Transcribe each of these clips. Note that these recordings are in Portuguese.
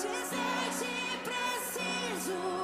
Dizer que preciso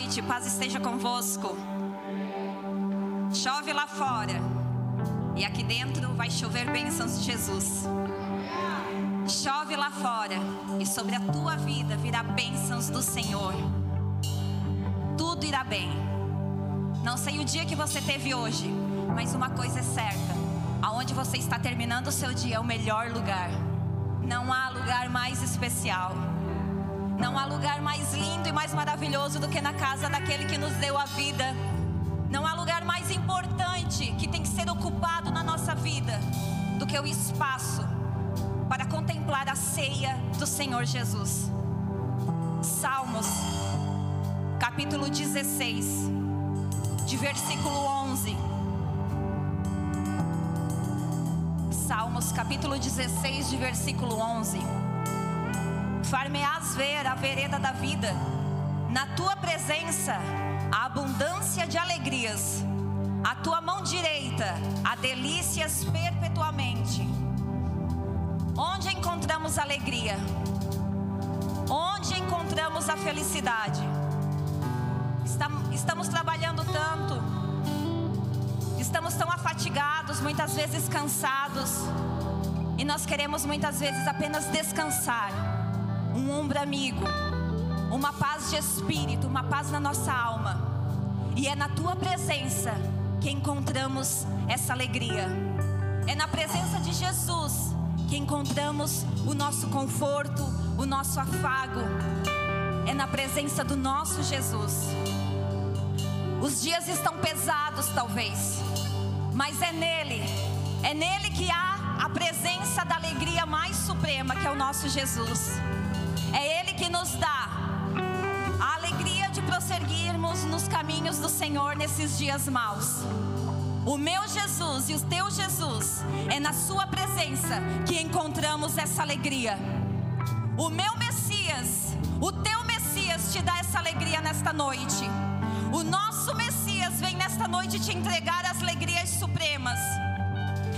noite, paz esteja convosco. Chove lá fora e aqui dentro vai chover bênçãos de Jesus. Chove lá fora e sobre a tua vida virá bênçãos do Senhor. Tudo irá bem. Não sei o dia que você teve hoje, mas uma coisa é certa: aonde você está terminando o seu dia é o melhor lugar. Não há lugar mais especial. Não há lugar mais lindo e mais maravilhoso do que na casa daquele que nos deu a vida. Não há lugar mais importante que tem que ser ocupado na nossa vida do que o espaço para contemplar a ceia do Senhor Jesus. Salmos, capítulo 16, de versículo 11. Salmos, capítulo 16, de versículo 11. Far-me-ás ver a vereda da vida, na tua presença, a abundância de alegrias, a tua mão direita, há delícias perpetuamente. Onde encontramos alegria? Onde encontramos a felicidade? Estam- Estamos trabalhando tanto, estamos tão afatigados, muitas vezes cansados, e nós queremos muitas vezes apenas descansar. Um ombro amigo, uma paz de espírito, uma paz na nossa alma. E é na tua presença que encontramos essa alegria. É na presença de Jesus que encontramos o nosso conforto, o nosso afago. É na presença do nosso Jesus. Os dias estão pesados, talvez, mas é nele, é nele que há a presença da alegria mais suprema, que é o nosso Jesus. É ele que nos dá a alegria de prosseguirmos nos caminhos do Senhor nesses dias maus. O meu Jesus e o teu Jesus, é na Sua presença que encontramos essa alegria. O meu Messias, o teu Messias te dá essa alegria nesta noite. O nosso Messias vem nesta noite te entregar as alegrias supremas.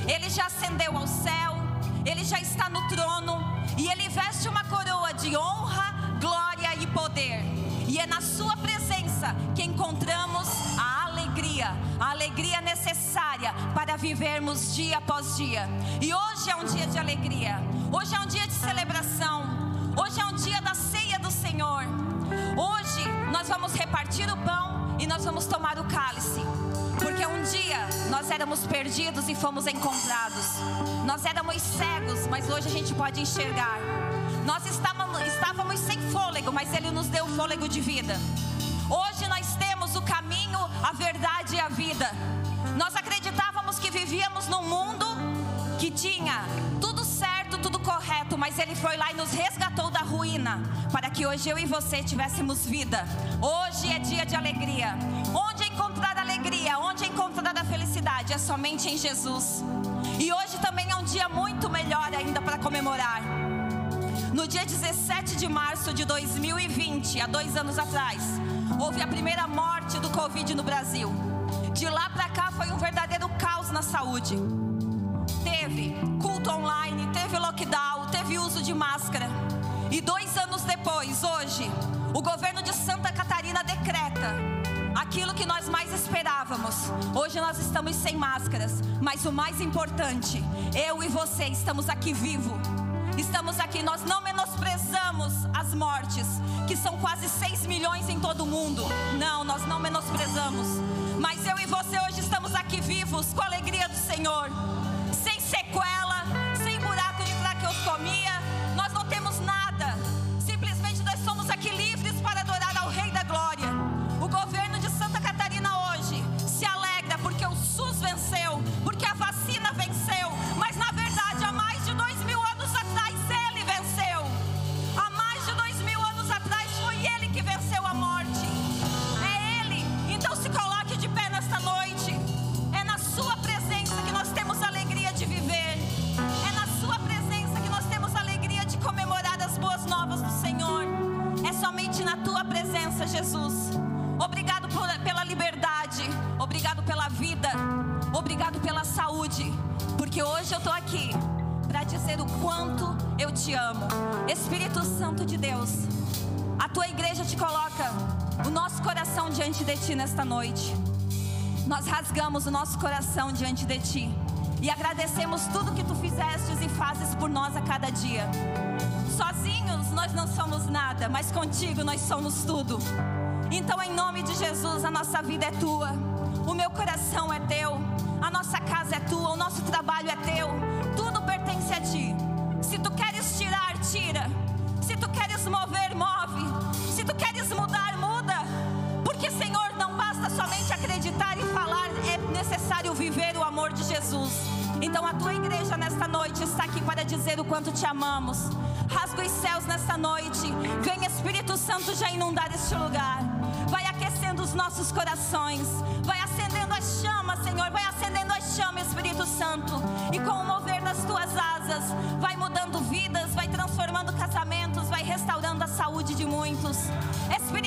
Ele já ascendeu ao céu, ele já está no trono e ele veste uma coroa de honra, glória e poder. E é na sua presença que encontramos a alegria, a alegria necessária para vivermos dia após dia. E hoje é um dia de alegria, hoje é um dia de celebração, hoje é um dia da ceia do Senhor. Hoje nós vamos repartir o pão e nós vamos tomar o cálice. Nós éramos perdidos e fomos encontrados. Nós éramos cegos, mas hoje a gente pode enxergar. Nós estávamos, estávamos sem fôlego, mas Ele nos deu fôlego de vida. Hoje nós temos o caminho, a verdade e a vida. Nós acreditávamos que vivíamos num mundo que tinha tudo certo, tudo correto, mas Ele foi lá e nos resgatou da ruína, para que hoje eu e você tivéssemos vida. Hoje é dia de alegria. Onde encontrar alegria, onde encontrar a felicidade, é somente em Jesus. E hoje também é um dia muito melhor ainda para comemorar. No dia 17 de março de 2020, há dois anos atrás, houve a primeira morte do Covid no Brasil. De lá para cá foi um verdadeiro caos na saúde. Teve culto online, teve lockdown, teve uso de máscara. E dois anos depois, hoje, o governo de Santa Catarina decreta aquilo que nós mais esperávamos. Hoje nós estamos sem máscaras, mas o mais importante, eu e você estamos aqui vivos. Estamos aqui, nós não menosprezamos as mortes, que são quase 6 milhões em todo o mundo. Não, nós não menosprezamos. Mas eu e você hoje estamos aqui vivos com a alegria do Senhor, ti nesta noite. Nós rasgamos o nosso coração diante de ti e agradecemos tudo que tu fizestes e fazes por nós a cada dia. Sozinhos nós não somos nada, mas contigo nós somos tudo. Então, em nome de Jesus, a nossa vida é tua, o meu coração é teu, a nossa casa é tua, o nosso quanto te amamos. Rasga os céus nesta noite. Venha Espírito Santo já inundar este lugar. Vai aquecendo os nossos corações. Vai acendendo as chamas, Senhor. Vai acendendo as chamas, Espírito Santo. E com o mover das tuas asas, vai mudando vidas, vai transformando casamentos, vai restaurando a saúde de muitos. Espírito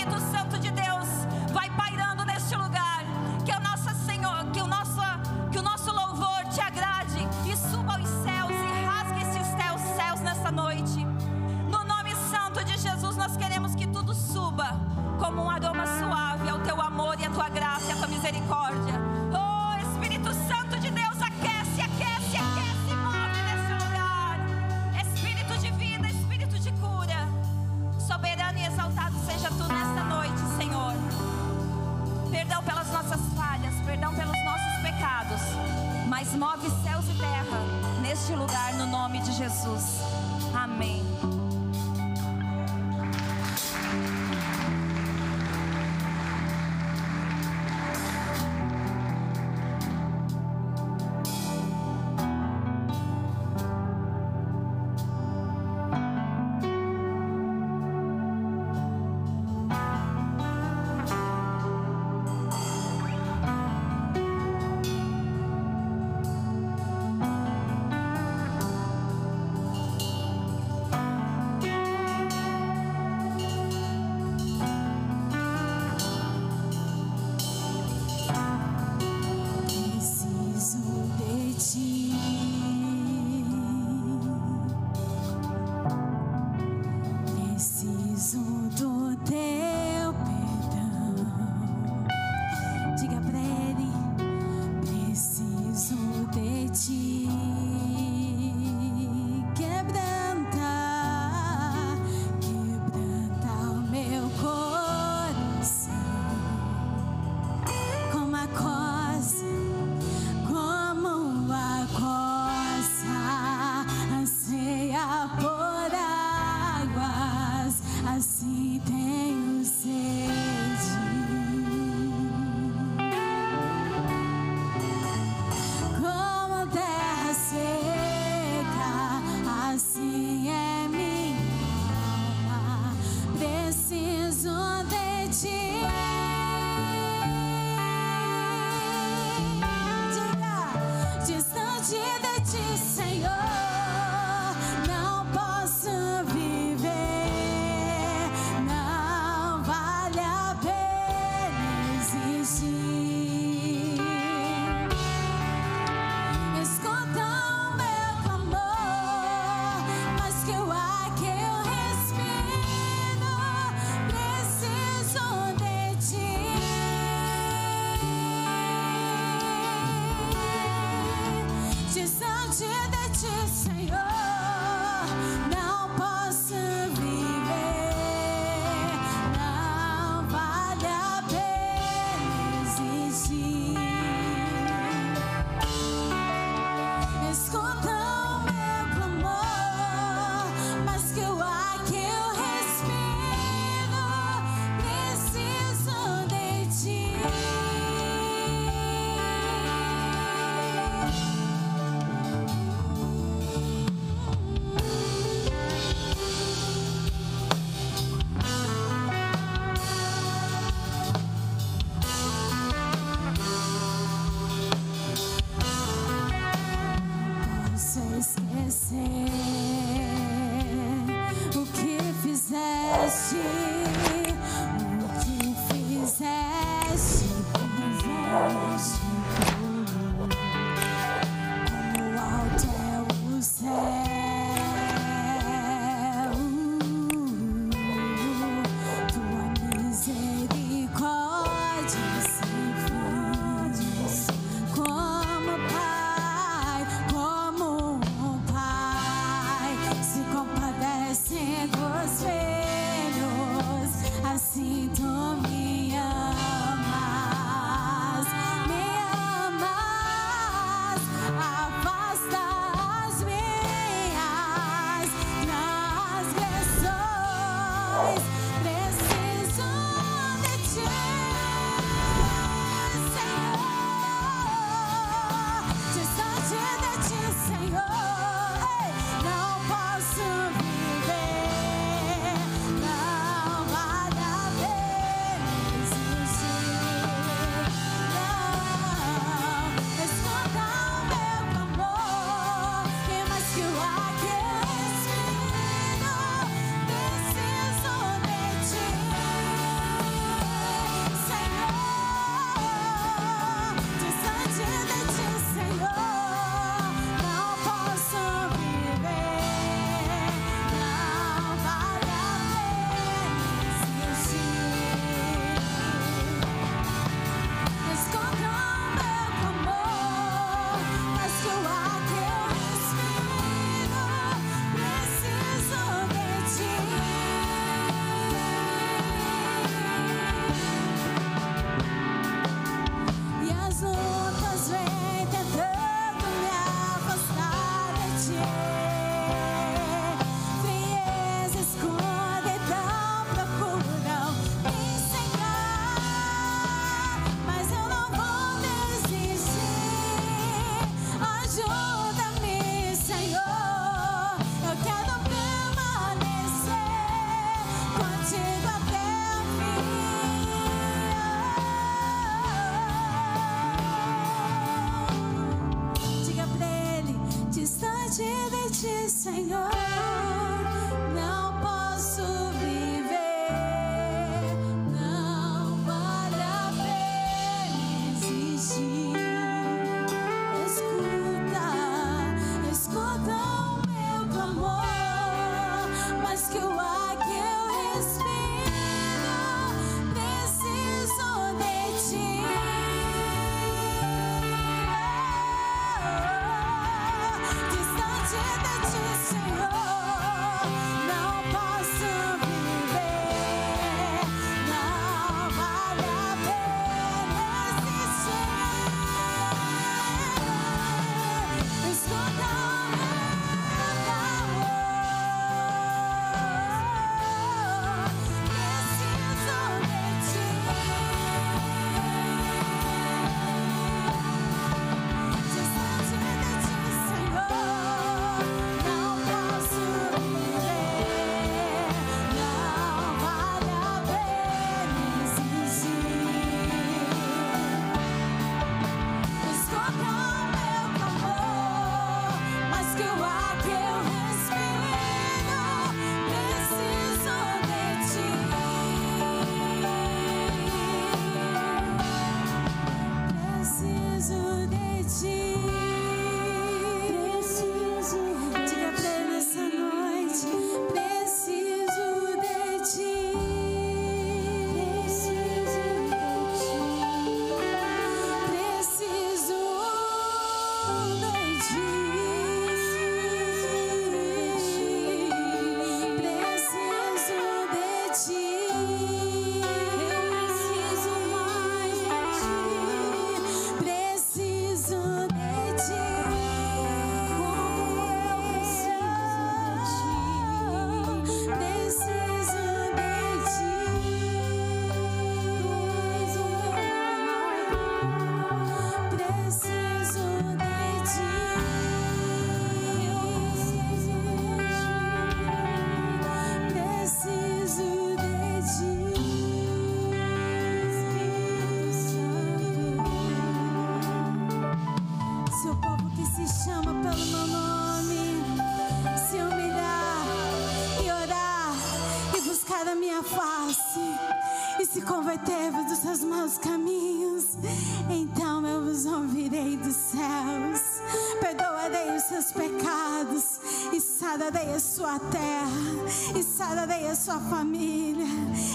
daí a sua família,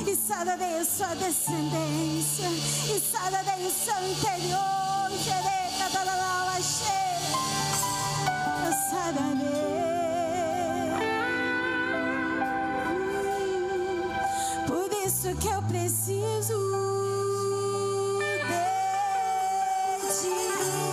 e sada daí a sua descendência, e sada daí o seu interior. Tá eu sararei. Hum, por isso que eu preciso de ti.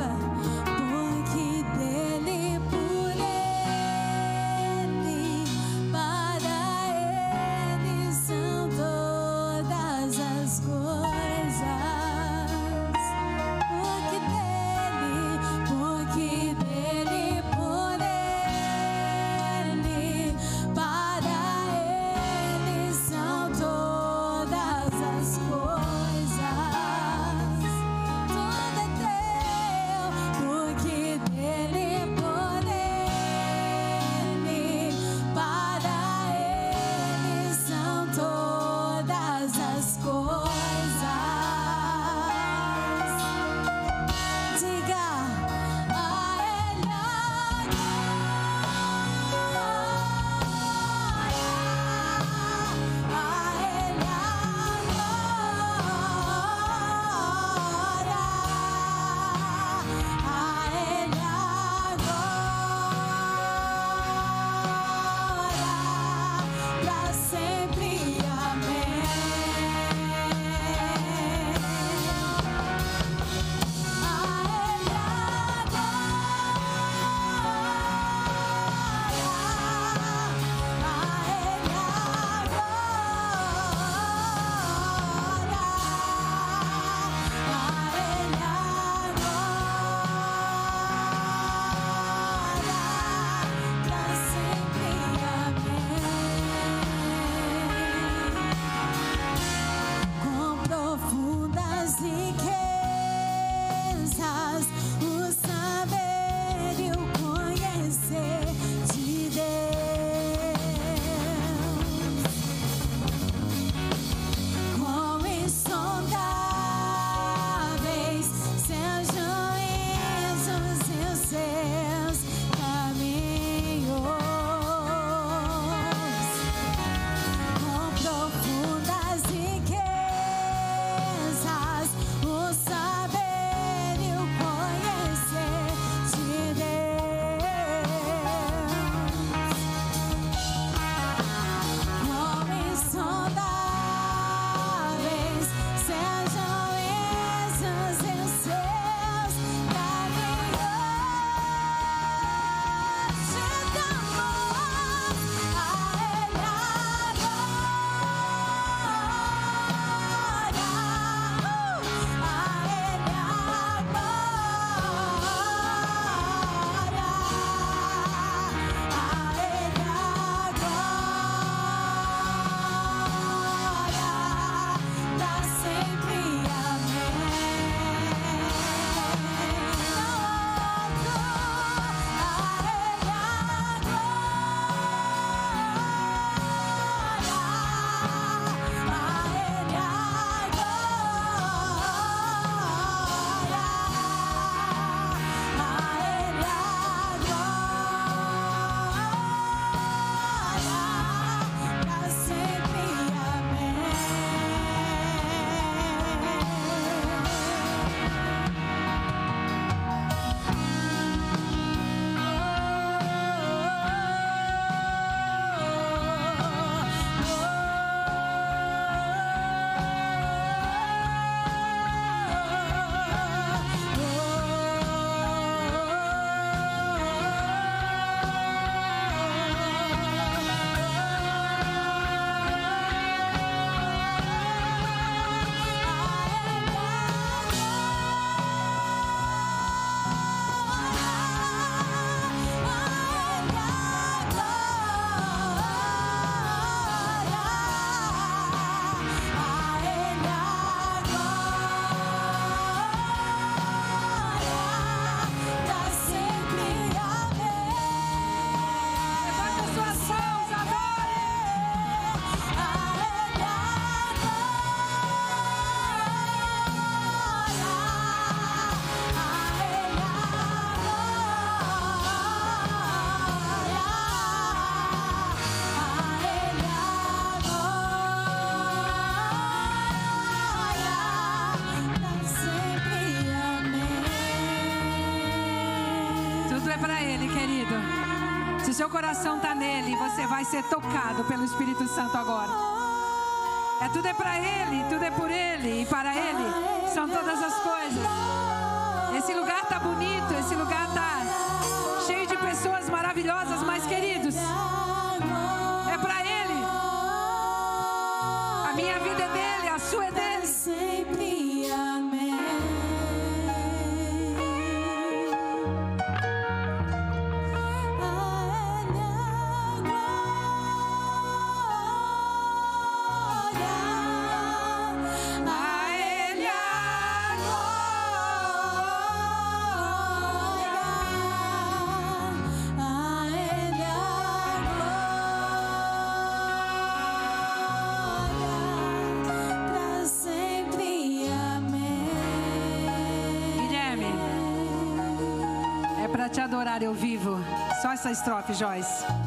爱。coração está nele, você vai ser tocado pelo Espírito Santo agora. É tudo é para ele. te adorar eu vivo. Só essa estrofe, Joyce.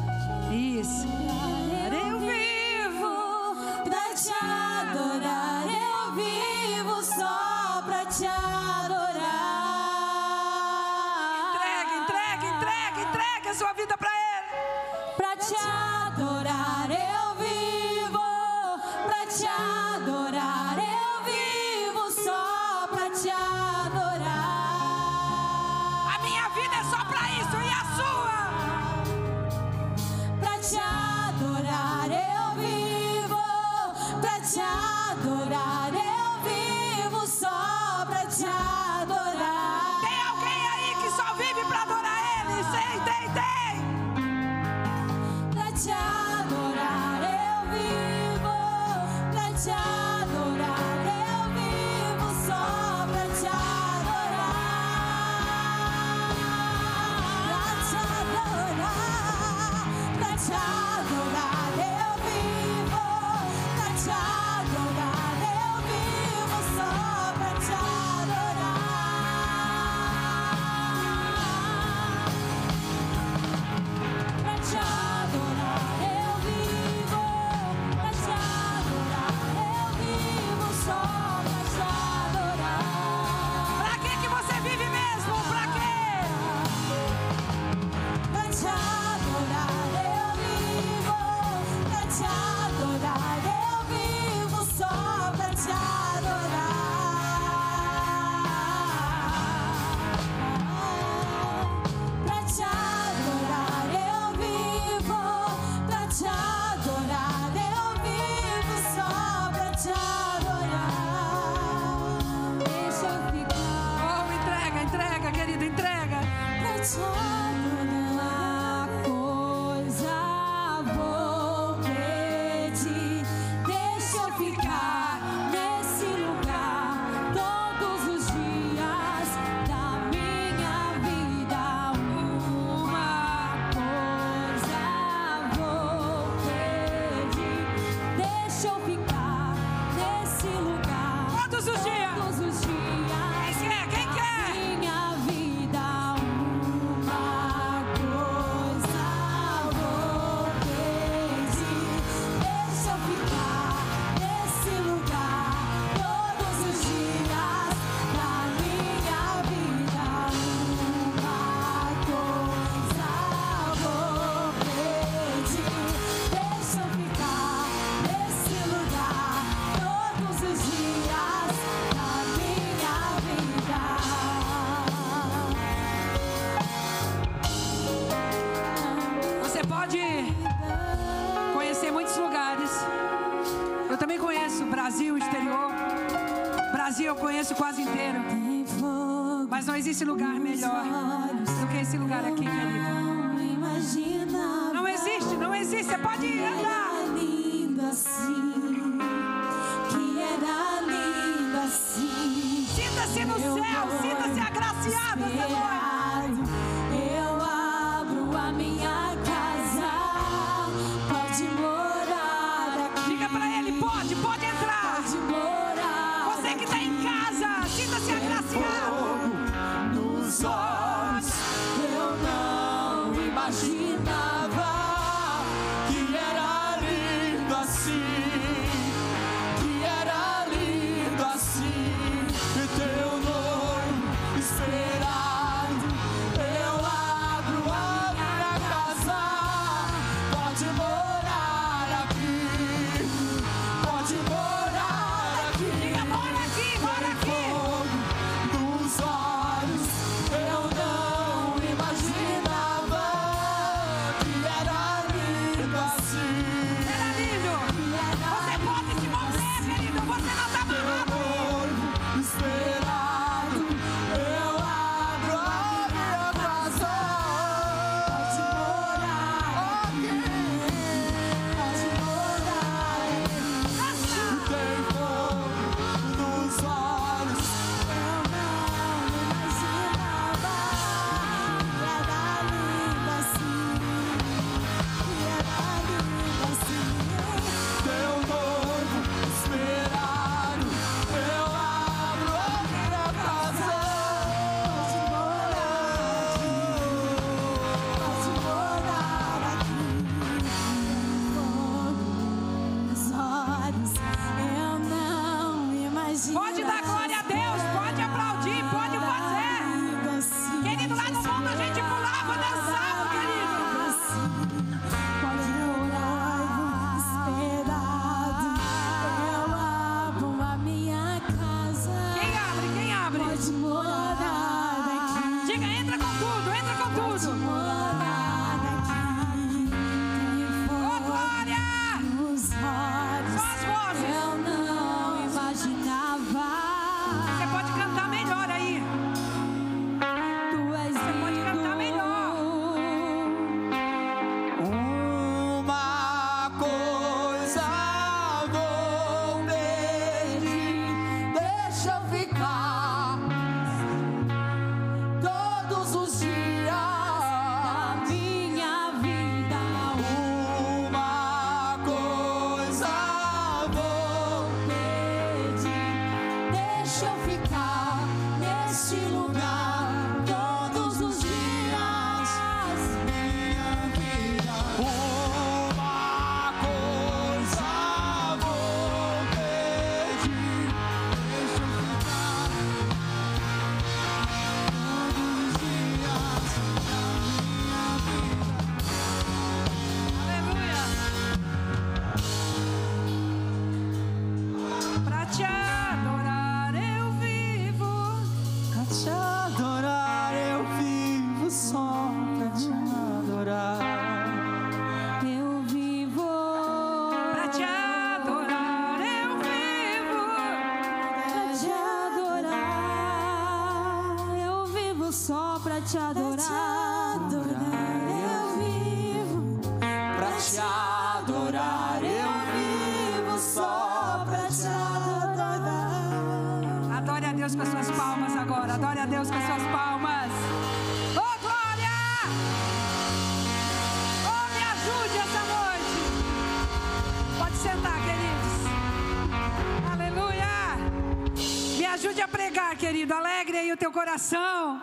Coração.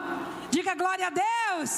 Diga glória a Deus.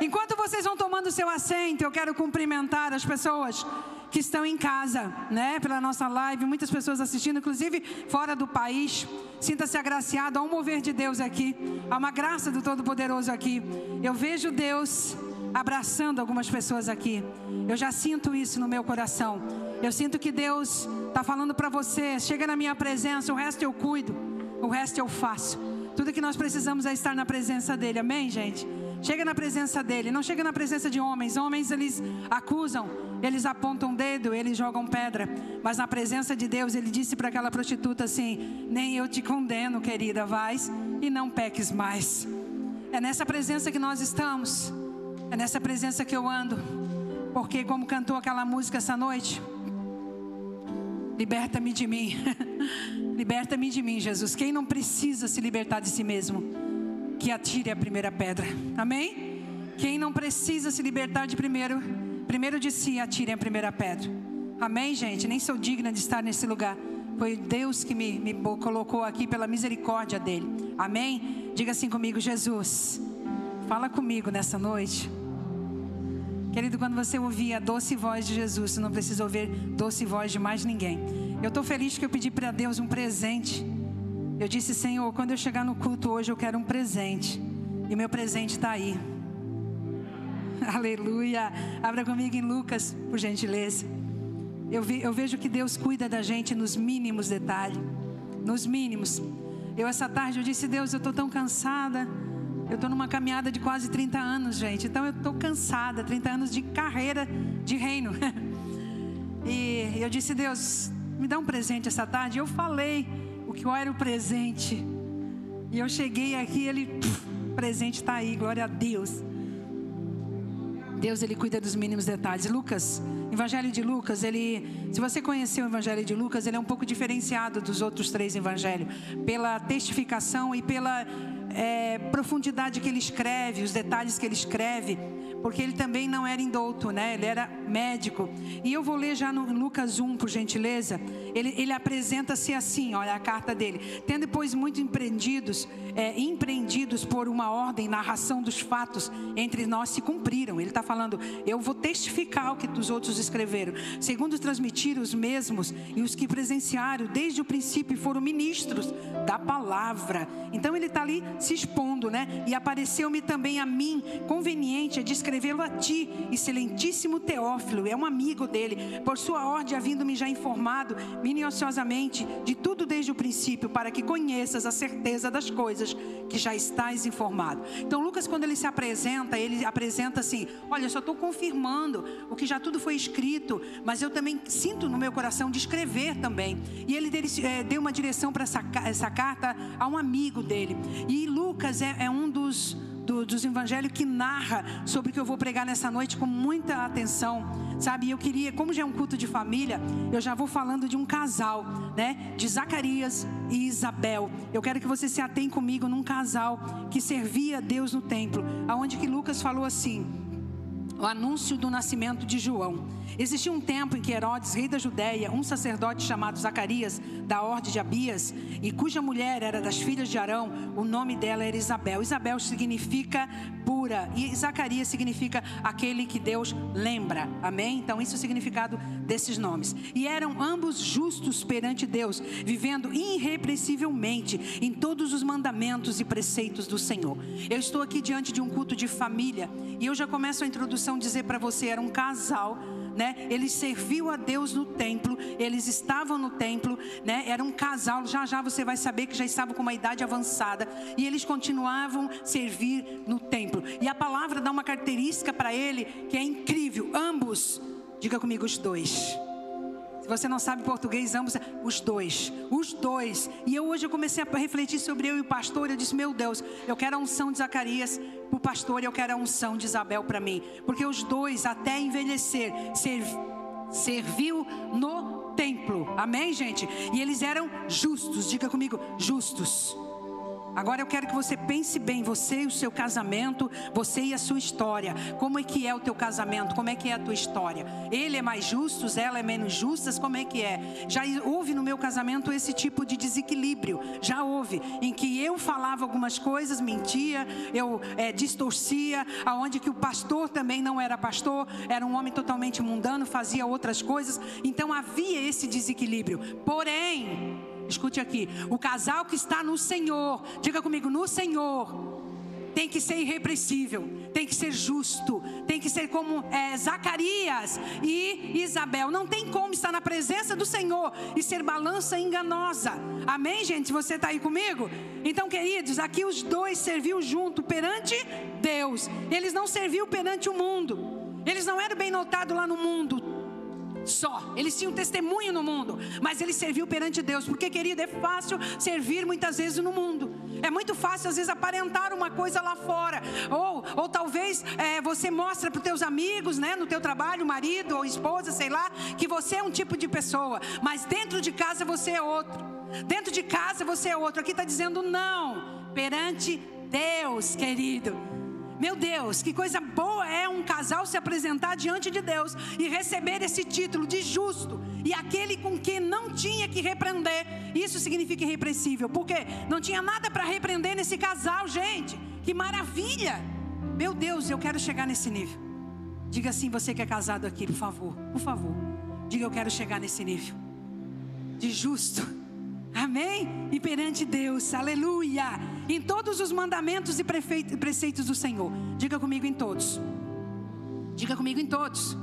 Enquanto vocês vão tomando seu assento, eu quero cumprimentar as pessoas que estão em casa, né, pela nossa live, muitas pessoas assistindo, inclusive fora do país. Sinta-se agraciado, há um mover de Deus aqui, há uma graça do Todo-Poderoso aqui. Eu vejo Deus abraçando algumas pessoas aqui. Eu já sinto isso no meu coração. Eu sinto que Deus está falando para você: chega na minha presença, o resto eu cuido, o resto eu faço. Tudo que nós precisamos é estar na presença dEle, amém, gente? Chega na presença dele, não chega na presença de homens. Homens eles acusam, eles apontam o dedo, eles jogam pedra. Mas na presença de Deus, ele disse para aquela prostituta assim: Nem eu te condeno, querida, vais e não peques mais. É nessa presença que nós estamos, é nessa presença que eu ando. Porque, como cantou aquela música essa noite, liberta-me de mim, liberta-me de mim, Jesus. Quem não precisa se libertar de si mesmo? que atire a primeira pedra. Amém? Quem não precisa se libertar de primeiro, primeiro de si, atire a primeira pedra. Amém, gente? Nem sou digna de estar nesse lugar. Foi Deus que me, me colocou aqui pela misericórdia dele. Amém? Diga assim comigo, Jesus. Fala comigo nessa noite. Querido, quando você ouvir a doce voz de Jesus, você não precisa ouvir doce voz de mais ninguém. Eu estou feliz que eu pedi para Deus um presente eu disse, Senhor, quando eu chegar no culto hoje, eu quero um presente. E meu presente está aí. Aleluia. Abra comigo em Lucas, por gentileza. Eu, vi, eu vejo que Deus cuida da gente nos mínimos detalhes. Nos mínimos. Eu, essa tarde, eu disse, Deus, eu estou tão cansada. Eu estou numa caminhada de quase 30 anos, gente. Então eu estou cansada. 30 anos de carreira de reino. e eu disse, Deus, me dá um presente essa tarde. Eu falei o que era o presente. E eu cheguei aqui, ele, o presente está aí, glória a Deus. Deus ele cuida dos mínimos detalhes. Lucas, Evangelho de Lucas, ele, se você conheceu o Evangelho de Lucas, ele é um pouco diferenciado dos outros três evangelhos pela testificação e pela é, profundidade que ele escreve, os detalhes que ele escreve porque ele também não era indouto, né? Ele era médico. E eu vou ler já no Lucas 1, por gentileza. Ele, ele apresenta-se assim, olha a carta dele. Tendo depois muito empreendidos, é, empreendidos por uma ordem, narração dos fatos entre nós se cumpriram. Ele está falando, eu vou testificar o que os outros escreveram. Segundo transmitiram os mesmos e os que presenciaram desde o princípio foram ministros da palavra. Então ele está ali se expondo, né? E apareceu-me também a mim conveniente a descrever escrevê-lo a ti, excelentíssimo Teófilo, é um amigo dele, por sua ordem, havendo-me já informado minuciosamente de tudo desde o princípio, para que conheças a certeza das coisas que já estás informado. Então, Lucas, quando ele se apresenta, ele apresenta assim: Olha, só estou confirmando o que já tudo foi escrito, mas eu também sinto no meu coração de escrever também. E ele é, deu uma direção para essa, essa carta a um amigo dele. E Lucas é, é um dos do, dos evangelhos que narra sobre o que eu vou pregar nessa noite com muita atenção, sabe? Eu queria, como já é um culto de família, eu já vou falando de um casal, né? De Zacarias e Isabel. Eu quero que você se atém comigo num casal que servia a Deus no templo, aonde que Lucas falou assim: o anúncio do nascimento de João. Existia um tempo em que Herodes, rei da Judéia, um sacerdote chamado Zacarias, da ordem de Abias, e cuja mulher era das filhas de Arão, o nome dela era Isabel. Isabel significa pura, e Zacarias significa aquele que Deus lembra. Amém? Então, isso é o significado desses nomes. E eram ambos justos perante Deus, vivendo irrepreensivelmente em todos os mandamentos e preceitos do Senhor. Eu estou aqui diante de um culto de família, e eu já começo a introdução dizer para você: era um casal né? Eles serviu a Deus no templo, eles estavam no templo, né? Era um casal, já já você vai saber que já estavam com uma idade avançada e eles continuavam servir no templo. E a palavra dá uma característica para ele que é incrível. Ambos, diga comigo os dois. Você não sabe português, ambos, os dois, os dois. E eu hoje eu comecei a refletir sobre eu e o pastor. Eu disse, meu Deus, eu quero a unção de Zacarias para o pastor, e eu quero a unção de Isabel para mim, porque os dois até envelhecer serv, serviu no templo. Amém, gente? E eles eram justos. Diga comigo, justos. Agora eu quero que você pense bem, você e o seu casamento, você e a sua história. Como é que é o teu casamento? Como é que é a tua história? Ele é mais justo, ela é menos justa, como é que é? Já houve no meu casamento esse tipo de desequilíbrio. Já houve em que eu falava algumas coisas, mentia, eu é, distorcia, aonde que o pastor também não era pastor, era um homem totalmente mundano, fazia outras coisas. Então havia esse desequilíbrio. Porém, escute aqui: o casal que está no Senhor, diga comigo, no Senhor, tem que ser irrepreensível, tem que ser justo, tem que ser como é, Zacarias e Isabel. Não tem como estar na presença do Senhor e ser balança enganosa. Amém, gente? Você está aí comigo? Então, queridos, aqui os dois serviu junto perante Deus. Eles não serviu perante o mundo. Eles não eram bem notados lá no mundo só. Eles tinham testemunho no mundo, mas ele serviu perante Deus. Porque, querido, é fácil servir muitas vezes no mundo. É muito fácil, às vezes, aparentar uma coisa lá fora. Ou, ou talvez é, você mostra para os teus amigos, né, no teu trabalho, marido ou esposa, sei lá, que você é um tipo de pessoa. Mas dentro de casa você é outro. Dentro de casa você é outro. Aqui está dizendo não. Perante Deus, querido. Meu Deus, que coisa boa é um casal se apresentar diante de Deus e receber esse título de justo e aquele com quem não tinha que repreender. Isso significa irrepreensível, porque não tinha nada para repreender nesse casal, gente. Que maravilha! Meu Deus, eu quero chegar nesse nível. Diga assim, você que é casado aqui, por favor, por favor. Diga eu quero chegar nesse nível de justo. Amém? E perante Deus, aleluia em todos os mandamentos e preceitos do Senhor. Diga comigo em todos. Diga comigo em todos.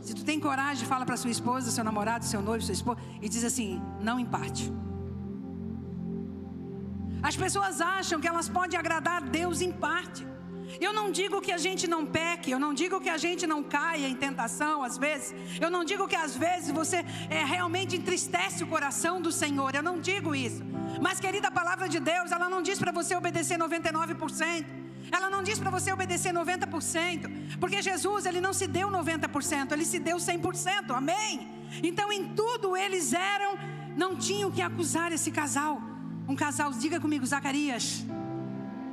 Se tu tem coragem, fala para sua esposa, seu namorado, seu noivo, sua esposa, e diz assim: não em parte. As pessoas acham que elas podem agradar a Deus em parte. Eu não digo que a gente não peque, eu não digo que a gente não caia em tentação às vezes. Eu não digo que às vezes você é, realmente entristece o coração do Senhor. Eu não digo isso. Mas querida, a palavra de Deus, ela não diz para você obedecer 99%. Ela não diz para você obedecer 90%, porque Jesus, ele não se deu 90%, ele se deu 100%. Amém? Então, em tudo eles eram, não tinham que acusar esse casal. Um casal, diga comigo, Zacarias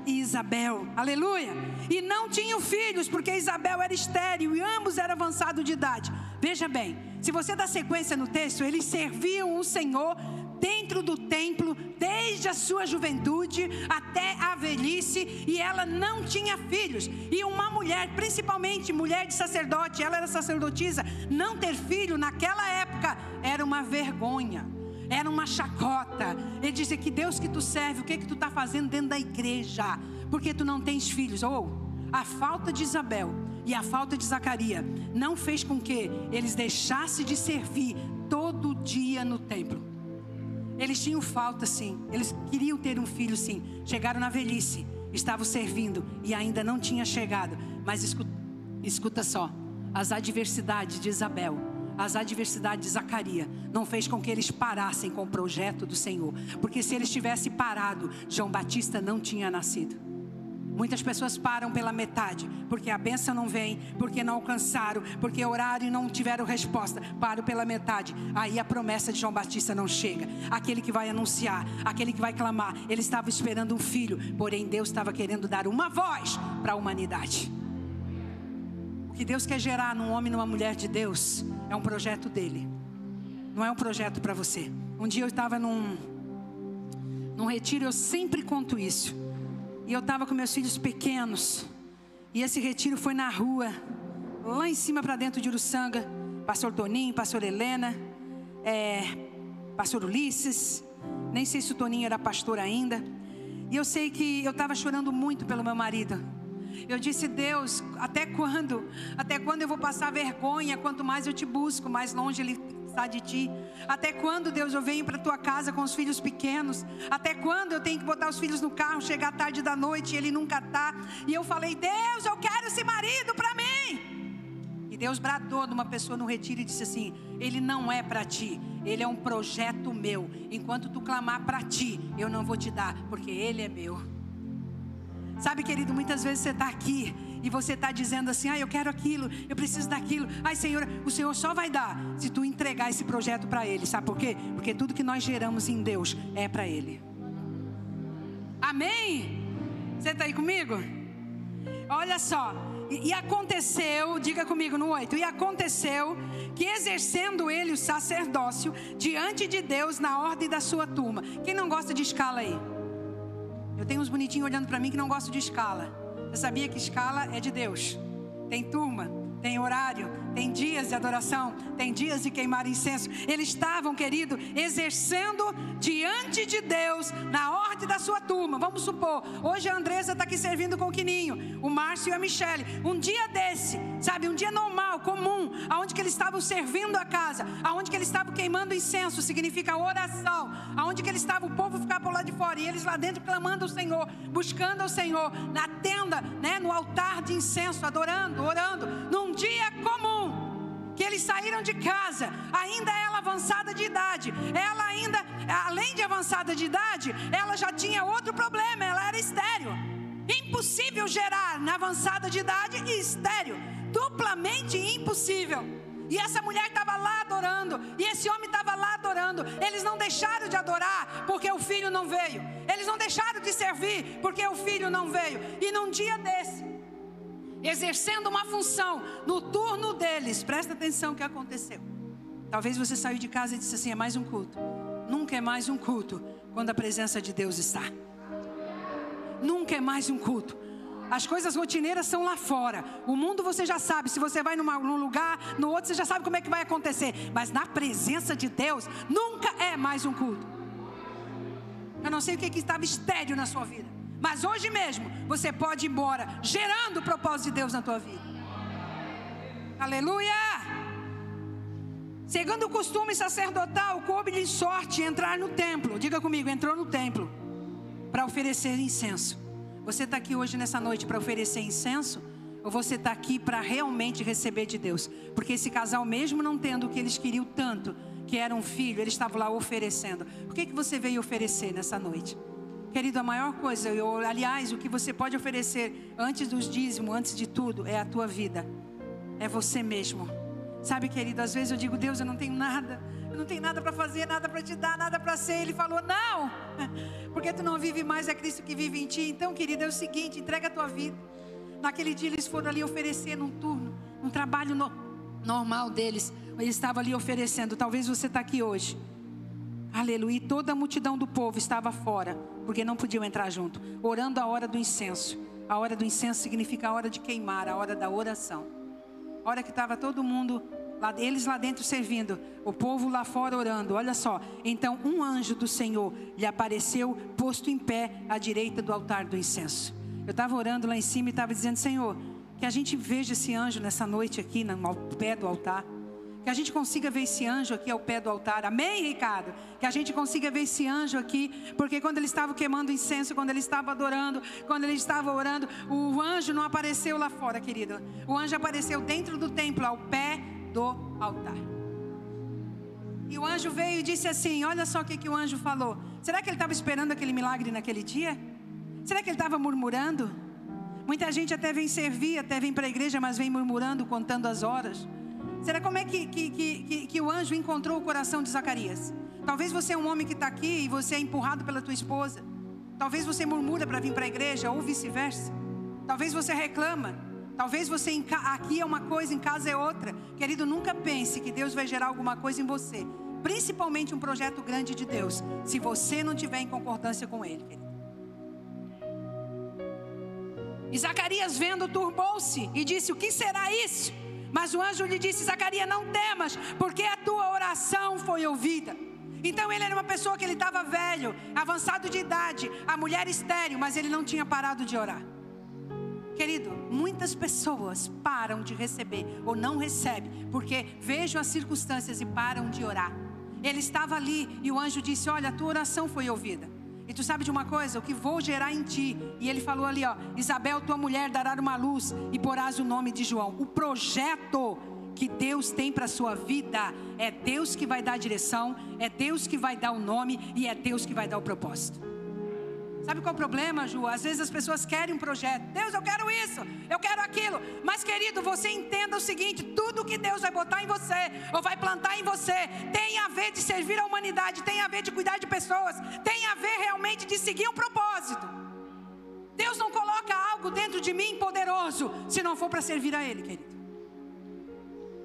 e Isabel. Aleluia! E não tinham filhos, porque Isabel era estéril e ambos eram avançados de idade. Veja bem, se você dá sequência no texto, eles serviam o Senhor dentro do templo desde a sua juventude até a velhice e ela não tinha filhos. E uma mulher, principalmente mulher de sacerdote, ela era sacerdotisa, não ter filho naquela época era uma vergonha era uma chacota. Ele disse que Deus que tu serve, o que que tu está fazendo dentro da igreja? Porque tu não tens filhos. Ou a falta de Isabel e a falta de Zacarias não fez com que eles deixassem de servir todo dia no templo. Eles tinham falta sim, eles queriam ter um filho sim. Chegaram na velhice, estavam servindo e ainda não tinha chegado. Mas escuta, escuta só, as adversidades de Isabel as adversidades de Zacarias não fez com que eles parassem com o projeto do Senhor. Porque se eles tivessem parado, João Batista não tinha nascido. Muitas pessoas param pela metade, porque a benção não vem, porque não alcançaram, porque oraram e não tiveram resposta. Param pela metade, aí a promessa de João Batista não chega. Aquele que vai anunciar, aquele que vai clamar, ele estava esperando um filho, porém Deus estava querendo dar uma voz para a humanidade que Deus quer gerar num homem numa mulher de Deus é um projeto dele. Não é um projeto para você. Um dia eu estava num, num retiro, eu sempre conto isso. E eu estava com meus filhos pequenos. E esse retiro foi na rua, lá em cima para dentro de Uruçanga. Pastor Toninho, pastor Helena, é, pastor Ulisses. Nem sei se o Toninho era pastor ainda. E eu sei que eu estava chorando muito pelo meu marido. Eu disse, Deus, até quando? Até quando eu vou passar vergonha? Quanto mais eu te busco, mais longe Ele está de ti. Até quando, Deus, eu venho para tua casa com os filhos pequenos? Até quando eu tenho que botar os filhos no carro, chegar tarde da noite e ele nunca está? E eu falei, Deus, eu quero esse marido para mim. E Deus bradou numa pessoa no retiro e disse assim: Ele não é para ti, ele é um projeto meu. Enquanto tu clamar para ti, eu não vou te dar, porque ele é meu. Sabe, querido, muitas vezes você está aqui e você está dizendo assim: ah, eu quero aquilo, eu preciso daquilo. Ai, Senhor, o Senhor só vai dar se tu entregar esse projeto para Ele. Sabe por quê? Porque tudo que nós geramos em Deus é para Ele. Amém? Você está aí comigo? Olha só. E, e aconteceu, diga comigo no 8: e aconteceu que exercendo ele o sacerdócio diante de Deus na ordem da sua turma. Quem não gosta de escala aí? Eu tenho uns bonitinhos olhando para mim que não gostam de escala. Você sabia que escala é de Deus? Tem turma, tem horário, tem dias de adoração, tem dias de queimar incenso. Eles estavam, querido, exercendo diante de Deus, na ordem da sua turma. Vamos supor, hoje a Andresa está aqui servindo com o Quininho, o Márcio e a Michele. Um dia desse, sabe, um dia normal, comum, aonde que eles estavam servindo a casa, aonde que eles estavam queimando incenso, significa oração, aonde que eles estavam, o povo ficava por lá de fora, e eles lá dentro clamando ao Senhor, buscando ao Senhor, na tenda, né, no altar de incenso, adorando, orando, num dia comum que eles saíram de casa, ainda ela avançada de idade, ela ainda, além de avançada de idade, ela já tinha outro problema, ela era estéreo. Impossível gerar na avançada de idade e estéreo, duplamente impossível. E essa mulher estava lá adorando, e esse homem estava lá adorando. Eles não deixaram de adorar porque o filho não veio. Eles não deixaram de servir porque o filho não veio. E num dia desse, exercendo uma função no turno deles. Presta atenção o que aconteceu. Talvez você saiu de casa e disse assim: é mais um culto. Nunca é mais um culto quando a presença de Deus está. Nunca é mais um culto. As coisas rotineiras são lá fora. O mundo você já sabe. Se você vai numa, num lugar, no outro, você já sabe como é que vai acontecer. Mas na presença de Deus, nunca é mais um culto. Eu não sei o que, que estava estéreo na sua vida. Mas hoje mesmo você pode ir embora, gerando o propósito de Deus na tua vida. Aleluia! Segundo o costume sacerdotal, coube-lhe sorte entrar no templo. Diga comigo, entrou no templo para oferecer incenso. Você está aqui hoje nessa noite para oferecer incenso? Ou você está aqui para realmente receber de Deus? Porque esse casal, mesmo não tendo o que eles queriam tanto, que era um filho, eles estavam lá oferecendo. O que, que você veio oferecer nessa noite? Querido, a maior coisa, eu, aliás, o que você pode oferecer antes dos dízimos, antes de tudo, é a tua vida. É você mesmo. Sabe, querido, às vezes eu digo, Deus, eu não tenho nada. Não tenho nada para fazer, nada para te dar, nada para ser. Ele falou, não, porque tu não vive mais, é Cristo que vive em ti. Então, querido, é o seguinte, entrega a tua vida. Naquele dia eles foram ali oferecer num turno, um trabalho no, normal deles. Eles estavam ali oferecendo. Talvez você está aqui hoje. Aleluia. E toda a multidão do povo estava fora porque não podiam entrar junto, orando a hora do incenso. A hora do incenso significa a hora de queimar, a hora da oração. A hora que estava todo mundo, eles lá dentro servindo, o povo lá fora orando. Olha só. Então um anjo do Senhor lhe apareceu, posto em pé à direita do altar do incenso. Eu estava orando lá em cima e estava dizendo: Senhor, que a gente veja esse anjo nessa noite aqui, no pé do altar. Que a gente consiga ver esse anjo aqui ao pé do altar. Amém, Ricardo? Que a gente consiga ver esse anjo aqui. Porque quando ele estava queimando incenso, quando ele estava adorando, quando ele estava orando, o anjo não apareceu lá fora, querido. O anjo apareceu dentro do templo, ao pé do altar. E o anjo veio e disse assim: Olha só o que, que o anjo falou. Será que ele estava esperando aquele milagre naquele dia? Será que ele estava murmurando? Muita gente até vem servir, até vem para a igreja, mas vem murmurando, contando as horas. Será como é que, que, que, que, o anjo encontrou o coração de Zacarias? Talvez você é um homem que está aqui e você é empurrado pela tua esposa. Talvez você murmura para vir para a igreja ou vice-versa. Talvez você reclama. Talvez você aqui é uma coisa, em casa é outra. Querido, nunca pense que Deus vai gerar alguma coisa em você. Principalmente um projeto grande de Deus. Se você não tiver em concordância com Ele. Querido. E Zacarias vendo turbou-se e disse: O que será isso? Mas o anjo lhe disse: Zacarias, não temas, porque a tua oração foi ouvida. Então ele era uma pessoa que ele estava velho, avançado de idade, a mulher estéreo, mas ele não tinha parado de orar. Querido, muitas pessoas param de receber ou não recebem, porque vejam as circunstâncias e param de orar. Ele estava ali e o anjo disse: Olha, a tua oração foi ouvida. E tu sabe de uma coisa? O que vou gerar em ti. E ele falou ali, ó: Isabel, tua mulher dará uma luz e porás o nome de João. O projeto que Deus tem para a sua vida é Deus que vai dar a direção, é Deus que vai dar o nome e é Deus que vai dar o propósito. Sabe qual é o problema, Ju? Às vezes as pessoas querem um projeto. Deus, eu quero isso, eu quero aquilo. Mas, querido, você entenda o seguinte: tudo que Deus vai botar em você, ou vai plantar em você, tem a ver de servir a humanidade, tem a ver de cuidar de pessoas, tem a ver realmente de seguir um propósito. Deus não coloca algo dentro de mim poderoso, se não for para servir a Ele, querido.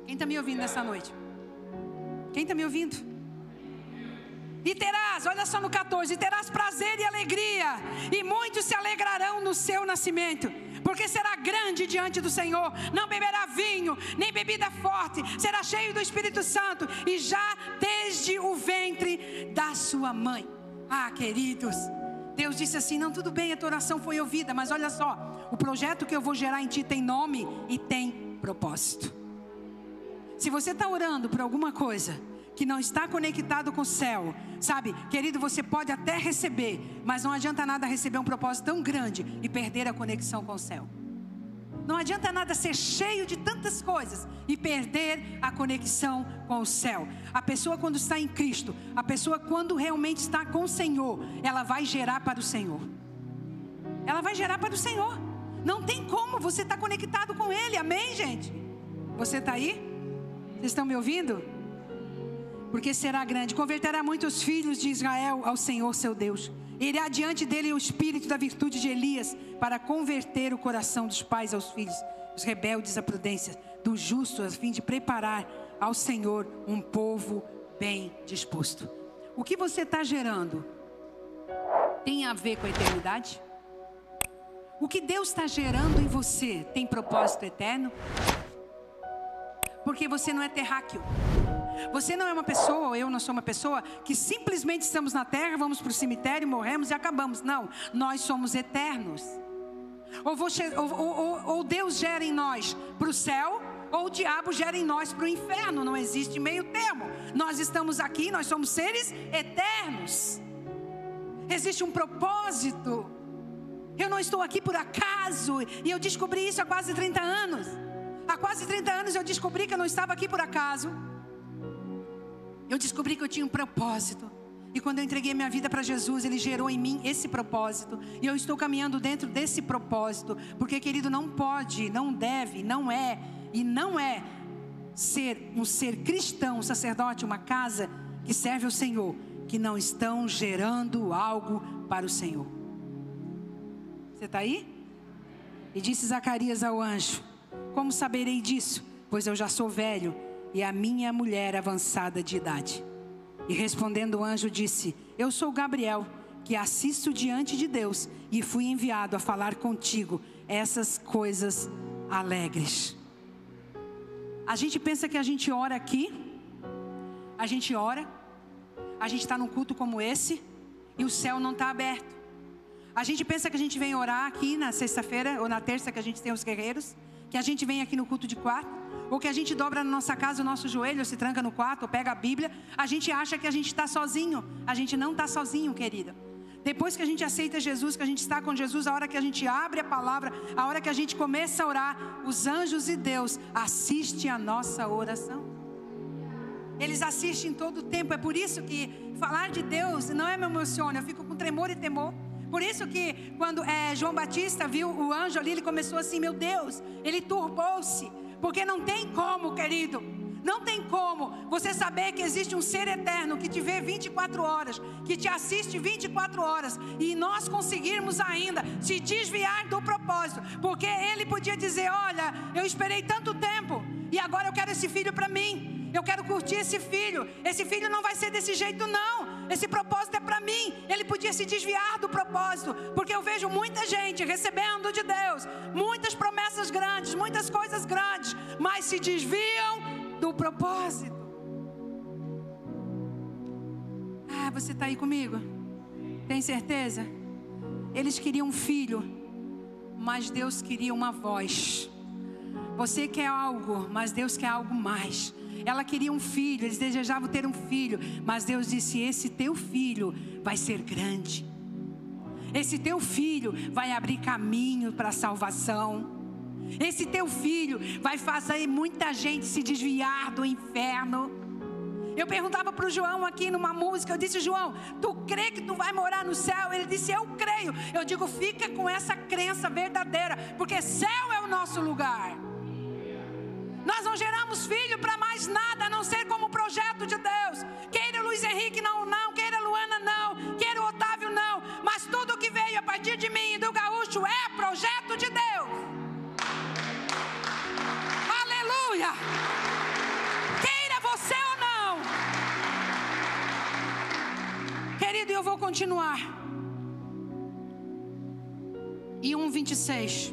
Quem está me ouvindo nessa noite? Quem está me ouvindo? E terás, olha só no 14: e terás prazer e alegria, e muitos se alegrarão no seu nascimento, porque será grande diante do Senhor, não beberá vinho, nem bebida forte, será cheio do Espírito Santo, e já desde o ventre da sua mãe. Ah, queridos, Deus disse assim: não, tudo bem, a tua oração foi ouvida, mas olha só, o projeto que eu vou gerar em ti tem nome e tem propósito. Se você está orando por alguma coisa, que não está conectado com o céu, sabe, querido, você pode até receber, mas não adianta nada receber um propósito tão grande e perder a conexão com o céu. Não adianta nada ser cheio de tantas coisas e perder a conexão com o céu. A pessoa, quando está em Cristo, a pessoa, quando realmente está com o Senhor, ela vai gerar para o Senhor. Ela vai gerar para o Senhor. Não tem como você estar tá conectado com Ele, amém, gente? Você está aí? Vocês estão me ouvindo? Porque será grande. Converterá muitos filhos de Israel ao Senhor seu Deus. Irá diante dele o espírito da virtude de Elias, para converter o coração dos pais aos filhos, os rebeldes à prudência, dos justos, a fim de preparar ao Senhor um povo bem disposto. O que você está gerando tem a ver com a eternidade? O que Deus está gerando em você tem propósito eterno? Porque você não é terráqueo. Você não é uma pessoa, eu não sou uma pessoa que simplesmente estamos na terra, vamos para o cemitério, morremos e acabamos. Não, nós somos eternos. Ou, você, ou, ou, ou Deus gera em nós para o céu, ou o diabo gera em nós para o inferno. Não existe meio termo. Nós estamos aqui, nós somos seres eternos. Existe um propósito. Eu não estou aqui por acaso. E eu descobri isso há quase 30 anos. Há quase 30 anos eu descobri que eu não estava aqui por acaso eu descobri que eu tinha um propósito. E quando eu entreguei minha vida para Jesus, Ele gerou em mim esse propósito. E eu estou caminhando dentro desse propósito. Porque, querido, não pode, não deve, não é e não é ser um ser cristão, um sacerdote, uma casa que serve ao Senhor, que não estão gerando algo para o Senhor. Você está aí? E disse Zacarias ao anjo: Como saberei disso? Pois eu já sou velho e a minha mulher avançada de idade. E respondendo o anjo disse: Eu sou Gabriel, que assisto diante de Deus e fui enviado a falar contigo essas coisas alegres. A gente pensa que a gente ora aqui, a gente ora, a gente está num culto como esse e o céu não está aberto. A gente pensa que a gente vem orar aqui na sexta-feira ou na terça que a gente tem os guerreiros, que a gente vem aqui no culto de quarto ou que a gente dobra na nossa casa o nosso joelho, se tranca no quarto, ou pega a Bíblia, a gente acha que a gente está sozinho. A gente não está sozinho, querida. Depois que a gente aceita Jesus, que a gente está com Jesus, a hora que a gente abre a palavra, a hora que a gente começa a orar, os anjos e Deus assistem a nossa oração. Eles assistem todo o tempo. É por isso que falar de Deus não é me emociona, eu fico com tremor e temor. Por isso que quando é, João Batista viu o anjo ali, ele começou assim, meu Deus, ele turbou-se. Porque não tem como, querido. Não tem como você saber que existe um ser eterno que te vê 24 horas, que te assiste 24 horas, e nós conseguirmos ainda se desviar do propósito, porque ele podia dizer: Olha, eu esperei tanto tempo, e agora eu quero esse filho para mim. Eu quero curtir esse filho. Esse filho não vai ser desse jeito, não. Esse propósito é para mim. Ele podia se desviar do propósito, porque eu vejo muita gente recebendo de Deus muitas promessas grandes, muitas coisas grandes, mas se desviam do propósito. Ah, você está aí comigo? Tem certeza? Eles queriam um filho, mas Deus queria uma voz. Você quer algo, mas Deus quer algo mais. Ela queria um filho, eles desejavam ter um filho, mas Deus disse: Esse teu filho vai ser grande. Esse teu filho vai abrir caminho para a salvação. Esse teu filho vai fazer muita gente se desviar do inferno. Eu perguntava para o João aqui numa música, eu disse, João, tu crê que tu vai morar no céu? Ele disse, eu creio. Eu digo, fica com essa crença verdadeira, porque céu é o nosso lugar. Nós não geramos filho para mais nada, a não ser como projeto de Deus. Queira Luiz Henrique não, não, queira Luana não, queira Otávio não, mas tudo que veio a partir de mim e do gaúcho é projeto de Deus. Eu vou continuar. E 1,26.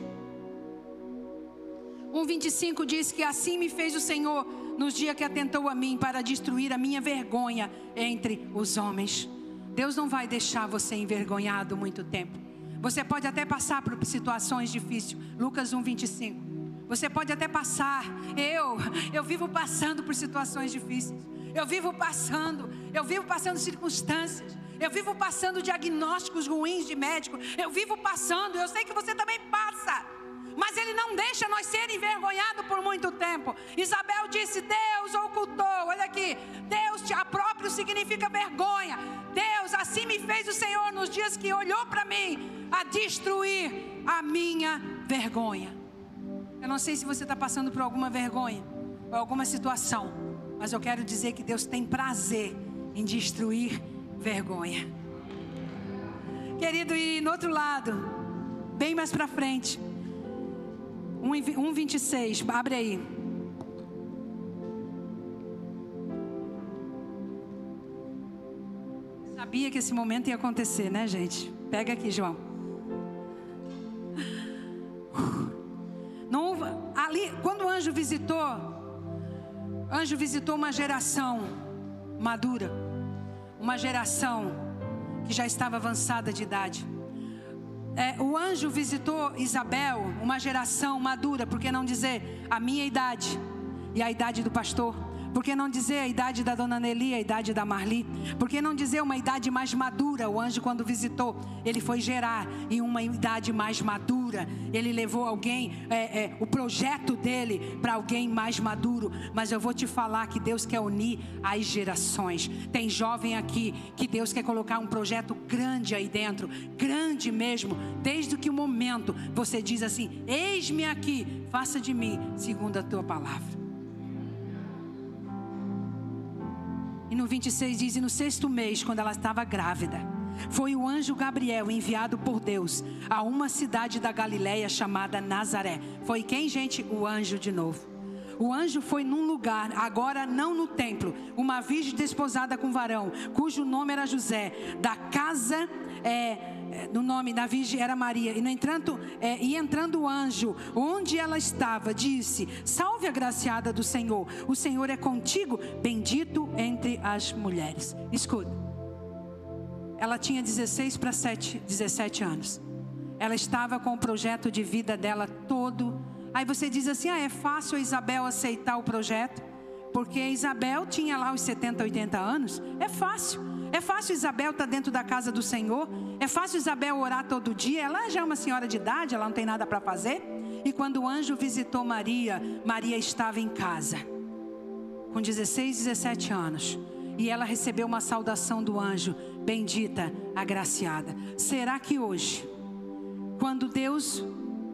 1,25 diz que assim me fez o Senhor nos dias que atentou a mim para destruir a minha vergonha entre os homens. Deus não vai deixar você envergonhado muito tempo. Você pode até passar por situações difíceis. Lucas 1,25. Você pode até passar. Eu, eu vivo passando por situações difíceis. Eu vivo passando, eu vivo passando circunstâncias. Eu vivo passando diagnósticos ruins de médico. Eu vivo passando, eu sei que você também passa mas Ele não deixa nós ser envergonhados por muito tempo. Isabel disse: Deus ocultou, olha aqui, Deus te próprio significa vergonha. Deus assim me fez o Senhor nos dias que olhou para mim a destruir a minha vergonha. Eu não sei se você está passando por alguma vergonha ou alguma situação, mas eu quero dizer que Deus tem prazer em destruir vergonha. Querido, e no outro lado, bem mais para frente, 1,26, abre aí. Sabia que esse momento ia acontecer, né, gente? Pega aqui, João. Não, ali, quando o anjo visitou, anjo visitou uma geração madura, uma geração que já estava avançada de idade é, o anjo visitou Isabel, uma geração madura, por que não dizer a minha idade e a idade do pastor? Por que não dizer a idade da dona Nelly, a idade da Marli? Por que não dizer uma idade mais madura? O anjo, quando visitou, ele foi gerar em uma idade mais madura. Ele levou alguém, é, é, o projeto dele para alguém mais maduro. Mas eu vou te falar que Deus quer unir as gerações. Tem jovem aqui que Deus quer colocar um projeto grande aí dentro, grande mesmo. Desde que o momento você diz assim: Eis-me aqui, faça de mim segundo a tua palavra. E no 26 diz: E no sexto mês, quando ela estava grávida, foi o anjo Gabriel enviado por Deus a uma cidade da Galiléia chamada Nazaré. Foi quem, gente? O anjo de novo. O anjo foi num lugar, agora não no templo, uma virgem desposada com varão, cujo nome era José, da casa é, no nome da Virgem era Maria. E, no entanto, é, e entrando o anjo, onde ela estava, disse: Salve a graciada do Senhor, o Senhor é contigo, bendito entre as mulheres. Escuta, ela tinha 16 para 17 anos. Ela estava com o projeto de vida dela todo. Aí você diz assim: ah, é fácil a Isabel aceitar o projeto? Porque Isabel tinha lá os 70, 80 anos. É fácil. É fácil Isabel estar tá dentro da casa do Senhor. É fácil Isabel orar todo dia. Ela já é uma senhora de idade, ela não tem nada para fazer. E quando o anjo visitou Maria, Maria estava em casa, com 16, 17 anos. E ela recebeu uma saudação do anjo: Bendita, agraciada. Será que hoje, quando Deus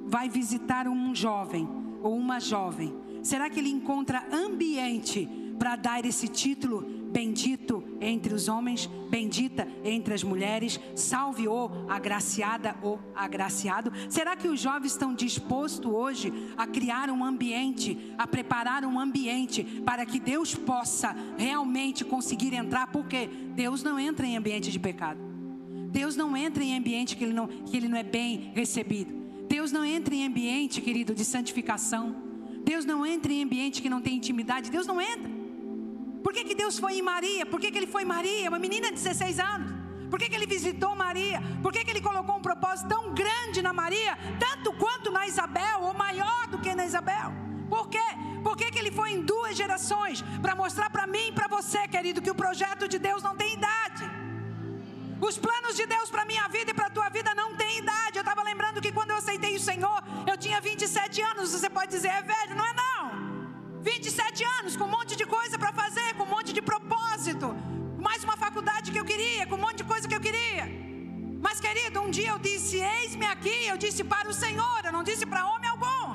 vai visitar um jovem ou uma jovem, será que ele encontra ambiente para dar esse título bendito entre os homens, bendita entre as mulheres, salve o agraciada ou agraciado. Será que os jovens estão dispostos hoje a criar um ambiente, a preparar um ambiente para que Deus possa realmente conseguir entrar? Porque Deus não entra em ambiente de pecado. Deus não entra em ambiente que ele não, que ele não é bem recebido. Deus não entra em ambiente, querido, de santificação. Deus não entra em ambiente que não tem intimidade. Deus não entra. Por que, que Deus foi em Maria? Por que, que ele foi em Maria? Uma menina de 16 anos. Por que, que ele visitou Maria? Por que, que ele colocou um propósito tão grande na Maria, tanto quanto na Isabel, ou maior do que na Isabel? Por quê? Por que, que ele foi em duas gerações? Para mostrar para mim e para você, querido, que o projeto de Deus não tem idade. Os planos de Deus para minha vida e para a tua vida não tem idade. Eu estava lembrando que quando eu aceitei o Senhor, eu tinha 27 anos. Você pode dizer, é velho, não é não. 27 anos, com um monte de coisa para fazer, com um monte de propósito. Mais uma faculdade que eu queria, com um monte de coisa que eu queria. Mas, querido, um dia eu disse: Eis-me aqui. Eu disse para o Senhor, eu não disse para homem algum.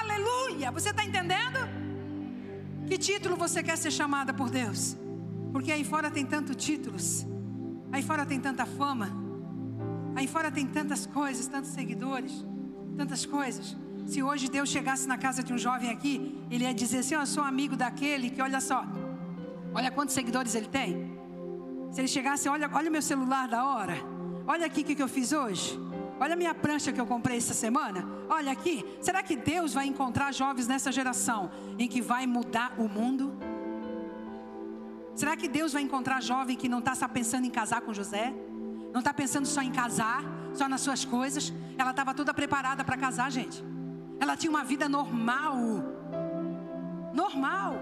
Aleluia! Você está entendendo? Que título você quer ser chamada por Deus? Porque aí fora tem tantos títulos, aí fora tem tanta fama, aí fora tem tantas coisas, tantos seguidores, tantas coisas. Se hoje Deus chegasse na casa de um jovem aqui, ele ia dizer assim: Eu sou amigo daquele que, olha só, olha quantos seguidores ele tem. Se ele chegasse, olha, olha o meu celular da hora, olha aqui o que, que eu fiz hoje. Olha a minha prancha que eu comprei essa semana. Olha aqui. Será que Deus vai encontrar jovens nessa geração em que vai mudar o mundo? Será que Deus vai encontrar jovem que não está só pensando em casar com José? Não está pensando só em casar, só nas suas coisas? Ela estava toda preparada para casar, gente. Ela tinha uma vida normal. Normal.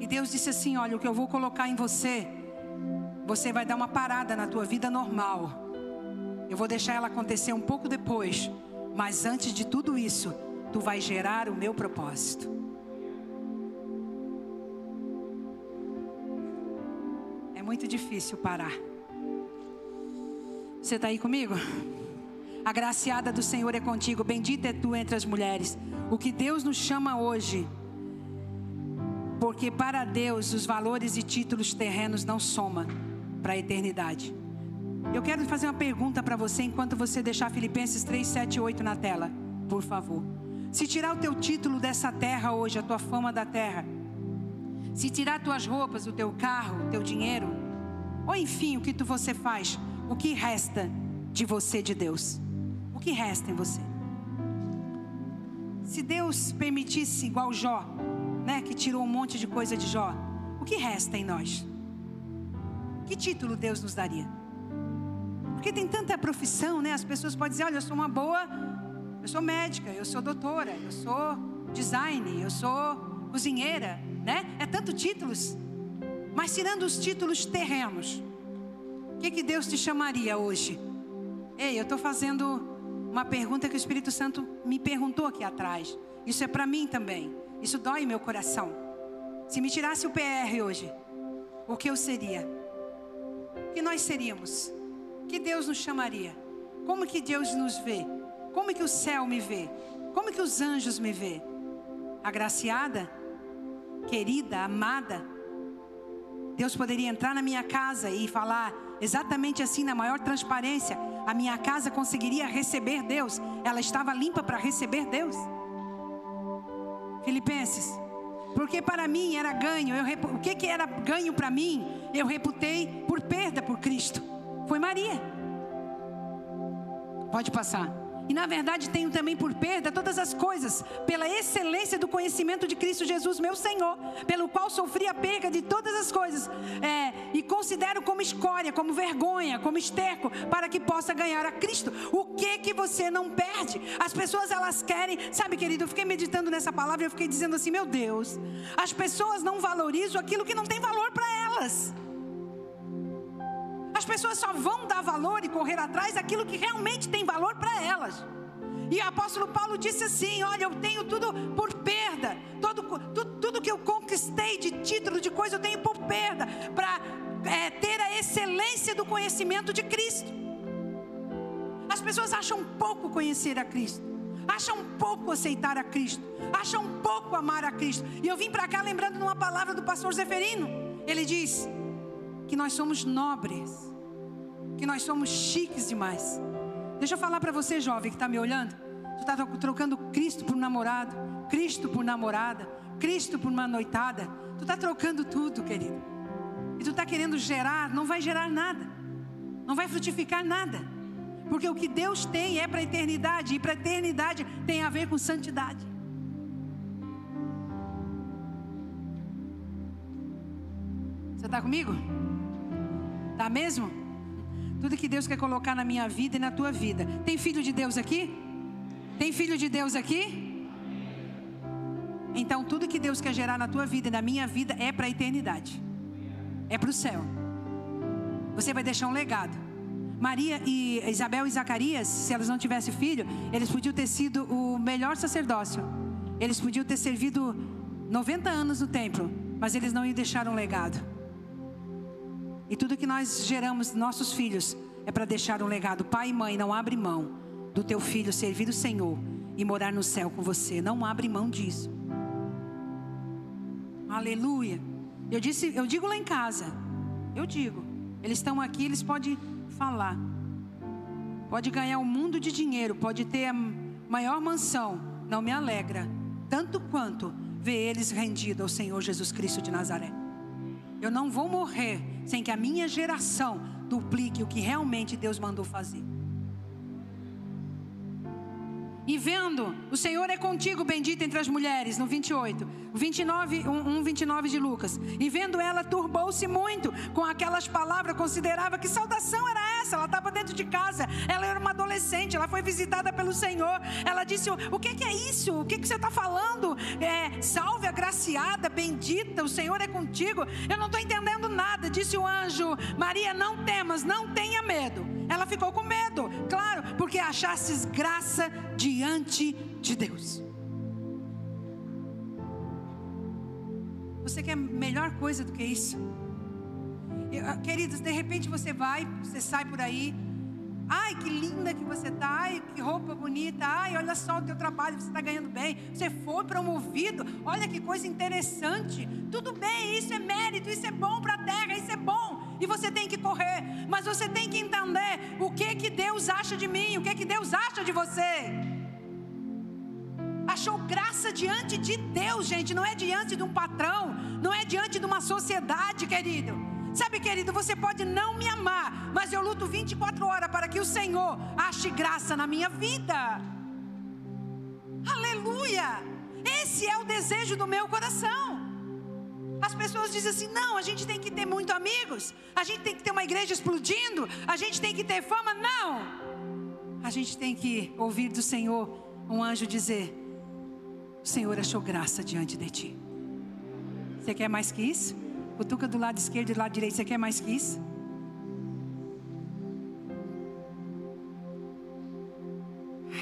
E Deus disse assim: Olha, o que eu vou colocar em você, você vai dar uma parada na tua vida normal eu vou deixar ela acontecer um pouco depois, mas antes de tudo isso, tu vai gerar o meu propósito. É muito difícil parar. Você está aí comigo? A graciada do Senhor é contigo, bendita é tu entre as mulheres. O que Deus nos chama hoje, porque para Deus os valores e títulos terrenos não somam para a eternidade. Eu quero fazer uma pergunta para você enquanto você deixar Filipenses 3, 7 e 8 na tela, por favor. Se tirar o teu título dessa terra hoje, a tua fama da terra, se tirar tuas roupas, o teu carro, o teu dinheiro, ou enfim, o que tu você faz, o que resta de você de Deus? Que resta em você? Se Deus permitisse, igual Jó, né, que tirou um monte de coisa de Jó, o que resta em nós? Que título Deus nos daria? Porque tem tanta profissão, né? As pessoas podem dizer: olha, eu sou uma boa, eu sou médica, eu sou doutora, eu sou design, eu sou cozinheira, né? É tanto títulos. Mas tirando os títulos terrenos, o que, que Deus te chamaria hoje? Ei, eu estou fazendo uma pergunta que o Espírito Santo me perguntou aqui atrás. Isso é para mim também. Isso dói meu coração. Se me tirasse o PR hoje, o que eu seria? O que nós seríamos? que Deus nos chamaria? Como que Deus nos vê? Como que o céu me vê? Como que os anjos me vê? Agraciada? Querida, amada? Deus poderia entrar na minha casa e falar exatamente assim, na maior transparência. A minha casa conseguiria receber Deus. Ela estava limpa para receber Deus. Filipenses. Porque para mim era ganho. Eu, o que, que era ganho para mim? Eu reputei por perda por Cristo. Foi Maria. Pode passar. E na verdade tenho também por perda todas as coisas, pela excelência do conhecimento de Cristo Jesus, meu Senhor, pelo qual sofri a perda de todas as coisas, é, e considero como escória, como vergonha, como esterco, para que possa ganhar a Cristo. O que que você não perde? As pessoas elas querem, sabe, querido, eu fiquei meditando nessa palavra, eu fiquei dizendo assim, meu Deus, as pessoas não valorizam aquilo que não tem valor para elas. As pessoas só vão dar valor e correr atrás daquilo que realmente tem valor para elas. E o apóstolo Paulo disse assim: Olha, eu tenho tudo por perda, todo, tudo, tudo que eu conquistei de título, de coisa, eu tenho por perda, para é, ter a excelência do conhecimento de Cristo. As pessoas acham pouco conhecer a Cristo, acham pouco aceitar a Cristo, acham pouco amar a Cristo. E eu vim para cá lembrando de uma palavra do pastor Zeferino. Ele diz: que nós somos nobres, que nós somos chiques demais. Deixa eu falar para você, jovem que está me olhando. Tu está trocando Cristo por namorado, Cristo por namorada, Cristo por uma noitada. Tu está trocando tudo, querido. E tu está querendo gerar, não vai gerar nada, não vai frutificar nada. Porque o que Deus tem é para a eternidade, e para a eternidade tem a ver com santidade. Você está comigo? Tá mesmo? Tudo que Deus quer colocar na minha vida e na tua vida. Tem filho de Deus aqui? Tem filho de Deus aqui? Então, tudo que Deus quer gerar na tua vida e na minha vida é para a eternidade. É para o céu. Você vai deixar um legado. Maria e Isabel e Zacarias, se elas não tivessem filho, eles podiam ter sido o melhor sacerdócio. Eles podiam ter servido 90 anos no templo, mas eles não iam deixar um legado. E tudo que nós geramos, nossos filhos, é para deixar um legado. Pai e mãe, não abre mão do teu filho servir o Senhor e morar no céu com você. Não abre mão disso. Aleluia. Eu disse, eu digo lá em casa. Eu digo. Eles estão aqui, eles podem falar. Pode ganhar um mundo de dinheiro, pode ter a maior mansão. Não me alegra tanto quanto ver eles rendidos ao Senhor Jesus Cristo de Nazaré. Eu não vou morrer sem que a minha geração duplique o que realmente Deus mandou fazer. E vendo, o Senhor é contigo, bendita entre as mulheres, no 28, 29, 1, 29 de Lucas. E vendo ela, turbou-se muito com aquelas palavras, considerava que saudação era essa. Ela estava dentro de casa, ela era uma adolescente, ela foi visitada pelo Senhor. Ela disse: O que, que é isso? O que, que você está falando? É, salve, agraciada, bendita, o Senhor é contigo. Eu não estou entendendo nada, disse o anjo: Maria, não temas, não tenha medo. Ela ficou com medo, claro, porque achasses graça diante de Deus. Você quer melhor coisa do que isso? Ah, queridos, de repente você vai, você sai por aí. Ai, que linda que você está. Ai, que roupa bonita. Ai, olha só o teu trabalho, você está ganhando bem. Você foi promovido. Olha que coisa interessante. Tudo bem, isso é mérito, isso é bom para a terra, isso é bom e você tem que correr, mas você tem que entender o que que Deus acha de mim, o que que Deus acha de você. Achou graça diante de Deus, gente, não é diante de um patrão, não é diante de uma sociedade, querido. Sabe, querido, você pode não me amar, mas eu luto 24 horas para que o Senhor ache graça na minha vida. Aleluia! Esse é o desejo do meu coração. As pessoas dizem assim: não, a gente tem que ter muito amigos, a gente tem que ter uma igreja explodindo, a gente tem que ter fama. Não! A gente tem que ouvir do Senhor um anjo dizer: O Senhor achou graça diante de ti. Você quer mais que isso? Cutuca do lado esquerdo e do lado direito, você quer mais que isso?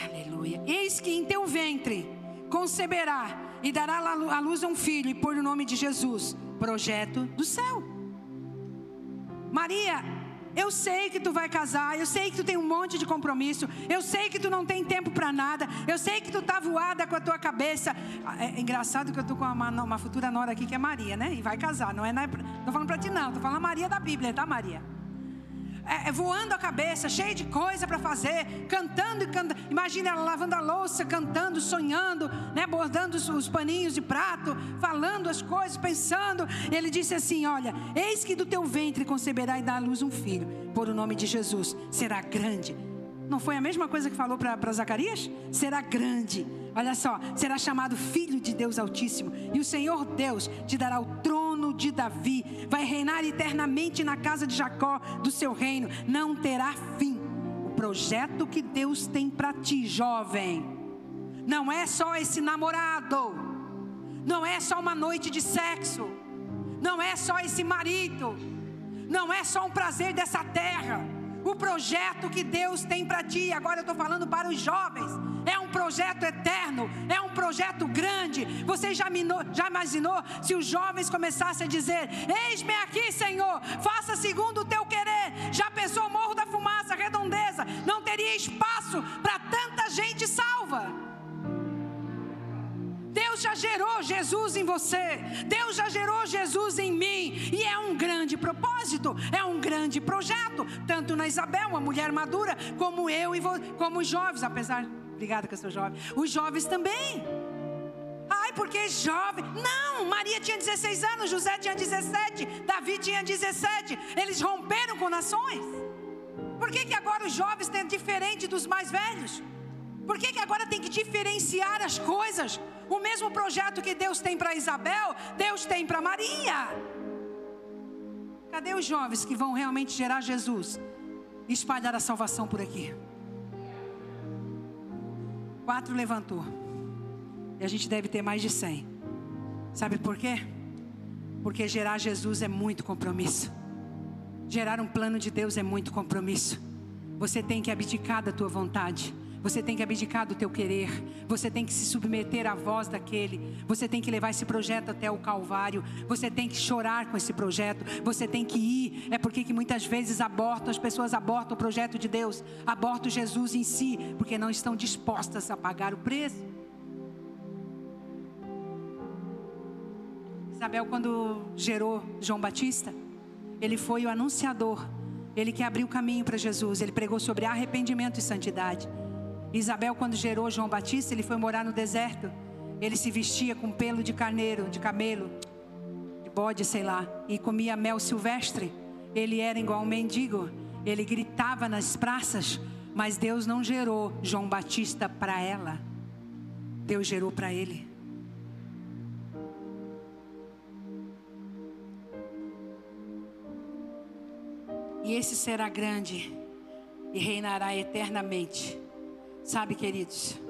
Aleluia. Eis que em teu ventre conceberá e dará à luz um filho e pôr o nome de Jesus. Projeto do céu. Maria, eu sei que tu vai casar, eu sei que tu tem um monte de compromisso, eu sei que tu não tem tempo para nada, eu sei que tu tá voada com a tua cabeça. É, é engraçado que eu tô com uma, uma, futura nora aqui que é Maria, né? E vai casar, não é? Não é tô falando para ti não, tô falando Maria da Bíblia, tá Maria? É, é, voando a cabeça, cheia de coisa para fazer, cantando e cantando. Imagina ela lavando a louça, cantando, sonhando, né, bordando os, os paninhos de prato, falando as coisas, pensando. Ele disse assim: Olha, eis que do teu ventre conceberá e dar à luz um filho, por o nome de Jesus, será grande. Não foi a mesma coisa que falou para Zacarias? Será grande. Olha só, será chamado Filho de Deus Altíssimo, e o Senhor Deus te dará o trono de Davi, vai reinar eternamente na casa de Jacó, do seu reino, não terá fim. O projeto que Deus tem para ti, jovem, não é só esse namorado, não é só uma noite de sexo, não é só esse marido, não é só um prazer dessa terra. O projeto que Deus tem para ti, agora eu estou falando para os jovens é um projeto eterno, é um projeto grande. Você já, minou, já imaginou se os jovens começassem a dizer: Eis-me aqui, Senhor, faça segundo o teu querer. Já pensou Morro da Fumaça, Redondeza? Não teria espaço para tanta gente salva. Deus já gerou Jesus em você, Deus já gerou Jesus em mim, e é um grande propósito, é um grande projeto, tanto na Isabel, uma mulher madura, como eu e como os jovens, apesar Obrigada que eu sou jovem. Os jovens também. Ai, porque jovem. Não, Maria tinha 16 anos, José tinha 17, Davi tinha 17. Eles romperam com nações. Por que, que agora os jovens têm diferente dos mais velhos? Por que, que agora tem que diferenciar as coisas? O mesmo projeto que Deus tem para Isabel, Deus tem para Maria. Cadê os jovens que vão realmente gerar Jesus e espalhar a salvação por aqui? Quatro levantou. E a gente deve ter mais de cem. Sabe por quê? Porque gerar Jesus é muito compromisso. Gerar um plano de Deus é muito compromisso. você tem que abdicar da tua vontade. Você tem que abdicar do teu querer. Você tem que se submeter à voz daquele. Você tem que levar esse projeto até o Calvário. Você tem que chorar com esse projeto. Você tem que ir. É porque que muitas vezes abortam, as pessoas abortam o projeto de Deus, abortam Jesus em si, porque não estão dispostas a pagar o preço. Isabel, quando gerou João Batista, ele foi o anunciador. Ele que abriu o caminho para Jesus. Ele pregou sobre arrependimento e santidade. Isabel, quando gerou João Batista, ele foi morar no deserto. Ele se vestia com pelo de carneiro, de camelo, de bode, sei lá, e comia mel silvestre. Ele era igual um mendigo. Ele gritava nas praças, mas Deus não gerou João Batista para ela. Deus gerou para ele. E esse será grande e reinará eternamente. Sabe, queridos,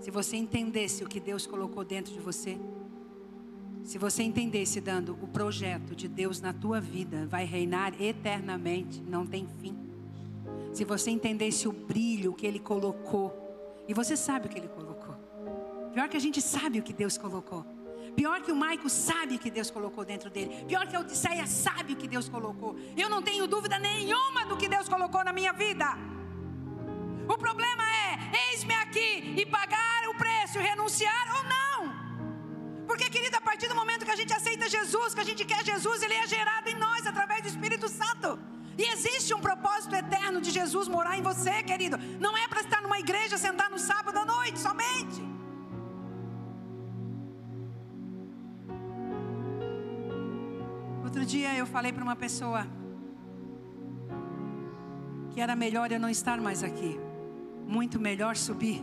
se você entendesse o que Deus colocou dentro de você, se você entendesse dando o projeto de Deus na tua vida, vai reinar eternamente, não tem fim. Se você entendesse o brilho que Ele colocou, e você sabe o que Ele colocou, pior que a gente sabe o que Deus colocou. Pior que o Maico sabe o que Deus colocou dentro dele. Pior que a Odisseia sabe o que Deus colocou. Eu não tenho dúvida nenhuma do que Deus colocou na minha vida. O problema é, eis-me aqui e pagar o preço, renunciar ou não. Porque, querido, a partir do momento que a gente aceita Jesus, que a gente quer Jesus, ele é gerado em nós através do Espírito Santo. E existe um propósito eterno de Jesus morar em você, querido. Não é para estar numa igreja, sentar no sábado à noite somente. Outro dia eu falei para uma pessoa que era melhor eu não estar mais aqui muito melhor subir.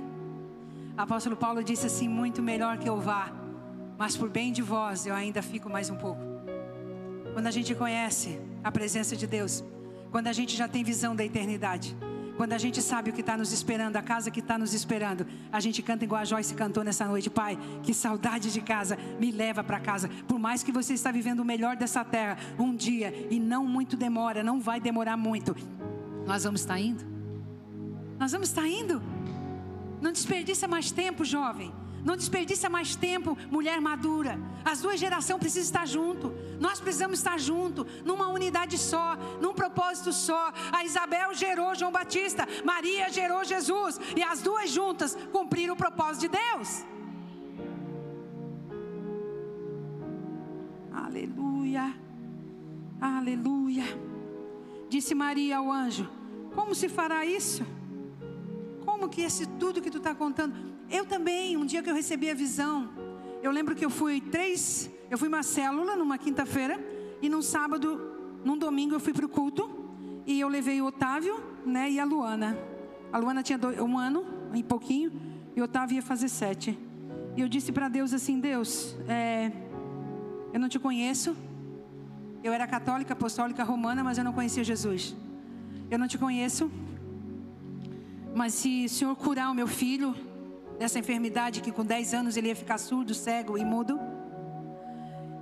Apóstolo Paulo disse assim: muito melhor que eu vá, mas por bem de vós eu ainda fico mais um pouco. Quando a gente conhece a presença de Deus, quando a gente já tem visão da eternidade, quando a gente sabe o que está nos esperando, a casa que está nos esperando, a gente canta igual a Joyce cantou nessa noite, Pai, que saudade de casa, me leva para casa. Por mais que você está vivendo o melhor dessa terra, um dia, e não muito demora, não vai demorar muito, nós vamos estar indo. Nós vamos estar indo. Não desperdiça mais tempo, jovem. Não desperdiça mais tempo, mulher madura. As duas gerações precisam estar junto. Nós precisamos estar junto, numa unidade só, num propósito só. A Isabel gerou João Batista, Maria gerou Jesus, e as duas juntas cumpriram o propósito de Deus. Aleluia. Aleluia. Disse Maria ao anjo: Como se fará isso? Como que esse tudo que tu está contando? Eu também, um dia que eu recebi a visão, eu lembro que eu fui três, eu fui uma célula numa quinta-feira e num sábado, num domingo eu fui para o culto e eu levei o Otávio, né, e a Luana. A Luana tinha dois, um ano e pouquinho e o Otávio ia fazer sete. E eu disse para Deus assim, Deus, é, eu não te conheço. Eu era católica, apostólica, romana, mas eu não conhecia Jesus. Eu não te conheço. Mas se o Senhor curar o meu filho dessa enfermidade que com 10 anos ele ia ficar surdo, cego e mudo,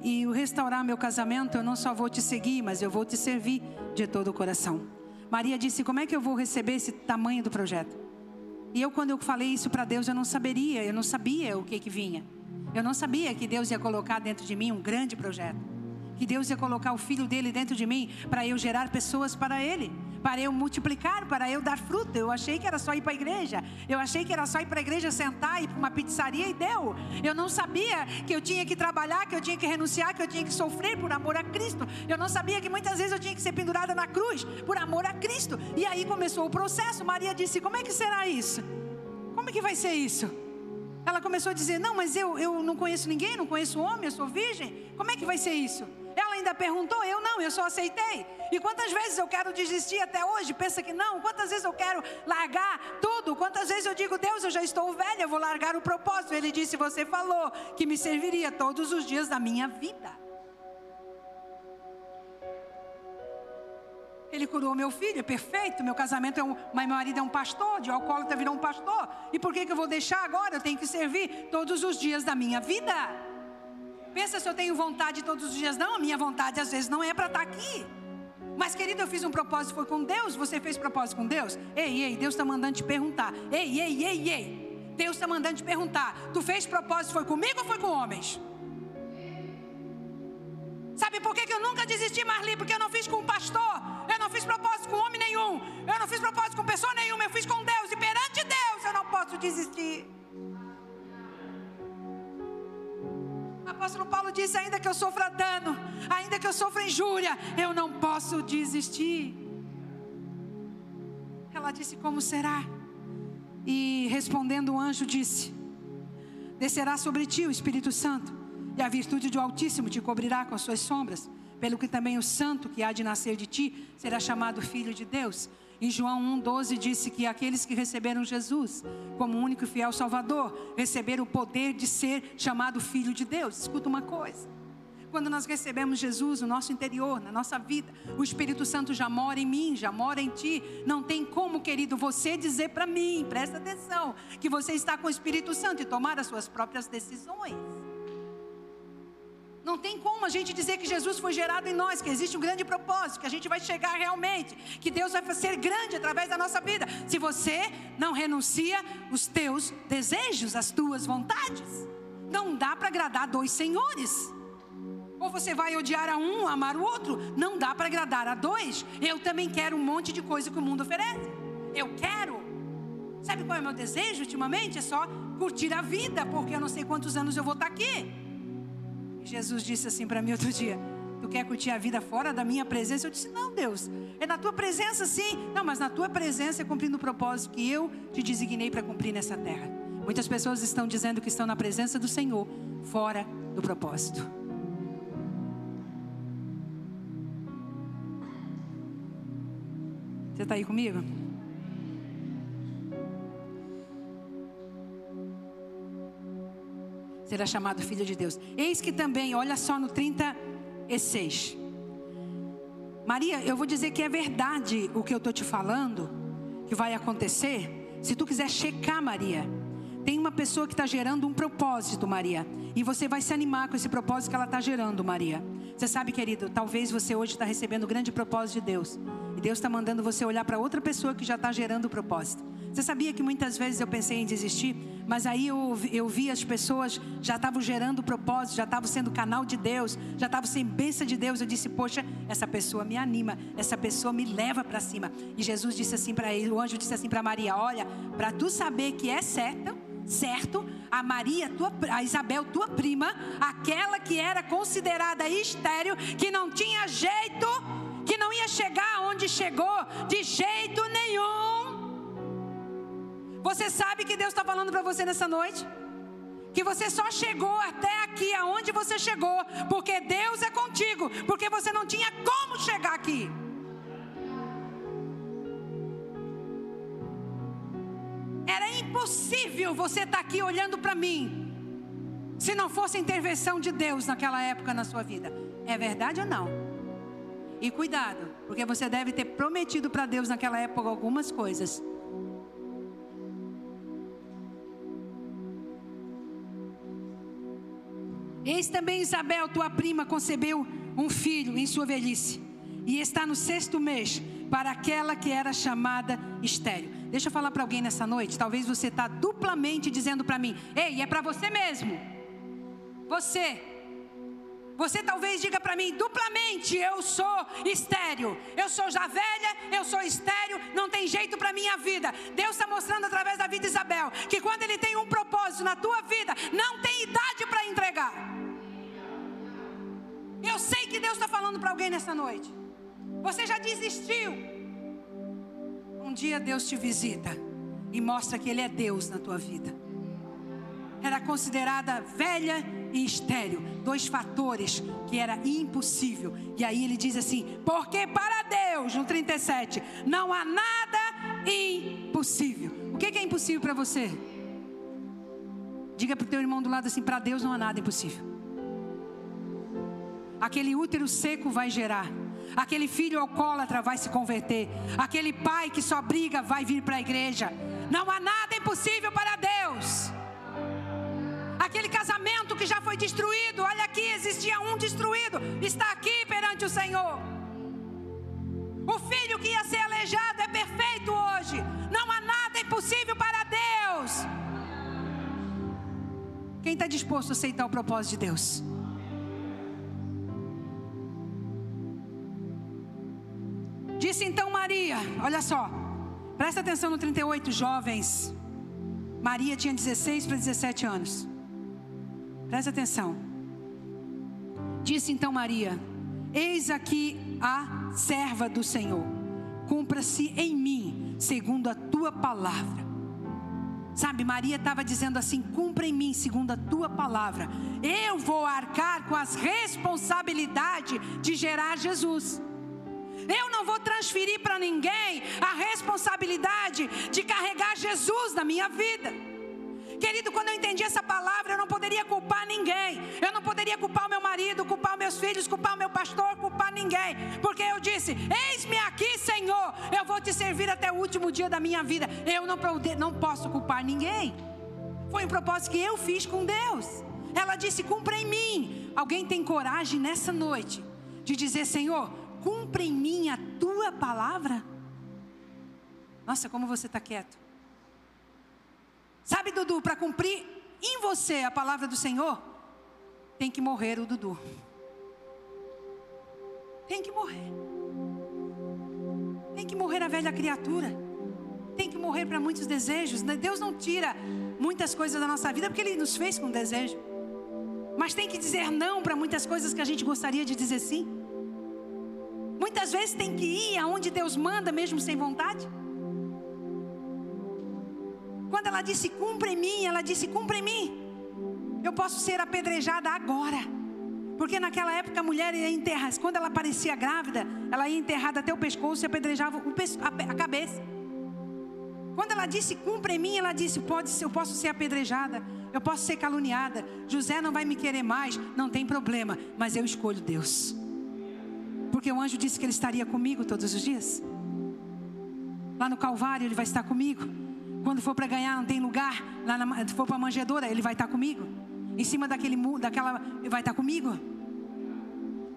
e o restaurar meu casamento, eu não só vou te seguir, mas eu vou te servir de todo o coração. Maria disse: Como é que eu vou receber esse tamanho do projeto? E eu, quando eu falei isso para Deus, eu não saberia, eu não sabia o que que vinha. Eu não sabia que Deus ia colocar dentro de mim um grande projeto. Que Deus ia colocar o filho dele dentro de mim para eu gerar pessoas para ele para eu multiplicar, para eu dar fruto. Eu achei que era só ir para a igreja. Eu achei que era só ir para a igreja sentar, ir para uma pizzaria e deu. Eu não sabia que eu tinha que trabalhar, que eu tinha que renunciar, que eu tinha que sofrer por amor a Cristo. Eu não sabia que muitas vezes eu tinha que ser pendurada na cruz por amor a Cristo. E aí começou o processo. Maria disse: Como é que será isso? Como é que vai ser isso? Ela começou a dizer: Não, mas eu, eu não conheço ninguém, não conheço homem, eu sou virgem. Como é que vai ser isso? Ela ainda perguntou, eu não, eu só aceitei. E quantas vezes eu quero desistir até hoje? Pensa que não. Quantas vezes eu quero largar tudo? Quantas vezes eu digo, Deus, eu já estou velha, eu vou largar o propósito. Ele disse, você falou que me serviria todos os dias da minha vida. Ele curou meu filho, é perfeito. Meu casamento é um. Meu marido é um pastor, de alcoólatra virou um pastor. E por que, que eu vou deixar agora? Eu tenho que servir todos os dias da minha vida. Pensa se eu tenho vontade todos os dias. Não, a minha vontade às vezes não é para estar tá aqui. Mas, querido, eu fiz um propósito, foi com Deus. Você fez propósito com Deus? Ei, ei, Deus está mandando te perguntar. Ei, ei, ei, ei. Deus está mandando te perguntar. Tu fez propósito, foi comigo ou foi com homens? Sabe por que, eu nunca desisti, Marli? Porque eu não fiz com um pastor. Eu não fiz propósito com homem nenhum. Eu não fiz propósito com pessoa nenhuma. Eu fiz com Deus. E perante Deus eu não posso desistir. Apóstolo Paulo disse: ainda que eu sofra dano, ainda que eu sofra injúria, eu não posso desistir. Ela disse: Como será? E respondendo o anjo disse: Descerá sobre ti o Espírito Santo, e a virtude do Altíssimo te cobrirá com as suas sombras, pelo que também o santo que há de nascer de ti será chamado filho de Deus. Em João 1,12 disse que aqueles que receberam Jesus como único e fiel Salvador receberam o poder de ser chamado filho de Deus. Escuta uma coisa. Quando nós recebemos Jesus no nosso interior, na nossa vida, o Espírito Santo já mora em mim, já mora em ti. Não tem como, querido, você dizer para mim, presta atenção, que você está com o Espírito Santo e tomar as suas próprias decisões. Não tem como a gente dizer que Jesus foi gerado em nós, que existe um grande propósito, que a gente vai chegar realmente, que Deus vai ser grande através da nossa vida. Se você não renuncia os teus desejos, as tuas vontades, não dá para agradar dois senhores. Ou você vai odiar a um, amar o outro. Não dá para agradar a dois. Eu também quero um monte de coisa que o mundo oferece. Eu quero. Sabe qual é o meu desejo ultimamente? É só curtir a vida, porque eu não sei quantos anos eu vou estar aqui. Jesus disse assim para mim outro dia: Tu quer curtir a vida fora da minha presença? Eu disse: Não, Deus, é na tua presença sim. Não, mas na tua presença é cumprindo o propósito que eu te designei para cumprir nessa terra. Muitas pessoas estão dizendo que estão na presença do Senhor, fora do propósito. Você está aí comigo? Será chamado filho de Deus. Eis que também, olha só no 36. Maria, eu vou dizer que é verdade o que eu estou te falando, que vai acontecer. Se tu quiser checar, Maria, tem uma pessoa que está gerando um propósito, Maria. E você vai se animar com esse propósito que ela está gerando, Maria. Você sabe, querido, talvez você hoje está recebendo o grande propósito de Deus. E Deus está mandando você olhar para outra pessoa que já está gerando o propósito. Você sabia que muitas vezes eu pensei em desistir, mas aí eu, eu vi as pessoas já estavam gerando propósito, já estavam sendo canal de Deus, já estavam sendo bênção de Deus. Eu disse, poxa, essa pessoa me anima, essa pessoa me leva para cima. E Jesus disse assim para ele, o anjo disse assim para Maria: Olha, para tu saber que é certo, certo, a Maria, tua, a Isabel, tua prima, aquela que era considerada estéril, que não tinha jeito, que não ia chegar onde chegou, de jeito nenhum você sabe que Deus está falando para você nessa noite? Que você só chegou até aqui, aonde você chegou, porque Deus é contigo, porque você não tinha como chegar aqui. Era impossível você estar tá aqui olhando para mim, se não fosse a intervenção de Deus naquela época na sua vida. É verdade ou não? E cuidado, porque você deve ter prometido para Deus naquela época algumas coisas Eis também Isabel, tua prima, concebeu um filho em sua velhice. E está no sexto mês para aquela que era chamada estéreo. Deixa eu falar para alguém nessa noite. Talvez você está duplamente dizendo para mim: Ei, é para você mesmo. Você. Você talvez diga para mim duplamente: eu sou estéreo, eu sou já velha, eu sou estéreo, não tem jeito para minha vida. Deus está mostrando através da vida de Isabel que quando Ele tem um propósito na tua vida, não tem idade para entregar. Eu sei que Deus está falando para alguém nessa noite. Você já desistiu. Um dia Deus te visita e mostra que Ele é Deus na tua vida. Era considerada velha e estéreo, dois fatores que era impossível. E aí ele diz assim: porque para Deus, no 37, não há nada impossível. O que é impossível para você? Diga para o teu irmão do lado assim: para Deus não há nada impossível aquele útero seco vai gerar. Aquele filho alcoólatra vai se converter. Aquele pai que só briga vai vir para a igreja. Não há nada impossível para Deus. Aquele casamento que já foi destruído, olha aqui, existia um destruído, está aqui perante o Senhor. que ia ser aleijado é perfeito hoje. Não há nada impossível para Deus. Quem está disposto a aceitar o propósito de Deus? Disse então Maria, olha só, presta atenção no 38, jovens. Maria tinha 16 para 17 anos. Presta atenção. Disse então Maria: Eis aqui a serva do Senhor, cumpra-se em mim, segundo a tua palavra. Sabe, Maria estava dizendo assim: cumpra em mim, segundo a tua palavra. Eu vou arcar com as responsabilidades de gerar Jesus. Eu não vou transferir para ninguém a responsabilidade de carregar Jesus na minha vida. Querido, quando eu entendi essa palavra, eu não poderia culpar ninguém. Eu não poderia culpar o meu marido, culpar meus filhos, culpar o meu pastor, culpar ninguém. Porque eu disse: Eis-me aqui, Senhor. Eu vou te servir até o último dia da minha vida. Eu não, não posso culpar ninguém. Foi um propósito que eu fiz com Deus. Ela disse: Cumpra em mim. Alguém tem coragem nessa noite de dizer: Senhor, cumpra em mim a tua palavra? Nossa, como você está quieto. Sabe, Dudu, para cumprir em você a palavra do Senhor, tem que morrer o Dudu. Tem que morrer. Tem que morrer a velha criatura. Tem que morrer para muitos desejos. Deus não tira muitas coisas da nossa vida porque Ele nos fez com desejo. Mas tem que dizer não para muitas coisas que a gente gostaria de dizer sim. Muitas vezes tem que ir aonde Deus manda, mesmo sem vontade. Quando ela disse cumpra em mim, ela disse cumpra em mim. Eu posso ser apedrejada agora. Porque naquela época a mulher ia enterrar, quando ela parecia grávida, ela ia enterrada até o pescoço e apedrejava a cabeça. Quando ela disse cumpra em mim, ela disse pode eu posso ser apedrejada, eu posso ser caluniada. José não vai me querer mais, não tem problema, mas eu escolho Deus porque o anjo disse que ele estaria comigo todos os dias. Lá no Calvário ele vai estar comigo. Quando for para ganhar não tem lugar, lá na, for para a manjedoura ele vai estar comigo. Em cima daquele daquela ele vai estar comigo.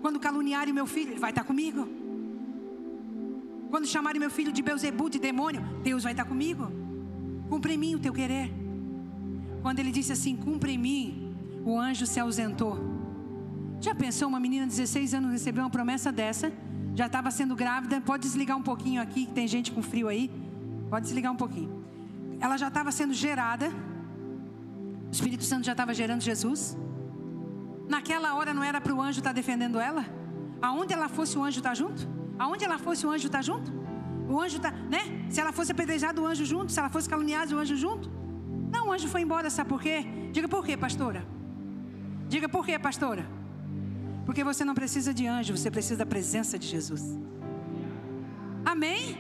Quando caluniarem meu filho, ele vai estar comigo. Quando chamarem meu filho de Beuzebu, de demônio, Deus vai estar comigo. Cumpre em mim o teu querer. Quando ele disse assim, cumpre em mim, o anjo se ausentou. Já pensou uma menina de 16 anos receber uma promessa dessa? Já estava sendo grávida. Pode desligar um pouquinho aqui, que tem gente com frio aí. Pode desligar um pouquinho. Ela já estava sendo gerada. O Espírito Santo já estava gerando Jesus. Naquela hora não era para o anjo estar tá defendendo ela? Aonde ela fosse, o anjo está junto? Aonde ela fosse, o anjo está junto? O anjo está, né? Se ela fosse apedrejada, o anjo junto. Se ela fosse caluniada, o anjo junto. Não, o anjo foi embora, sabe por quê? Diga por quê, pastora? Diga por quê, pastora? Porque você não precisa de anjo, você precisa da presença de Jesus. Amém?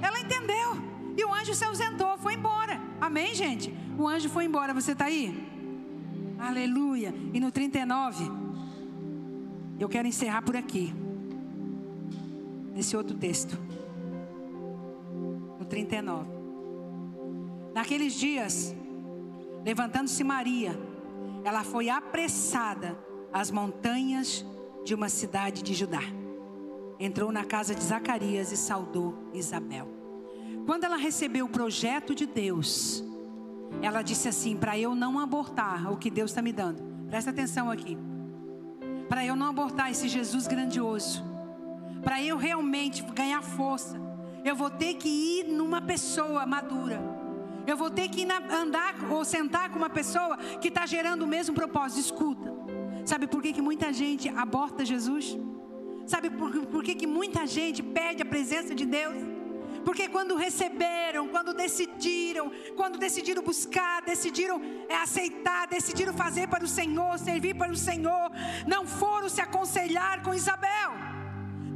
Ela entendeu. E o anjo se ausentou, foi embora. Amém, gente? O anjo foi embora. Você está aí? Aleluia. E no 39, eu quero encerrar por aqui. Nesse outro texto. No 39. Naqueles dias, levantando-se Maria, ela foi apressada as montanhas de uma cidade de Judá. Entrou na casa de Zacarias e saudou Isabel. Quando ela recebeu o projeto de Deus, ela disse assim: para eu não abortar o que Deus está me dando, presta atenção aqui. Para eu não abortar esse Jesus grandioso, para eu realmente ganhar força, eu vou ter que ir numa pessoa madura. Eu vou ter que andar ou sentar com uma pessoa que está gerando o mesmo propósito. Escuta. Sabe por que, que muita gente aborta Jesus? Sabe por, por que, que muita gente perde a presença de Deus? Porque quando receberam, quando decidiram, quando decidiram buscar, decidiram é, aceitar, decidiram fazer para o Senhor, servir para o Senhor, não foram se aconselhar com Isabel,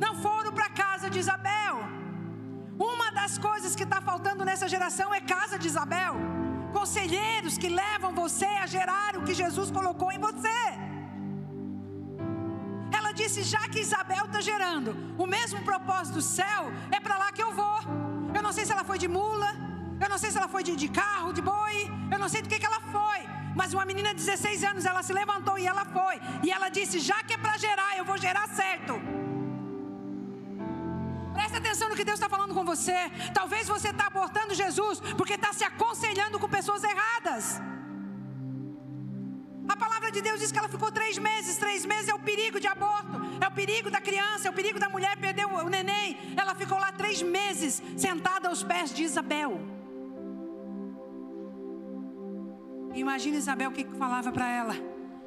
não foram para a casa de Isabel. Uma das coisas que está faltando nessa geração é casa de Isabel, conselheiros que levam você a gerar o que Jesus colocou em você disse: já que Isabel está gerando o mesmo propósito do céu, é para lá que eu vou. Eu não sei se ela foi de mula, eu não sei se ela foi de, de carro, de boi, eu não sei do que, que ela foi. Mas uma menina de 16 anos, ela se levantou e ela foi. E ela disse: já que é para gerar, eu vou gerar certo. Presta atenção escutando o que Deus está falando com você. Talvez você está abortando Jesus porque está se aconselhando com pessoas erradas. A palavra de Deus diz que ela ficou três meses. Três meses é o perigo de aborto, é o perigo da criança, é o perigo da mulher perder o neném. Ela ficou lá três meses sentada aos pés de Isabel. Imagina Isabel o que falava para ela: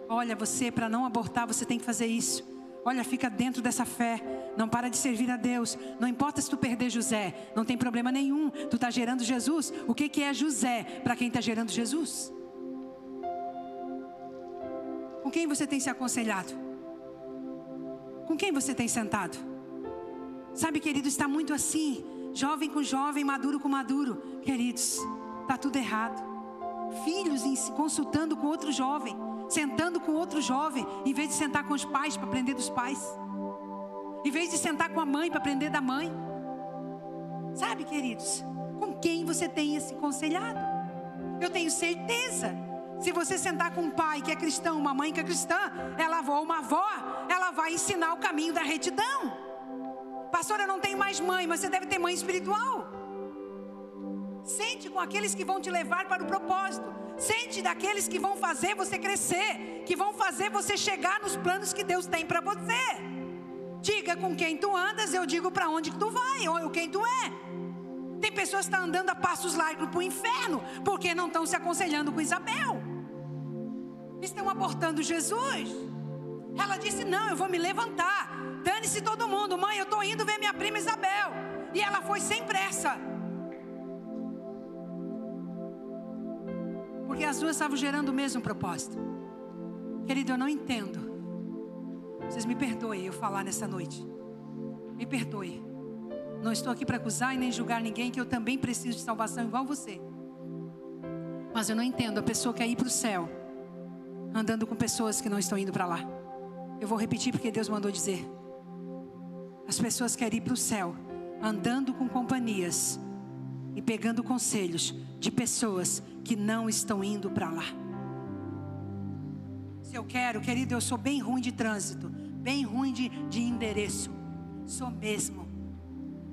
Olha, você, para não abortar, você tem que fazer isso. Olha, fica dentro dessa fé. Não para de servir a Deus. Não importa se tu perder José. Não tem problema nenhum. Tu está gerando Jesus. O que, que é José para quem está gerando Jesus? Com quem você tem se aconselhado? Com quem você tem sentado? Sabe, querido, está muito assim. Jovem com jovem, maduro com maduro. Queridos, está tudo errado. Filhos consultando com outro jovem sentando com outro jovem, em vez de sentar com os pais para aprender dos pais, em vez de sentar com a mãe para aprender da mãe. Sabe, queridos, com quem você tem esse conselhado? Eu tenho certeza. Se você sentar com um pai que é cristão, uma mãe que é cristã, ela avó, uma avó, ela vai ensinar o caminho da retidão. Pastora, eu não tenho mais mãe, mas você deve ter mãe espiritual. Sente com aqueles que vão te levar para o propósito. Sente daqueles que vão fazer você crescer, que vão fazer você chegar nos planos que Deus tem para você. Diga com quem tu andas, eu digo para onde tu vai, ou quem tu é. Tem pessoas que estão andando a passos largos para o inferno, porque não estão se aconselhando com Isabel. Estão abortando Jesus. Ela disse: Não, eu vou me levantar. Dane-se todo mundo. Mãe, eu estou indo ver minha prima Isabel. E ela foi sem pressa. Porque as duas estavam gerando o mesmo propósito. Querido, eu não entendo. Vocês me perdoem eu falar nessa noite. Me perdoe. Não estou aqui para acusar e nem julgar ninguém, que eu também preciso de salvação igual você. Mas eu não entendo a pessoa que quer ir para o céu, andando com pessoas que não estão indo para lá. Eu vou repetir porque Deus mandou dizer. As pessoas querem ir para o céu, andando com companhias e pegando conselhos de pessoas que não estão indo para lá. Se eu quero, querido, eu sou bem ruim de trânsito, bem ruim de, de endereço. Sou mesmo.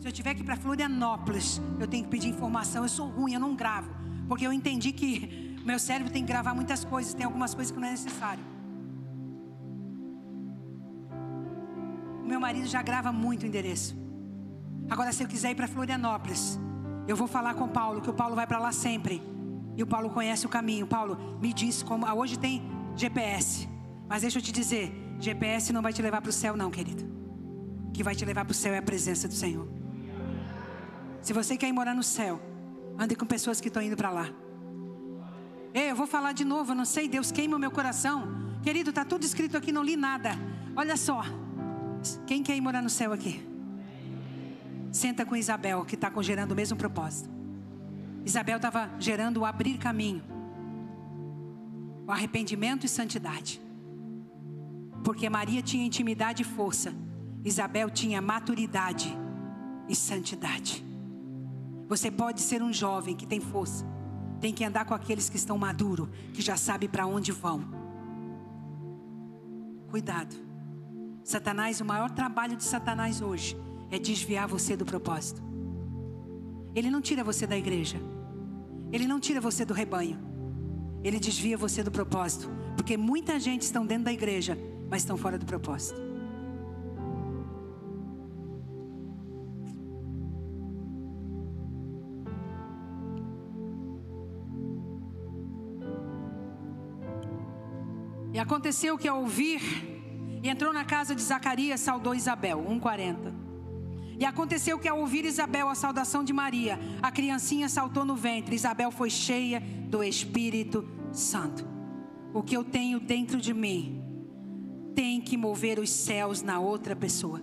Se eu tiver que ir para Florianópolis, eu tenho que pedir informação. Eu sou ruim, eu não gravo. Porque eu entendi que meu cérebro tem que gravar muitas coisas, tem algumas coisas que não é necessário. O meu marido já grava muito o endereço. Agora, se eu quiser ir para Florianópolis, eu vou falar com o Paulo, que o Paulo vai para lá sempre. E o Paulo conhece o caminho. Paulo, me diz como. Ah, hoje tem GPS. Mas deixa eu te dizer: GPS não vai te levar para o céu, não, querido. O que vai te levar para o céu é a presença do Senhor. Se você quer ir morar no céu, ande com pessoas que estão indo para lá. Ei, eu vou falar de novo, eu não sei, Deus queima o meu coração. Querido, está tudo escrito aqui, não li nada. Olha só. Quem quer ir morar no céu aqui? Senta com Isabel, que está gerando o mesmo propósito. Isabel estava gerando o abrir caminho, o arrependimento e santidade. Porque Maria tinha intimidade e força, Isabel tinha maturidade e santidade. Você pode ser um jovem que tem força, tem que andar com aqueles que estão maduros, que já sabem para onde vão. Cuidado. Satanás, o maior trabalho de Satanás hoje é desviar você do propósito. Ele não tira você da igreja. Ele não tira você do rebanho. Ele desvia você do propósito. Porque muita gente está dentro da igreja, mas estão fora do propósito. Aconteceu que ao ouvir, e entrou na casa de Zacarias, saudou Isabel, 1,40. E aconteceu que ao ouvir Isabel a saudação de Maria, a criancinha saltou no ventre. Isabel foi cheia do Espírito Santo. O que eu tenho dentro de mim tem que mover os céus na outra pessoa.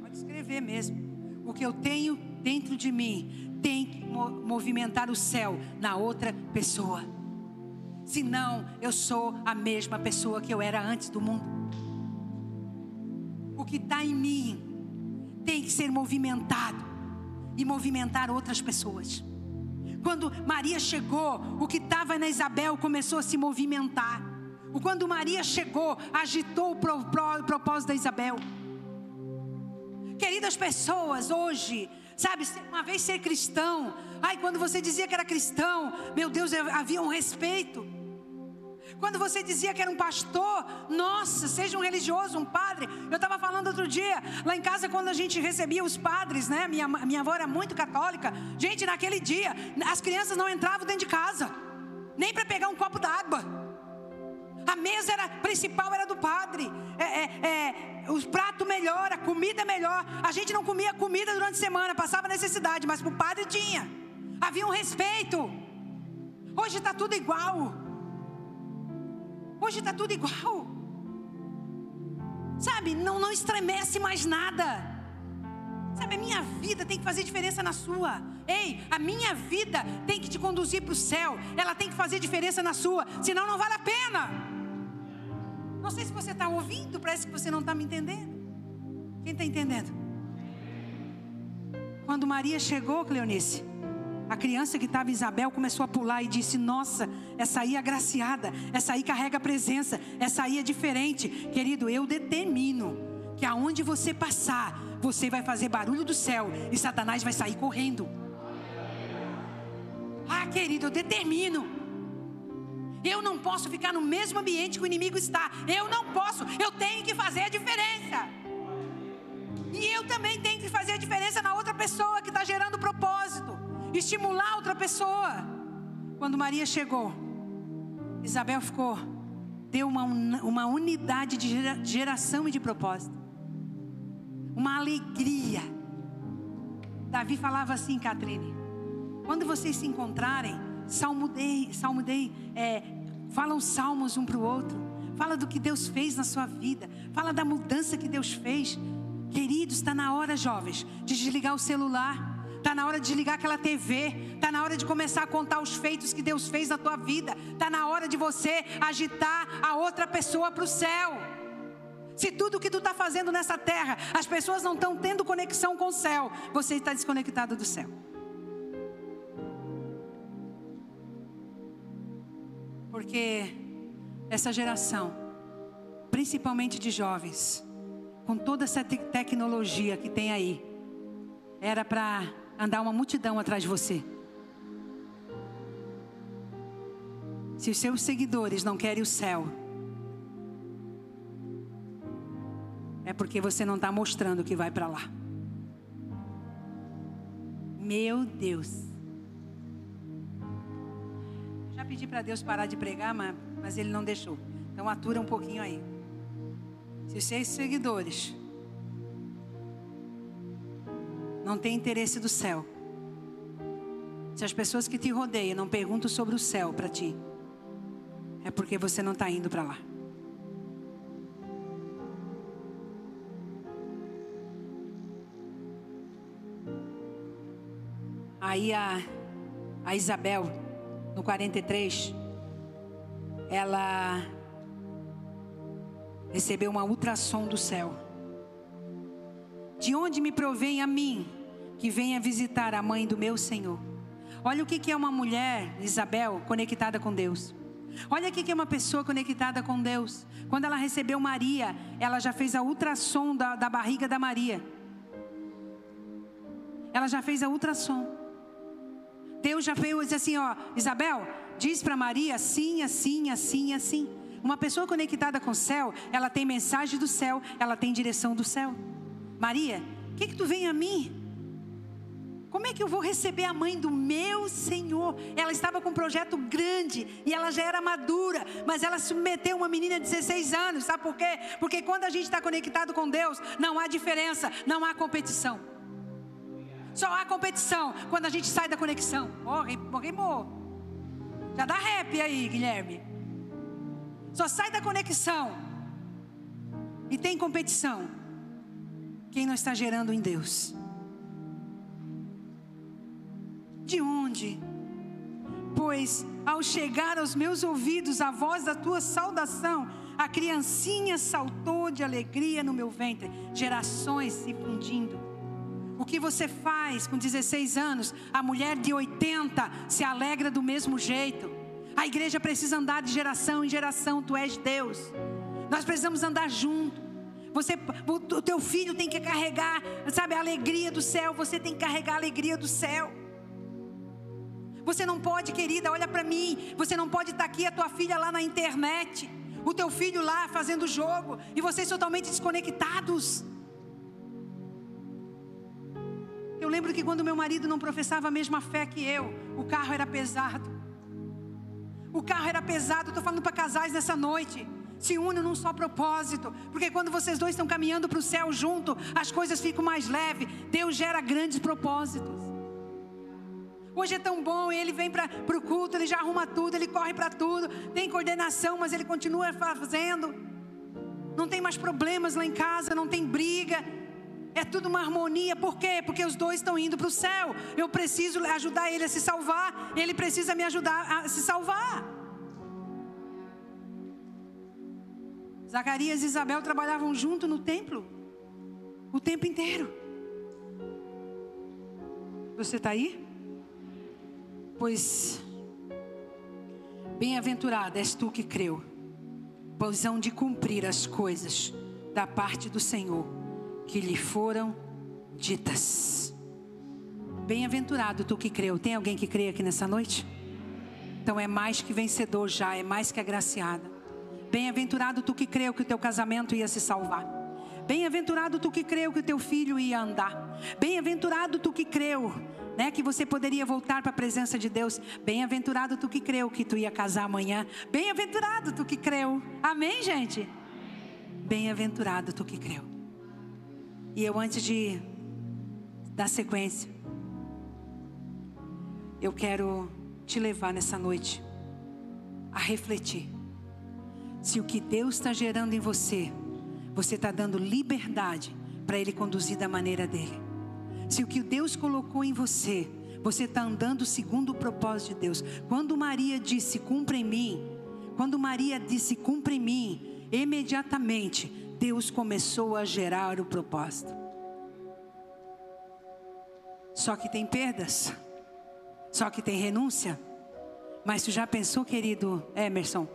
Pode escrever mesmo. O que eu tenho dentro de mim tem que movimentar o céu na outra pessoa. Senão, eu sou a mesma pessoa que eu era antes do mundo o que está em mim tem que ser movimentado e movimentar outras pessoas. Quando Maria chegou, o que estava na Isabel começou a se movimentar. Quando Maria chegou, agitou o propósito da Isabel. Queridas pessoas, hoje, sabe, uma vez ser cristão, ai, quando você dizia que era cristão, meu Deus, havia um respeito. Quando você dizia que era um pastor, nossa, seja um religioso, um padre. Eu estava falando outro dia, lá em casa, quando a gente recebia os padres, né? Minha, minha avó era muito católica. Gente, naquele dia, as crianças não entravam dentro de casa, nem para pegar um copo d'água. A mesa era principal era do padre. É, é, é, o prato melhor, a comida melhor. A gente não comia comida durante a semana, passava necessidade, mas para o padre tinha. Havia um respeito. Hoje está tudo igual. Hoje está tudo igual. Sabe, não, não estremece mais nada. Sabe, a minha vida tem que fazer diferença na sua. Ei, a minha vida tem que te conduzir para o céu. Ela tem que fazer diferença na sua. Senão não vale a pena. Não sei se você está ouvindo, parece que você não está me entendendo. Quem está entendendo? Quando Maria chegou, Cleonice, a criança que estava Isabel começou a pular e disse: Nossa, essa aí é agraciada, essa aí carrega presença, essa aí é diferente. Querido, eu determino que aonde você passar, você vai fazer barulho do céu e Satanás vai sair correndo. Ah, querido, eu determino. Eu não posso ficar no mesmo ambiente que o inimigo está. Eu não posso. Eu tenho que fazer a diferença. E eu também tenho que fazer a diferença na outra pessoa que está gerando propósito estimular outra pessoa. Quando Maria chegou, Isabel ficou, deu uma, uma unidade de geração e de propósito, uma alegria. Davi falava assim, Catrine: quando vocês se encontrarem, salmodei, salmodei, é, falam salmos um para o outro, fala do que Deus fez na sua vida, fala da mudança que Deus fez. Queridos, está na hora, jovens, de desligar o celular Está na hora de desligar aquela TV. Está na hora de começar a contar os feitos que Deus fez na tua vida. Está na hora de você agitar a outra pessoa para o céu. Se tudo que tu está fazendo nessa terra, as pessoas não estão tendo conexão com o céu, você está desconectado do céu. Porque essa geração, principalmente de jovens, com toda essa te tecnologia que tem aí, era para andar uma multidão atrás de você. Se os seus seguidores não querem o céu, é porque você não está mostrando que vai para lá. Meu Deus. Pedi para Deus parar de pregar, mas, mas Ele não deixou. Então atura um pouquinho aí. Se os seus seguidores não tem interesse do céu, se as pessoas que te rodeiam não perguntam sobre o céu para ti, é porque você não está indo para lá. Aí a, a Isabel, no 43, ela recebeu uma ultrassom do céu. De onde me provém a mim que venha visitar a mãe do meu Senhor? Olha o que é uma mulher, Isabel, conectada com Deus. Olha o que é uma pessoa conectada com Deus. Quando ela recebeu Maria, ela já fez a ultrassom da, da barriga da Maria. Ela já fez a ultrassom. Deus já fez disse assim, ó, Isabel, diz para Maria assim, assim, assim, assim. Uma pessoa conectada com o céu, ela tem mensagem do céu, ela tem direção do céu. Maria, o que, que tu vem a mim? Como é que eu vou receber a mãe do meu Senhor? Ela estava com um projeto grande e ela já era madura, mas ela submeteu uma menina de 16 anos, sabe por quê? Porque quando a gente está conectado com Deus, não há diferença, não há competição. Só há competição quando a gente sai da conexão. Oh, rimou. Já dá rap aí, Guilherme. Só sai da conexão e tem competição quem não está gerando em Deus? De onde? Pois ao chegar aos meus ouvidos a voz da tua saudação, a criancinha saltou de alegria no meu ventre, gerações se fundindo. O que você faz com 16 anos, a mulher de 80 se alegra do mesmo jeito. A igreja precisa andar de geração em geração, tu és Deus. Nós precisamos andar juntos. Você, o, teu filho tem que carregar, sabe, a alegria do céu. Você tem que carregar a alegria do céu. Você não pode, querida, olha para mim. Você não pode estar aqui a tua filha lá na internet, o teu filho lá fazendo jogo e vocês totalmente desconectados. Eu lembro que quando meu marido não professava a mesma fé que eu, o carro era pesado. O carro era pesado. Estou falando para casais nessa noite se unem num só propósito, porque quando vocês dois estão caminhando para o céu junto, as coisas ficam mais leves. Deus gera grandes propósitos. Hoje é tão bom, ele vem para o culto, ele já arruma tudo, ele corre para tudo, tem coordenação, mas ele continua fazendo. Não tem mais problemas lá em casa, não tem briga. É tudo uma harmonia, por quê? Porque os dois estão indo para o céu. Eu preciso ajudar ele a se salvar, ele precisa me ajudar a se salvar. Zacarias e Isabel trabalhavam junto no templo o tempo inteiro. Você está aí? Pois, bem-aventurada és tu que creu, pois hão de cumprir as coisas da parte do Senhor que lhe foram ditas. Bem-aventurado tu que creu. Tem alguém que crê aqui nessa noite? Então é mais que vencedor já, é mais que agraciada. Bem-aventurado tu que creu que o teu casamento ia se salvar. Bem-aventurado tu que creu que o teu filho ia andar. Bem-aventurado tu que creu, né, que você poderia voltar para a presença de Deus. Bem-aventurado tu que creu que tu ia casar amanhã. Bem-aventurado tu que creu. Amém, gente. Bem-aventurado tu que creu. E eu antes de dar sequência, eu quero te levar nessa noite a refletir se o que Deus está gerando em você, você está dando liberdade para Ele conduzir da maneira dele. Se o que Deus colocou em você, você está andando segundo o propósito de Deus. Quando Maria disse, cumpra em mim, quando Maria disse, cumpra em mim, imediatamente Deus começou a gerar o propósito. Só que tem perdas, só que tem renúncia. Mas tu já pensou, querido Emerson?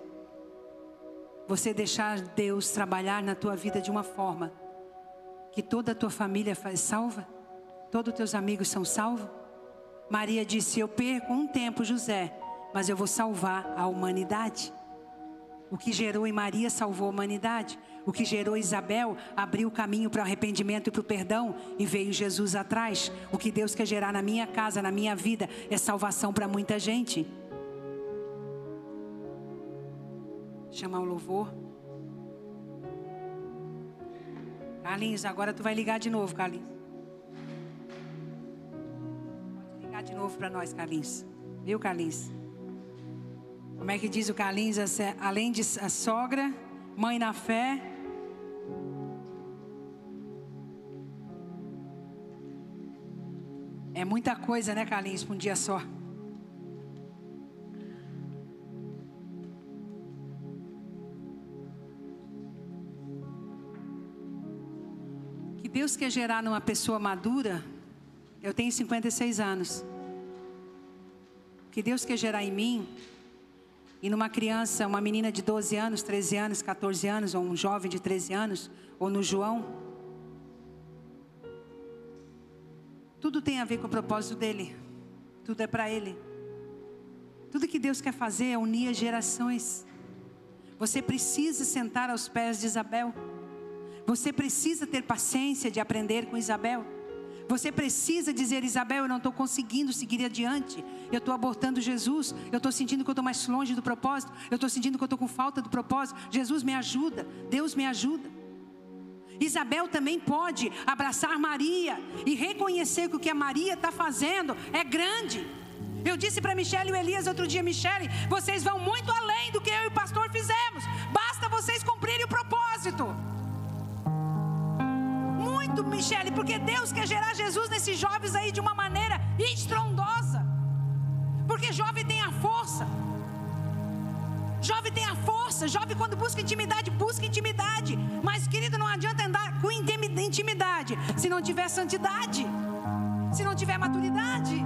você deixar Deus trabalhar na tua vida de uma forma que toda a tua família faz salva, todos os teus amigos são salvos. Maria disse: Eu perco um tempo, José, mas eu vou salvar a humanidade. O que gerou em Maria salvou a humanidade. O que gerou Isabel abriu o caminho para o arrependimento e para o perdão e veio Jesus atrás. O que Deus quer gerar na minha casa, na minha vida, é salvação para muita gente. chamar o louvor. Carlinhos, agora tu vai ligar de novo, Carlinhos. Pode ligar de novo para nós, Carlinhos. Viu, Carlinhos? Como é que diz o Carlinhos? Além de a sogra, mãe na fé. É muita coisa, né, Carlinhos, para um dia só. Deus quer gerar numa pessoa madura, eu tenho 56 anos. Que Deus quer gerar em mim e numa criança, uma menina de 12 anos, 13 anos, 14 anos, ou um jovem de 13 anos, ou no João. Tudo tem a ver com o propósito dele. Tudo é para ele. Tudo que Deus quer fazer é unir as gerações. Você precisa sentar aos pés de Isabel. Você precisa ter paciência de aprender com Isabel. Você precisa dizer, Isabel, eu não estou conseguindo seguir adiante. Eu estou abortando Jesus. Eu estou sentindo que eu estou mais longe do propósito. Eu estou sentindo que eu estou com falta do propósito. Jesus me ajuda. Deus me ajuda. Isabel também pode abraçar Maria e reconhecer que o que a Maria está fazendo é grande. Eu disse para Michele e o Elias outro dia, Michele, vocês vão muito além do que eu e o pastor fizemos. Basta vocês cumprirem o propósito muito, Michele, porque Deus quer gerar Jesus nesses jovens aí de uma maneira estrondosa. Porque jovem tem a força. Jovem tem a força, jovem quando busca intimidade, busca intimidade. Mas, querido, não adianta andar com intimidade se não tiver santidade, se não tiver maturidade.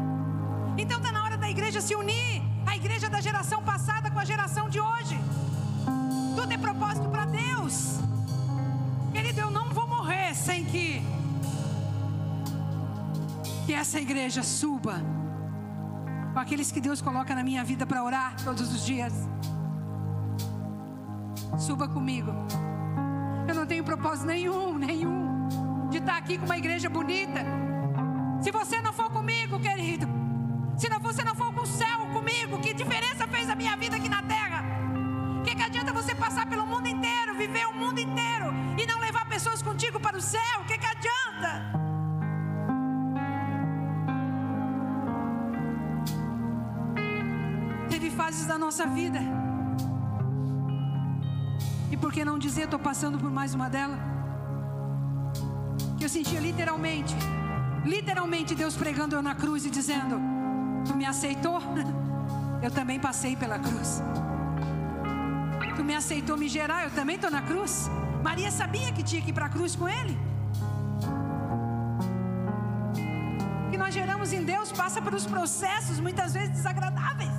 Então está na hora da igreja se unir, a igreja da geração passada com a geração de hoje. Tudo é propósito para Deus. Querido, eu não vou morrer sem que que essa igreja suba com aqueles que Deus coloca na minha vida para orar todos os dias. Suba comigo. Eu não tenho propósito nenhum, nenhum, de estar aqui com uma igreja bonita. Se você não for comigo, querido, se você não for com o céu comigo, que diferença fez a minha vida aqui na terra? O que, que adianta você passar pelo mundo inteiro, viver o mundo inteiro e não levar pessoas contigo para o céu? O que, que adianta? Teve fases da nossa vida. Por que não dizer, estou passando por mais uma delas? Que eu sentia literalmente, literalmente Deus pregando eu na cruz e dizendo: Tu me aceitou? Eu também passei pela cruz. Tu me aceitou me gerar, eu também estou na cruz. Maria sabia que tinha que ir para a cruz com ele. Que nós geramos em Deus passa pelos processos muitas vezes desagradáveis.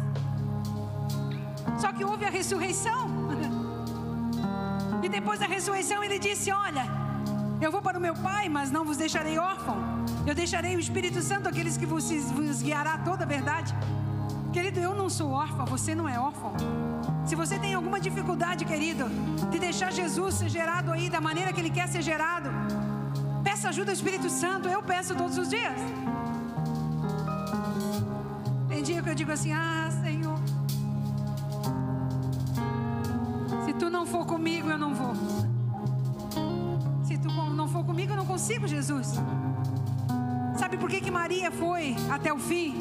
Só que houve a ressurreição. E depois da ressurreição ele disse: Olha, eu vou para o meu Pai, mas não vos deixarei órfão. Eu deixarei o Espírito Santo, aqueles que vos, vos guiará toda a verdade. Querido, eu não sou órfão, você não é órfão. Se você tem alguma dificuldade, querido, de deixar Jesus ser gerado aí da maneira que Ele quer ser gerado, peça ajuda ao Espírito Santo. Eu peço todos os dias. Tem dia que eu digo assim: Ah, tu não for comigo, eu não vou. Se tu não for comigo, eu não consigo, Jesus. Sabe por que, que Maria foi até o fim?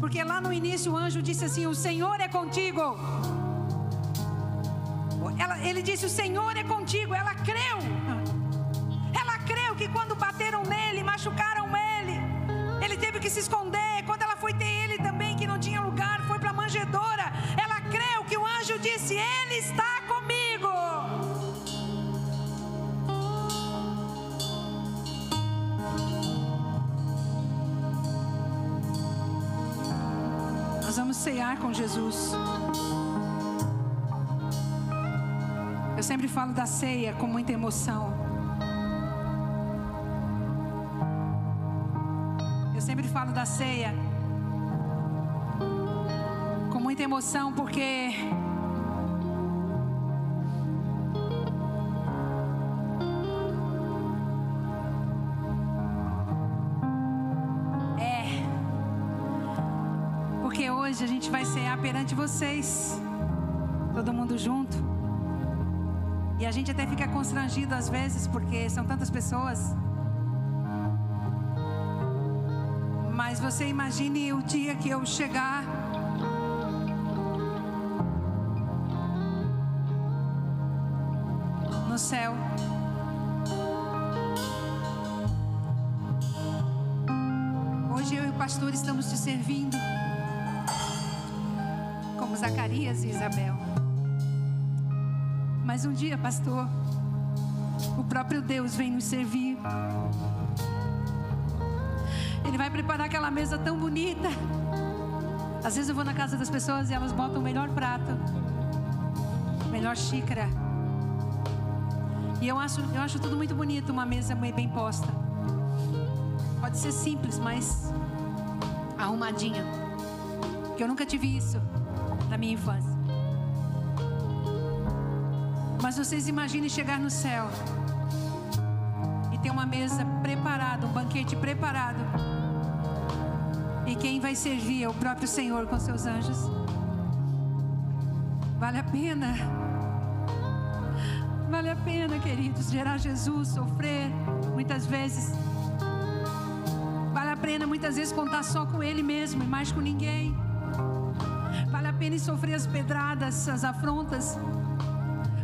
Porque lá no início o anjo disse assim: O Senhor é contigo. Ela, ele disse: O Senhor é contigo. Ela creu. Ela creu que quando bateram nele, machucaram ele, ele teve que se esconder. Nós vamos cear com Jesus. Eu sempre falo da ceia com muita emoção. Eu sempre falo da ceia com muita emoção porque perante vocês, todo mundo junto. E a gente até fica constrangido às vezes, porque são tantas pessoas. Mas você imagine o dia que eu chegar. No céu. Hoje eu e o pastor estamos te servindo. Zacarias e Isabel. Mas um dia, pastor, o próprio Deus vem nos servir. Ele vai preparar aquela mesa tão bonita. Às vezes eu vou na casa das pessoas e elas botam o melhor prato, melhor xícara. E eu acho, eu acho tudo muito bonito, uma mesa bem posta. Pode ser simples, mas arrumadinha. Que eu nunca tive isso na minha infância. Mas vocês imaginem chegar no céu e ter uma mesa preparada, um banquete preparado. E quem vai servir é o próprio Senhor com seus anjos. Vale a pena. Vale a pena, queridos, gerar Jesus, sofrer muitas vezes. Vale a pena muitas vezes contar só com Ele mesmo e mais com ninguém. Pena sofrer as pedradas, as afrontas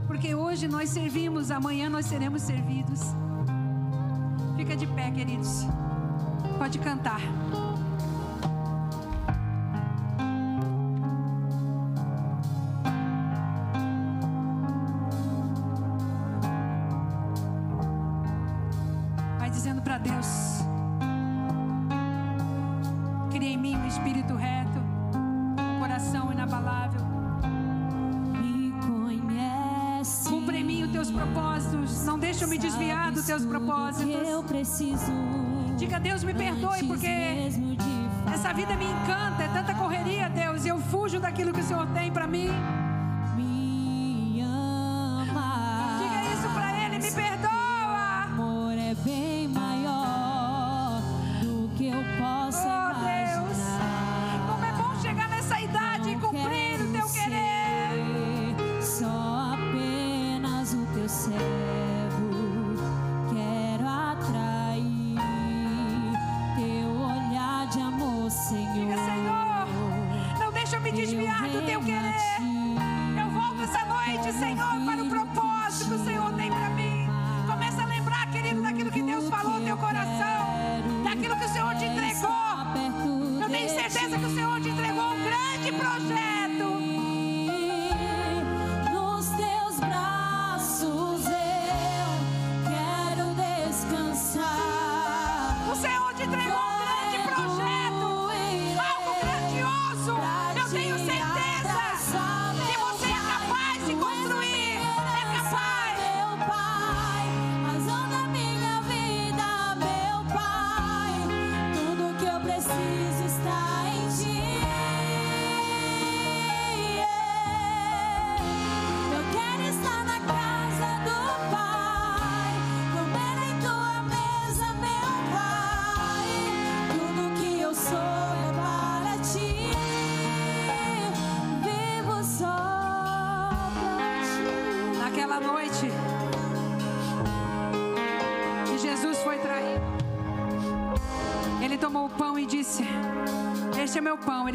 porque hoje nós servimos, amanhã nós seremos servidos. Fica de pé, queridos. Pode cantar.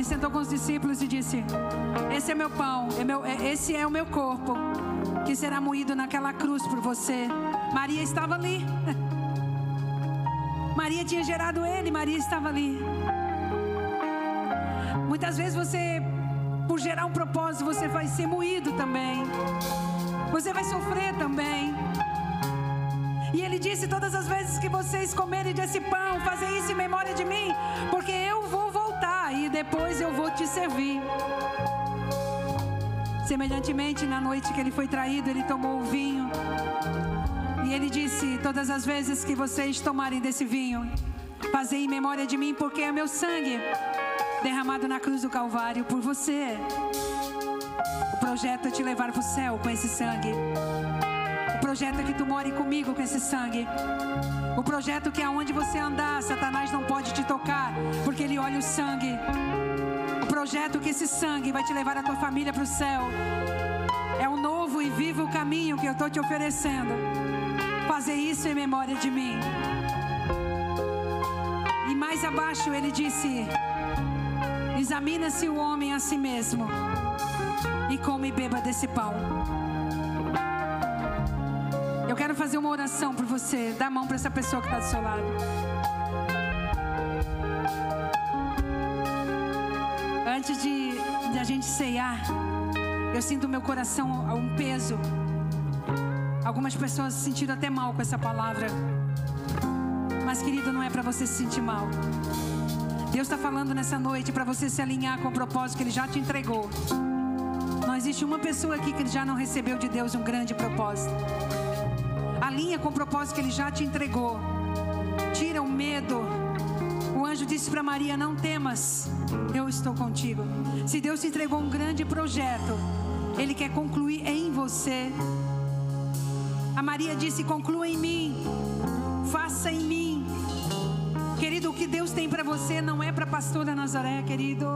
Ele sentou com os discípulos e disse: Esse é meu pão, é meu- é- esse é o meu corpo que será moído naquela cruz por você. Maria estava ali. Maria tinha gerado ele, Maria estava ali. Muitas vezes você, por gerar um propósito, você vai ser moído também. Você vai sofrer também. E ele disse: Todas as vezes que vocês comerem desse pão, te servir. Semelhantemente, na noite que ele foi traído, ele tomou o vinho. E ele disse: Todas as vezes que vocês tomarem desse vinho, fazei em memória de mim, porque é meu sangue derramado na cruz do Calvário por você. O projeto é te levar para o céu com esse sangue. O projeto é que tu more comigo com esse sangue. O projeto que aonde você andar, Satanás não pode te tocar, porque ele olha o sangue. Projeto que esse sangue vai te levar a tua família para o céu. É um novo e vivo caminho que eu estou te oferecendo. Fazer isso em memória de mim. E mais abaixo ele disse: Examina-se o homem a si mesmo e come e beba desse pão. Eu quero fazer uma oração por você. Dá a mão para essa pessoa que está do seu lado. Antes de, de a gente ceiar, eu sinto meu coração um peso. Algumas pessoas se sentiram até mal com essa palavra. Mas, querido, não é para você se sentir mal. Deus está falando nessa noite para você se alinhar com o propósito que Ele já te entregou. Não existe uma pessoa aqui que já não recebeu de Deus um grande propósito. Alinha com o propósito que Ele já te entregou. Tira o medo. O anjo disse para Maria: Não temas, eu estou contigo. Se Deus te entregou um grande projeto, Ele quer concluir em você. A Maria disse: Conclua em mim, faça em mim. Querido, o que Deus tem para você não é para pastora Nazaré, querido.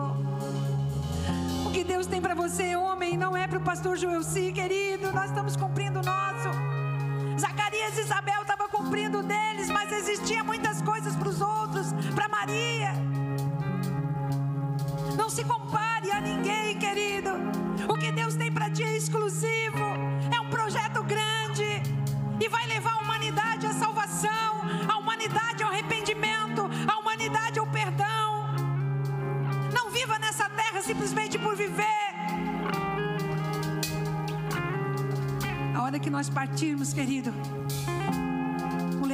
O que Deus tem para você, homem, não é para o pastor Joelci, querido. Nós estamos cumprindo o nosso. Zacarias e Isabel estavam cumprindo o deles, mas existia muitas coisas para os outros, para Maria. Não se compare a ninguém, querido. O que Deus tem para ti é exclusivo. É um projeto grande e vai levar a humanidade à salvação, a humanidade ao arrependimento, a humanidade ao perdão. Não viva nessa terra simplesmente por viver. A hora que nós partirmos, querido,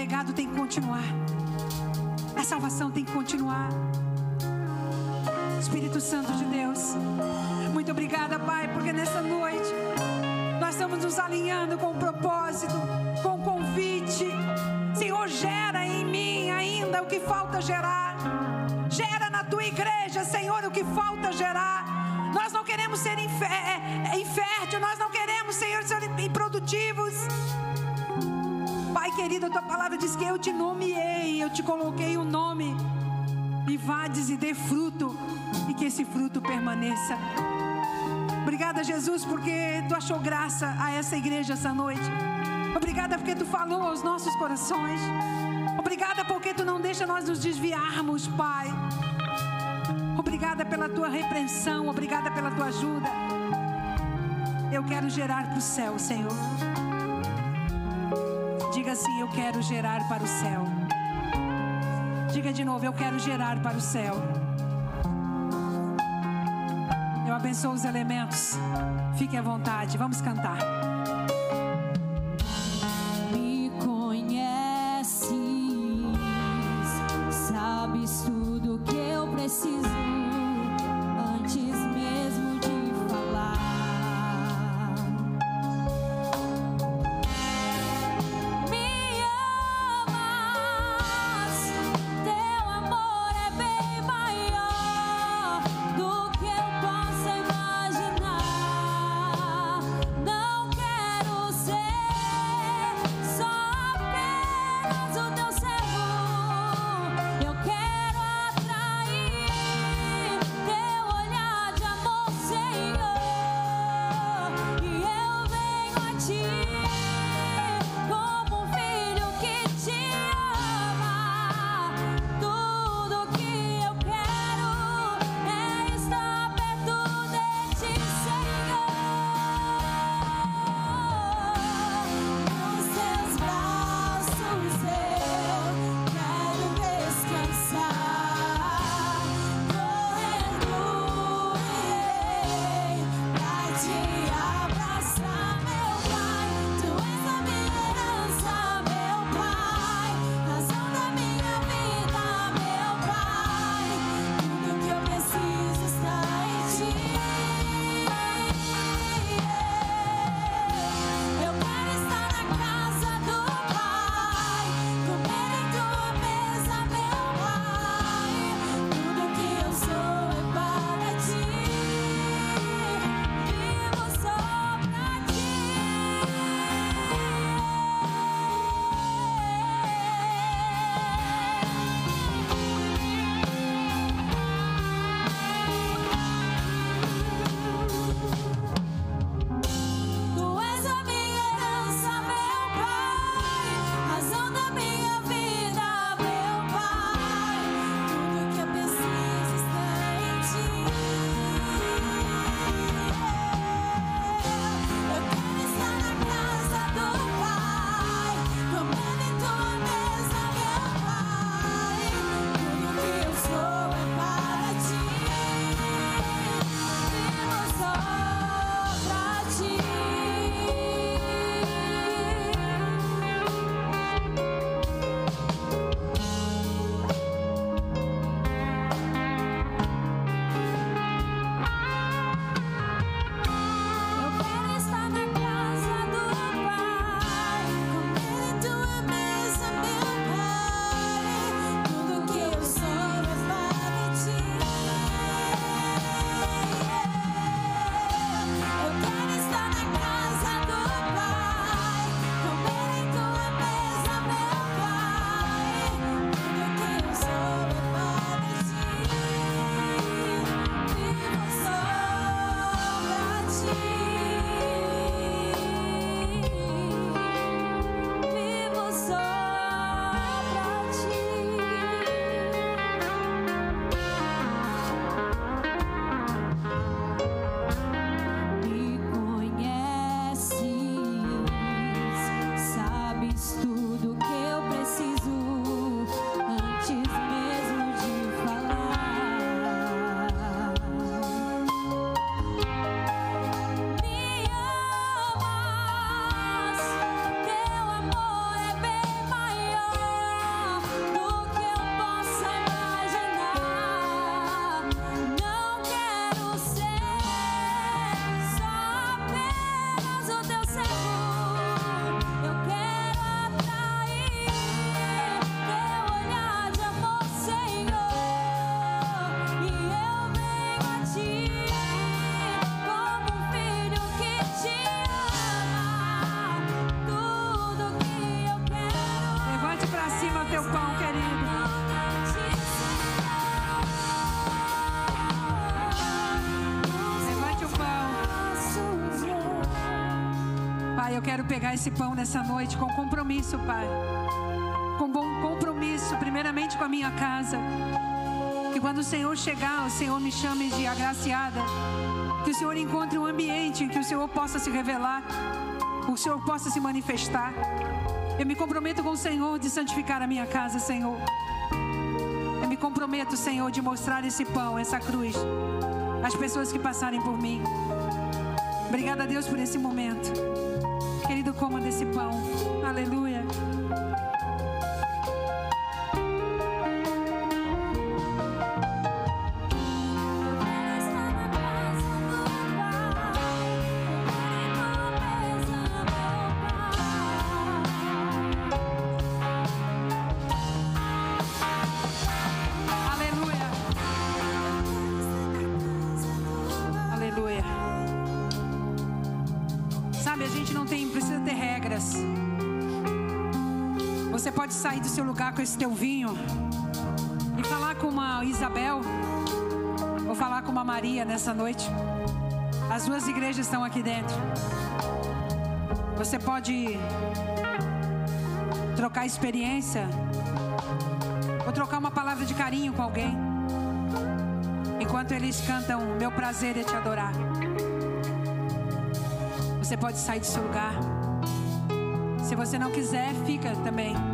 legado tem que continuar. A salvação tem que continuar. Espírito Santo de Deus, muito obrigada, Pai, porque nessa noite nós estamos nos alinhando com o propósito, com o convite. Senhor, gera em mim ainda o que falta gerar. Gera na tua igreja, Senhor, o que falta gerar. Nós não queremos ser é, é, infértil, nós não queremos, Senhor, ser improdutivos. Querido, a tua palavra diz que eu te nomeei, eu te coloquei o um nome. E vades e dê fruto, e que esse fruto permaneça. Obrigada, Jesus, porque tu achou graça a essa igreja essa noite. Obrigada porque tu falou aos nossos corações. Obrigada porque tu não deixa nós nos desviarmos, Pai. Obrigada pela tua repreensão, obrigada pela tua ajuda. Eu quero gerar para o céu, Senhor. Assim: Eu quero gerar para o céu. Diga de novo: Eu quero gerar para o céu. Eu abençoo os elementos. Fique à vontade. Vamos cantar. Pai, eu quero pegar esse pão nessa noite com compromisso, Pai. Com bom compromisso, primeiramente com a minha casa. Que quando o Senhor chegar, o Senhor me chame de agraciada. Que o Senhor encontre um ambiente em que o Senhor possa se revelar, o Senhor possa se manifestar. Eu me comprometo com o Senhor de santificar a minha casa, Senhor. Eu me comprometo, Senhor, de mostrar esse pão, essa cruz, às pessoas que passarem por mim. Obrigada a Deus por esse momento. Coma desse pão. Aleluia. Seu lugar com esse teu vinho e falar com uma Isabel ou falar com uma Maria nessa noite. As duas igrejas estão aqui dentro. Você pode trocar experiência ou trocar uma palavra de carinho com alguém. Enquanto eles cantam, meu prazer é te adorar. Você pode sair do seu lugar. Se você não quiser, fica também.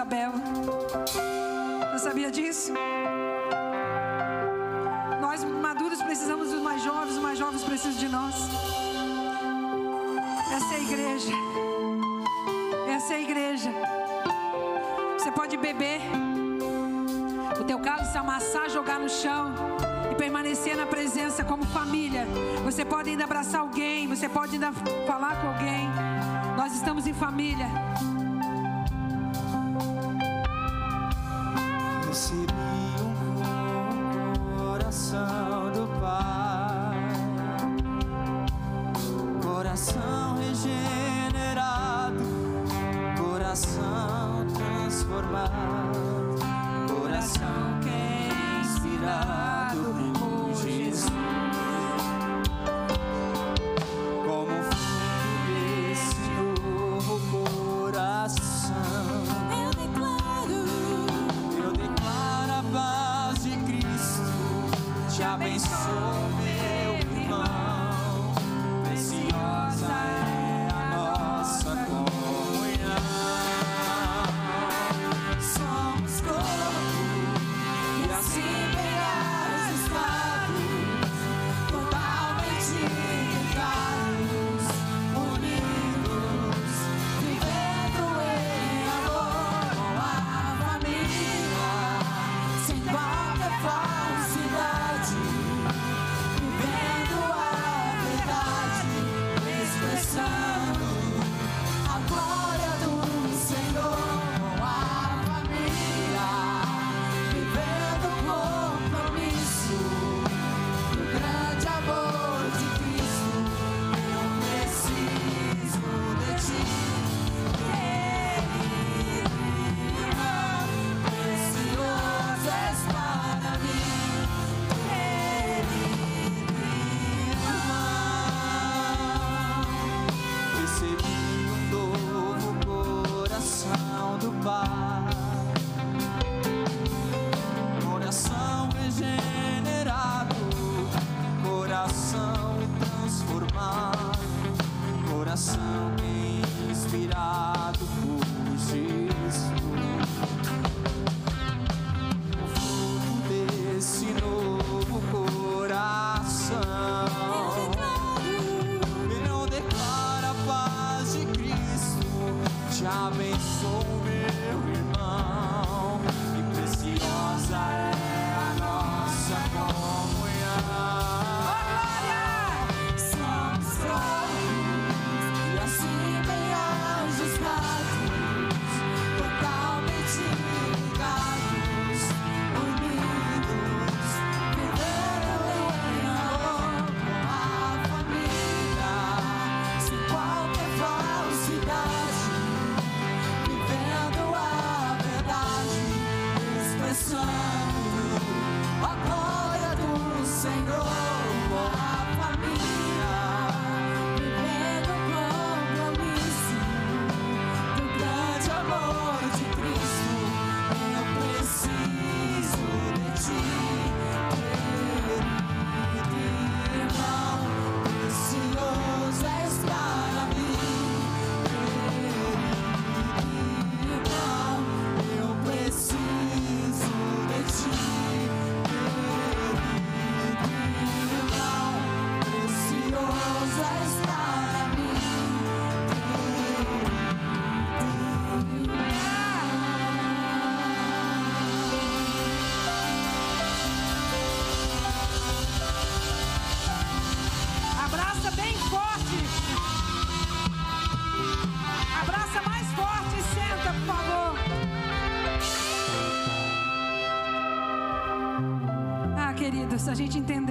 Isabel. Você sabia disso? Nós maduros precisamos dos mais jovens, os mais jovens precisam de nós. Essa é a igreja. Essa é a igreja. Você pode beber o teu cálice, amassar, jogar no chão e permanecer na presença como família. Você pode ainda abraçar alguém, você pode ainda falar com alguém. Nós estamos em família.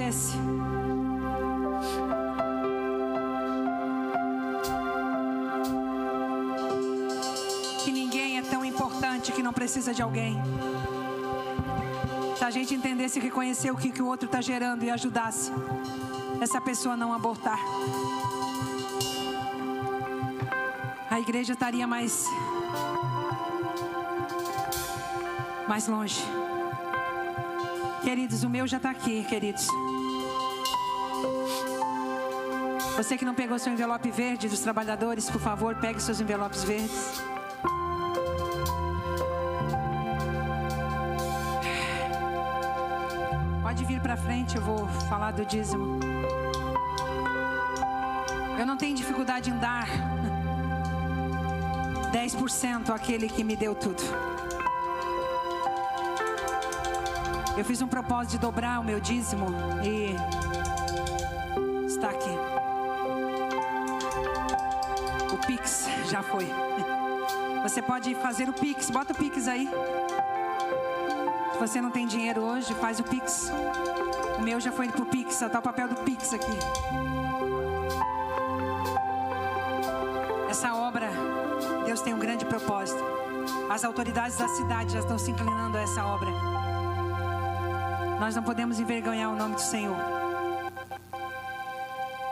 Entendesse. Que ninguém é tão importante que não precisa de alguém. Se a gente entendesse e reconhecer o que, que o outro está gerando e ajudasse essa pessoa a não abortar. A igreja estaria mais mais longe. Queridos, o meu já está aqui, queridos. Você que não pegou seu envelope verde dos trabalhadores, por favor, pegue seus envelopes verdes. Pode vir para frente, eu vou falar do dízimo. Eu não tenho dificuldade em dar 10% àquele que me deu tudo. Eu fiz um propósito de dobrar o meu dízimo e Pix já foi. Você pode fazer o Pix, bota o Pix aí. Se você não tem dinheiro hoje, faz o Pix. O meu já foi pro Pix, está o papel do Pix aqui. Essa obra, Deus tem um grande propósito. As autoridades da cidade já estão se inclinando a essa obra. Nós não podemos envergonhar o nome do Senhor.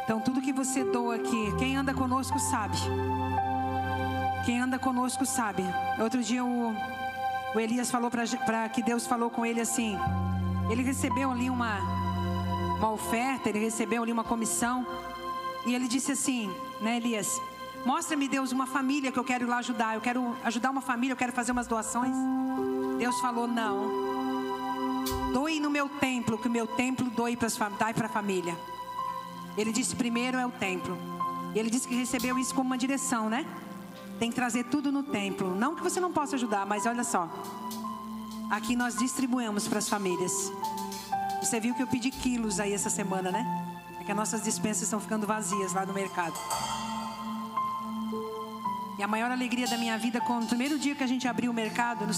Então, tudo que você doa aqui, quem anda conosco sabe. Quem anda conosco sabe. Outro dia o, o Elias falou para que Deus falou com ele assim. Ele recebeu ali uma, uma oferta, ele recebeu ali uma comissão. E ele disse assim, né, Elias? Mostra-me, Deus, uma família que eu quero ir lá ajudar. Eu quero ajudar uma família, eu quero fazer umas doações. Deus falou: não. Doe no meu templo, que o meu templo doe para a família. Ele disse: primeiro é o templo. E ele disse que recebeu isso como uma direção, né? Tem que trazer tudo no templo. Não que você não possa ajudar, mas olha só. Aqui nós distribuímos para as famílias. Você viu que eu pedi quilos aí essa semana, né? É que as nossas dispensas estão ficando vazias lá no mercado. E a maior alegria da minha vida, com o primeiro dia que a gente abriu o mercado, na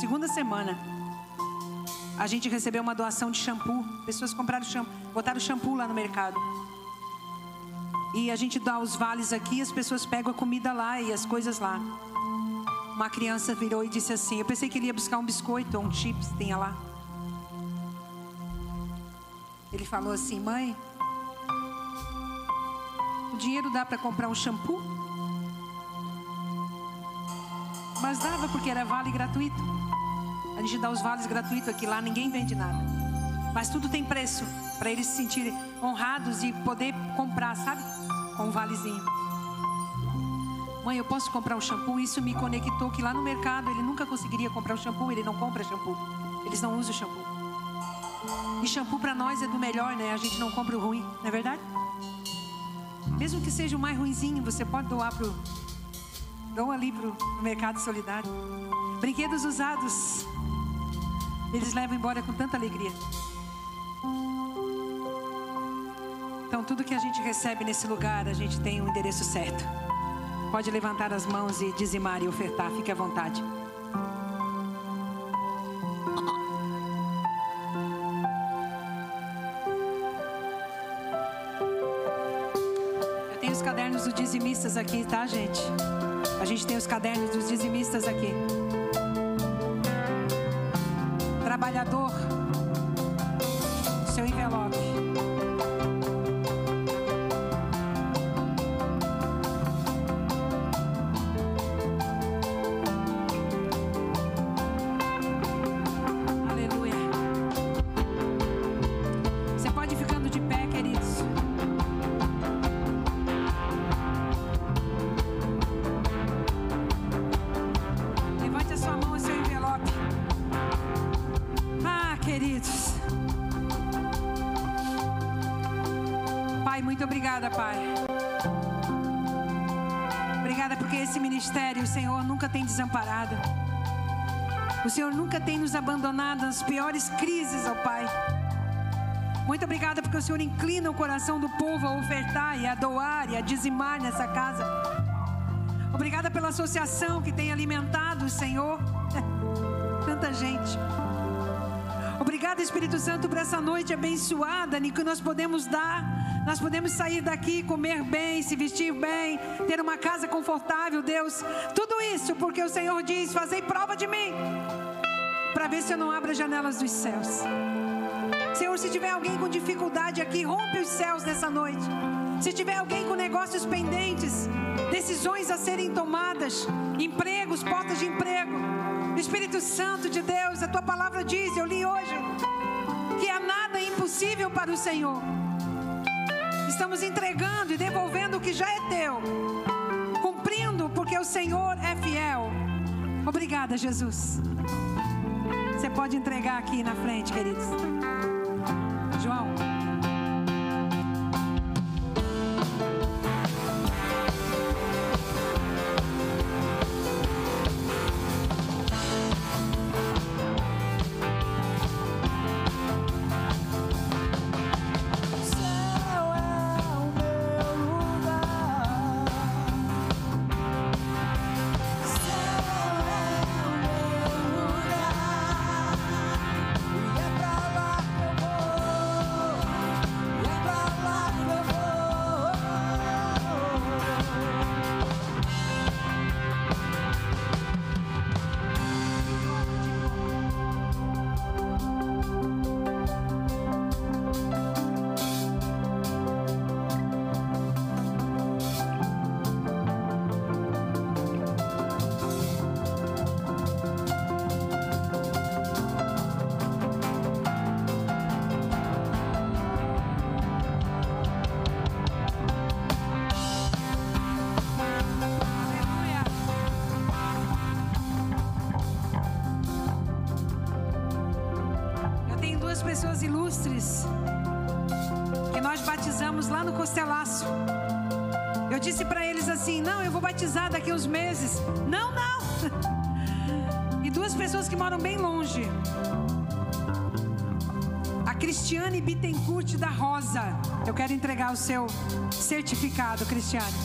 segunda semana, a gente recebeu uma doação de shampoo. Pessoas compraram shampoo, botaram shampoo lá no mercado. E a gente dá os vales aqui, as pessoas pegam a comida lá e as coisas lá. Uma criança virou e disse assim: Eu pensei que ele ia buscar um biscoito ou um chips, tenha lá. Ele falou assim: Mãe, o dinheiro dá para comprar um shampoo? Mas dava porque era vale gratuito. A gente dá os vales gratuitos aqui, lá ninguém vende nada. Mas tudo tem preço para eles se sentirem honrados e poder comprar, sabe? Com um valezinho. Mãe, eu posso comprar um shampoo? Isso me conectou que lá no mercado ele nunca conseguiria comprar um shampoo, ele não compra shampoo. Eles não usam shampoo. E shampoo para nós é do melhor, né? A gente não compra o ruim, não é verdade? Mesmo que seja o mais ruinzinho, você pode doar pro doa ali pro mercado solidário. Brinquedos usados eles levam embora com tanta alegria. Então, tudo que a gente recebe nesse lugar, a gente tem um endereço certo. Pode levantar as mãos e dizimar e ofertar, fique à vontade. Eu tenho os cadernos dos dizimistas aqui, tá, gente? A gente tem os cadernos dos dizimistas aqui trabalhador, nas piores crises, ó Pai. Muito obrigada porque o Senhor inclina o coração do povo a ofertar e a doar e a dizimar nessa casa. Obrigada pela associação que tem alimentado o Senhor. Tanta gente. Obrigada Espírito Santo, por essa noite abençoada em que nós podemos dar, nós podemos sair daqui, comer bem, se vestir bem, ter uma casa confortável, Deus. Tudo isso porque o Senhor diz: Fazei prova de mim, para ver se eu não abro as janelas dos céus. Senhor, se tiver alguém com dificuldade aqui, rompe os céus nessa noite. Se tiver alguém com negócios pendentes, decisões a serem tomadas, empregos, portas de emprego, Espírito Santo de Deus, a tua palavra diz, eu li hoje, que há nada impossível para o Senhor. Estamos entregando e devolvendo o que já é teu, cumprindo porque o Senhor é fiel. Obrigada, Jesus. Você pode entregar aqui na frente, queridos. O seu certificado, Cristiane.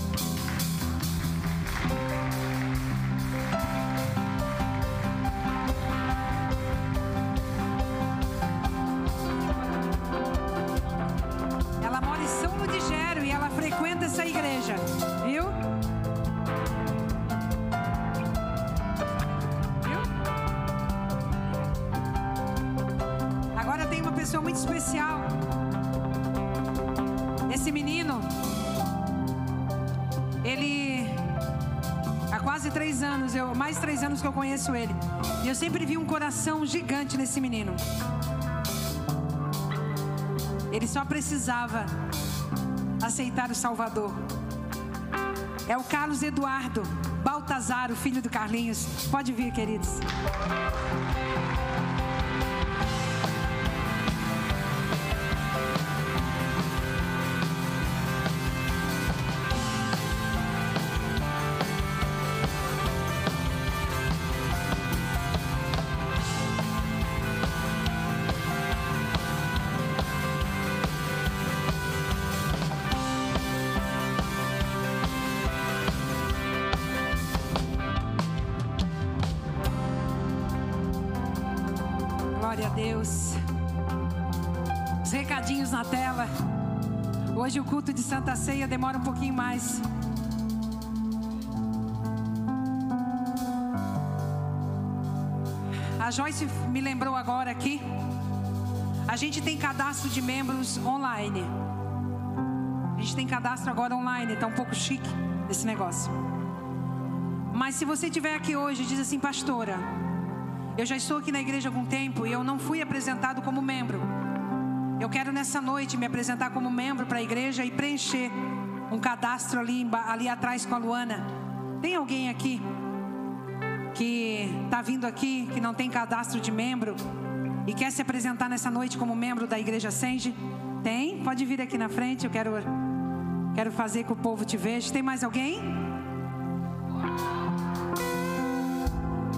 Conheço ele. E eu sempre vi um coração gigante nesse menino. Ele só precisava aceitar o Salvador. É o Carlos Eduardo Baltazar, o filho do Carlinhos. Pode vir, queridos. Mais. A Joyce me lembrou agora aqui. A gente tem cadastro de membros online. A gente tem cadastro agora online, tá um pouco chique esse negócio. Mas se você estiver aqui hoje e diz assim, pastora, eu já estou aqui na igreja há algum tempo e eu não fui apresentado como membro. Eu quero nessa noite me apresentar como membro para a igreja e preencher um cadastro ali, ali atrás com a Luana. Tem alguém aqui que está vindo aqui, que não tem cadastro de membro e quer se apresentar nessa noite como membro da igreja Senge? Tem? Pode vir aqui na frente, eu quero, quero fazer que o povo te veja. Tem mais alguém?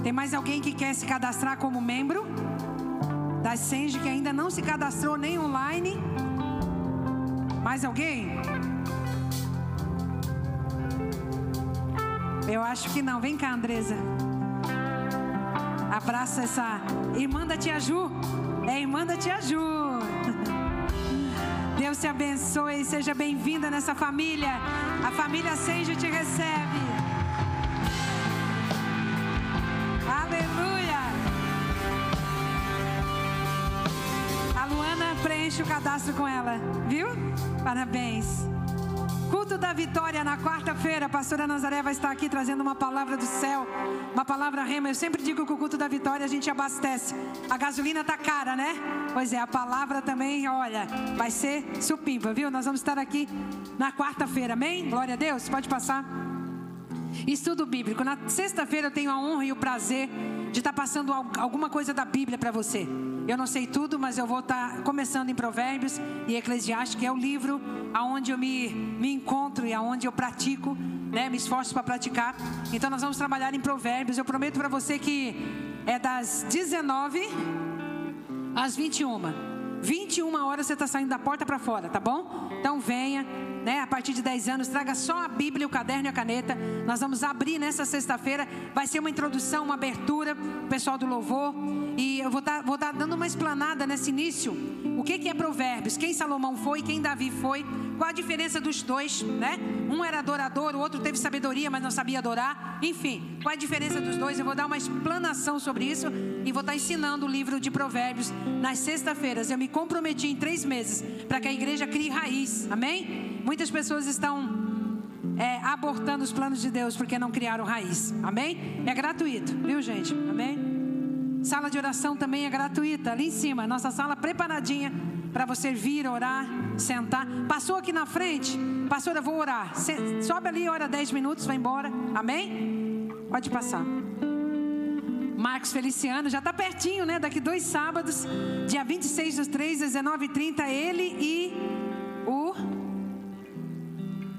Tem mais alguém que quer se cadastrar como membro? das Senge que ainda não se cadastrou nem online. Mais alguém? Eu acho que não. Vem cá, Andresa. Abraça essa irmã da tia Ju. É irmã da tia Ju. Deus te abençoe, seja bem-vinda nessa família. A família Senjo te recebe. Aleluia. A Luana preenche o cadastro com ela, viu? Parabéns. Culto da Vitória na quarta-feira, a pastora Nazaré vai estar aqui trazendo uma palavra do céu, uma palavra rema. Eu sempre digo que o culto da Vitória a gente abastece. A gasolina tá cara, né? Pois é, a palavra também, olha, vai ser supimpa, viu? Nós vamos estar aqui na quarta-feira, amém? Glória a Deus, pode passar. Estudo bíblico. Na sexta-feira eu tenho a honra e o prazer de estar passando alguma coisa da Bíblia para você. Eu não sei tudo, mas eu vou estar começando em Provérbios e Eclesiastes, que é o livro aonde eu me, me encontro e aonde eu pratico, né, me esforço para praticar. Então nós vamos trabalhar em Provérbios. Eu prometo para você que é das 19 às 21. 21 horas você está saindo da porta para fora, tá bom? Então venha, né? A partir de 10 anos, traga só a Bíblia, o caderno e a caneta. Nós vamos abrir nessa sexta-feira. Vai ser uma introdução, uma abertura, o pessoal do louvor. E eu vou estar tá, vou tá dando uma explanada nesse início. O que, que é provérbios? Quem Salomão foi, quem Davi foi, qual a diferença dos dois, né? Um era adorador, o outro teve sabedoria, mas não sabia adorar. Enfim, qual a diferença dos dois? Eu vou dar uma explanação sobre isso e vou estar ensinando o livro de provérbios nas sexta-feiras. Eu me comprometi em três meses para que a igreja crie raiz. Amém? Muitas pessoas estão é, abortando os planos de Deus porque não criaram raiz. Amém? É gratuito, viu, gente? Amém? Sala de oração também é gratuita, ali em cima, nossa sala preparadinha para você vir orar, sentar. Passou aqui na frente, pastora, vou orar. Sobe ali, ora 10 minutos, vai embora. Amém? Pode passar. Marcos Feliciano, já está pertinho, né? Daqui dois sábados, dia 26 dos 3, às 19h30, ele e o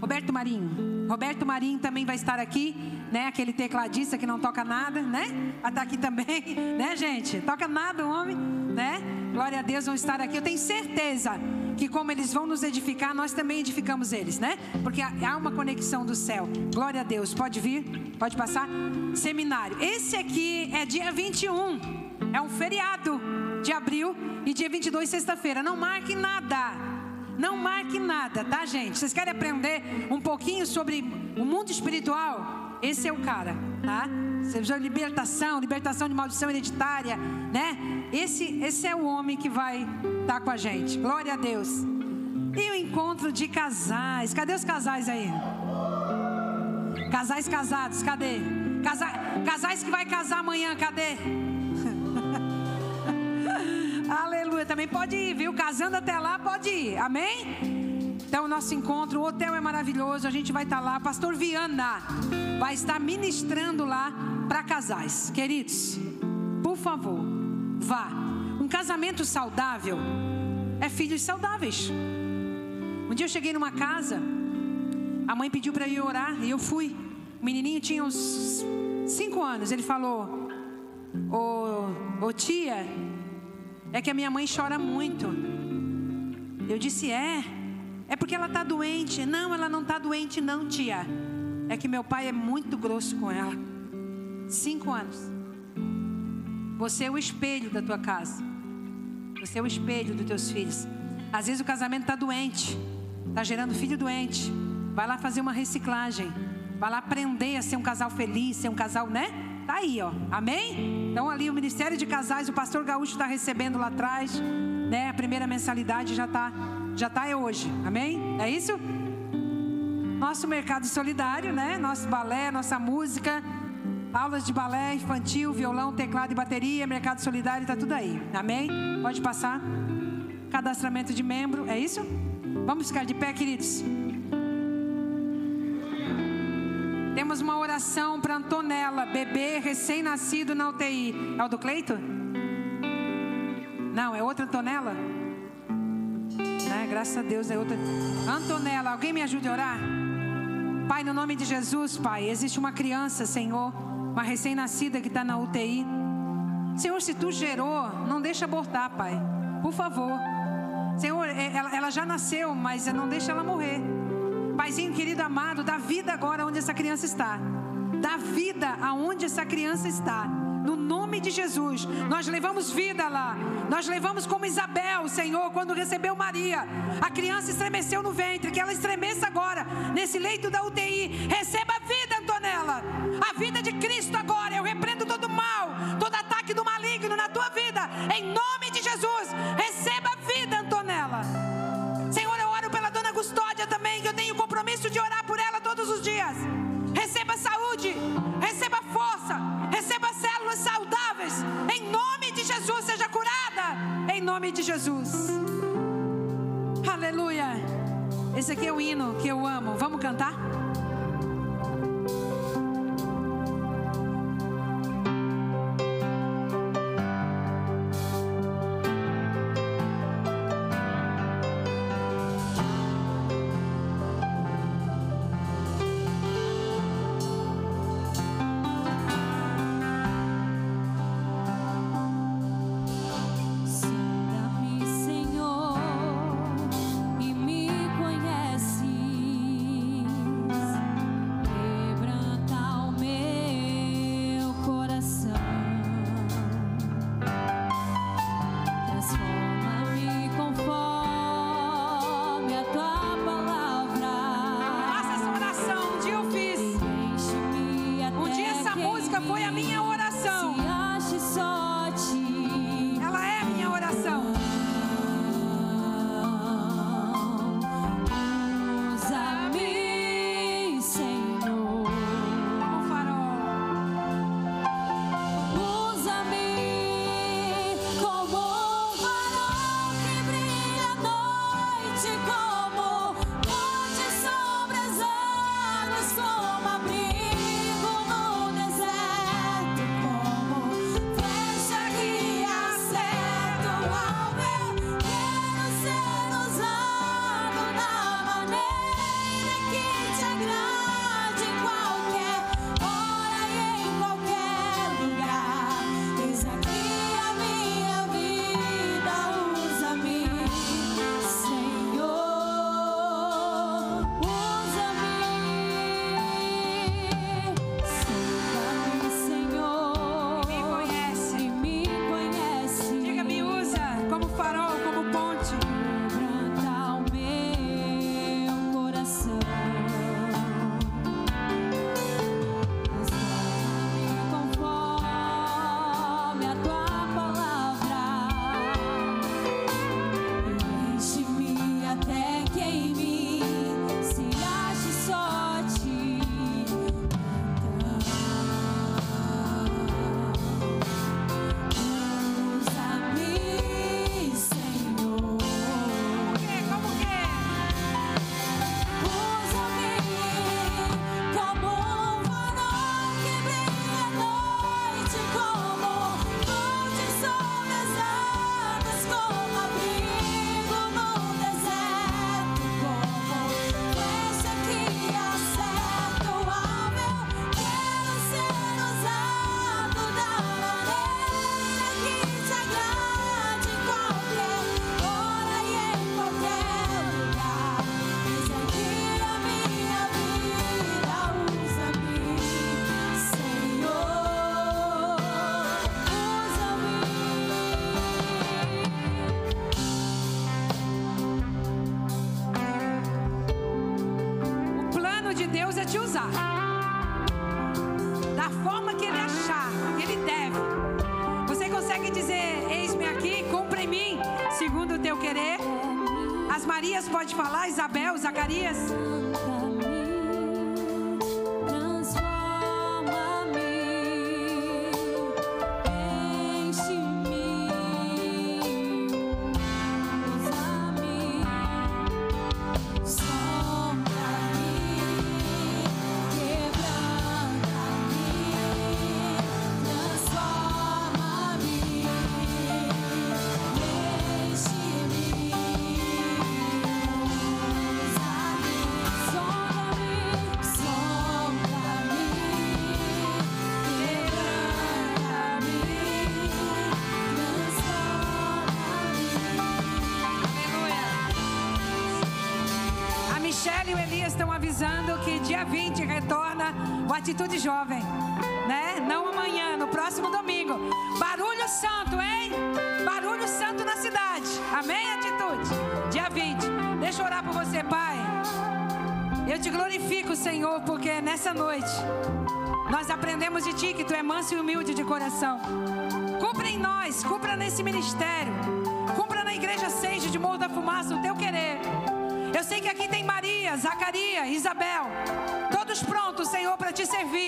Roberto Marinho. Roberto Marinho também vai estar aqui, né? Aquele tecladista que não toca nada, né? Vai estar aqui também, né, gente? Toca nada o homem, né? Glória a Deus vão estar aqui. Eu tenho certeza que como eles vão nos edificar, nós também edificamos eles, né? Porque há uma conexão do céu. Glória a Deus. Pode vir? Pode passar? Seminário. Esse aqui é dia 21. É um feriado de abril e dia 22 sexta-feira. Não marque nada. Não marque nada, tá, gente? Vocês querem aprender um pouquinho sobre o mundo espiritual? Esse é o cara, tá? Você de libertação, libertação de maldição hereditária, né? Esse, esse é o homem que vai estar tá com a gente. Glória a Deus. E o encontro de casais. Cadê os casais aí? Casais casados, cadê? Casa, casais que vai casar amanhã, cadê? Aleluia. Também pode ir, viu? Casando até lá, pode ir. Amém? Então, o nosso encontro, o hotel é maravilhoso. A gente vai estar lá. Pastor Viana vai estar ministrando lá para casais. Queridos, por favor, vá. Um casamento saudável é filhos saudáveis. Um dia eu cheguei numa casa, a mãe pediu para eu orar e eu fui. O menininho tinha uns cinco anos. Ele falou: Ô, ô tia, é que a minha mãe chora muito. Eu disse: É. É porque ela está doente. Não, ela não está doente, não, tia. É que meu pai é muito grosso com ela. Cinco anos. Você é o espelho da tua casa. Você é o espelho dos teus filhos. Às vezes o casamento está doente, está gerando filho doente. Vai lá fazer uma reciclagem. Vai lá aprender a ser um casal feliz, ser um casal, né? Tá aí, ó. Amém? Então ali o Ministério de Casais, o pastor Gaúcho está recebendo lá atrás, né? A primeira mensalidade já tá, já tá é hoje. Amém? É isso? Nosso mercado solidário, né? Nosso balé, nossa música, aulas de balé infantil, violão, teclado e bateria, mercado solidário, tá tudo aí. Amém? Pode passar. Cadastramento de membro, é isso? Vamos ficar de pé, queridos. Temos uma oração para Antonella, bebê recém-nascido na UTI. É o do Cleito? Não, é outra Antonella? Né? Graças a Deus é outra. Antonella, alguém me ajude a orar? Pai, no nome de Jesus, Pai, existe uma criança, Senhor, uma recém-nascida que está na UTI. Senhor, se tu gerou, não deixa abortar, Pai. Por favor. Senhor, é, ela, ela já nasceu, mas não deixa ela morrer. Paizinho querido amado, dá vida agora onde essa criança está. Dá vida aonde essa criança está no nome de Jesus. Nós levamos vida lá, nós levamos como Isabel, Senhor, quando recebeu Maria, a criança estremeceu no ventre, que ela estremeça agora, nesse leito da UTI. Receba vida, Antonella, a vida de Cristo agora. Eu repreendo todo mal, todo ataque do maligno na tua vida, em nome de Jesus. Receba vida, Antonella. Senhor, eu oro pela dona Custódia também, que eu tenho compromisso de orar por ela todos os dias receba saúde, receba força, receba células saudáveis. Em nome de Jesus, seja curada. Em nome de Jesus. Aleluia. Esse aqui é o hino que eu amo. Vamos cantar? atitude jovem, né? Não amanhã, no próximo domingo. Barulho santo, hein? Barulho santo na cidade. Amém, atitude? Dia 20. Deixa eu orar por você, Pai. Eu te glorifico, Senhor, porque nessa noite nós aprendemos de ti que tu é manso e humilde de coração. Cumpra em nós, cumpra nesse ministério. Cumpra na igreja seja de Morro da Fumaça o teu querer. Eu sei que aqui tem Maria, Zacarias te servir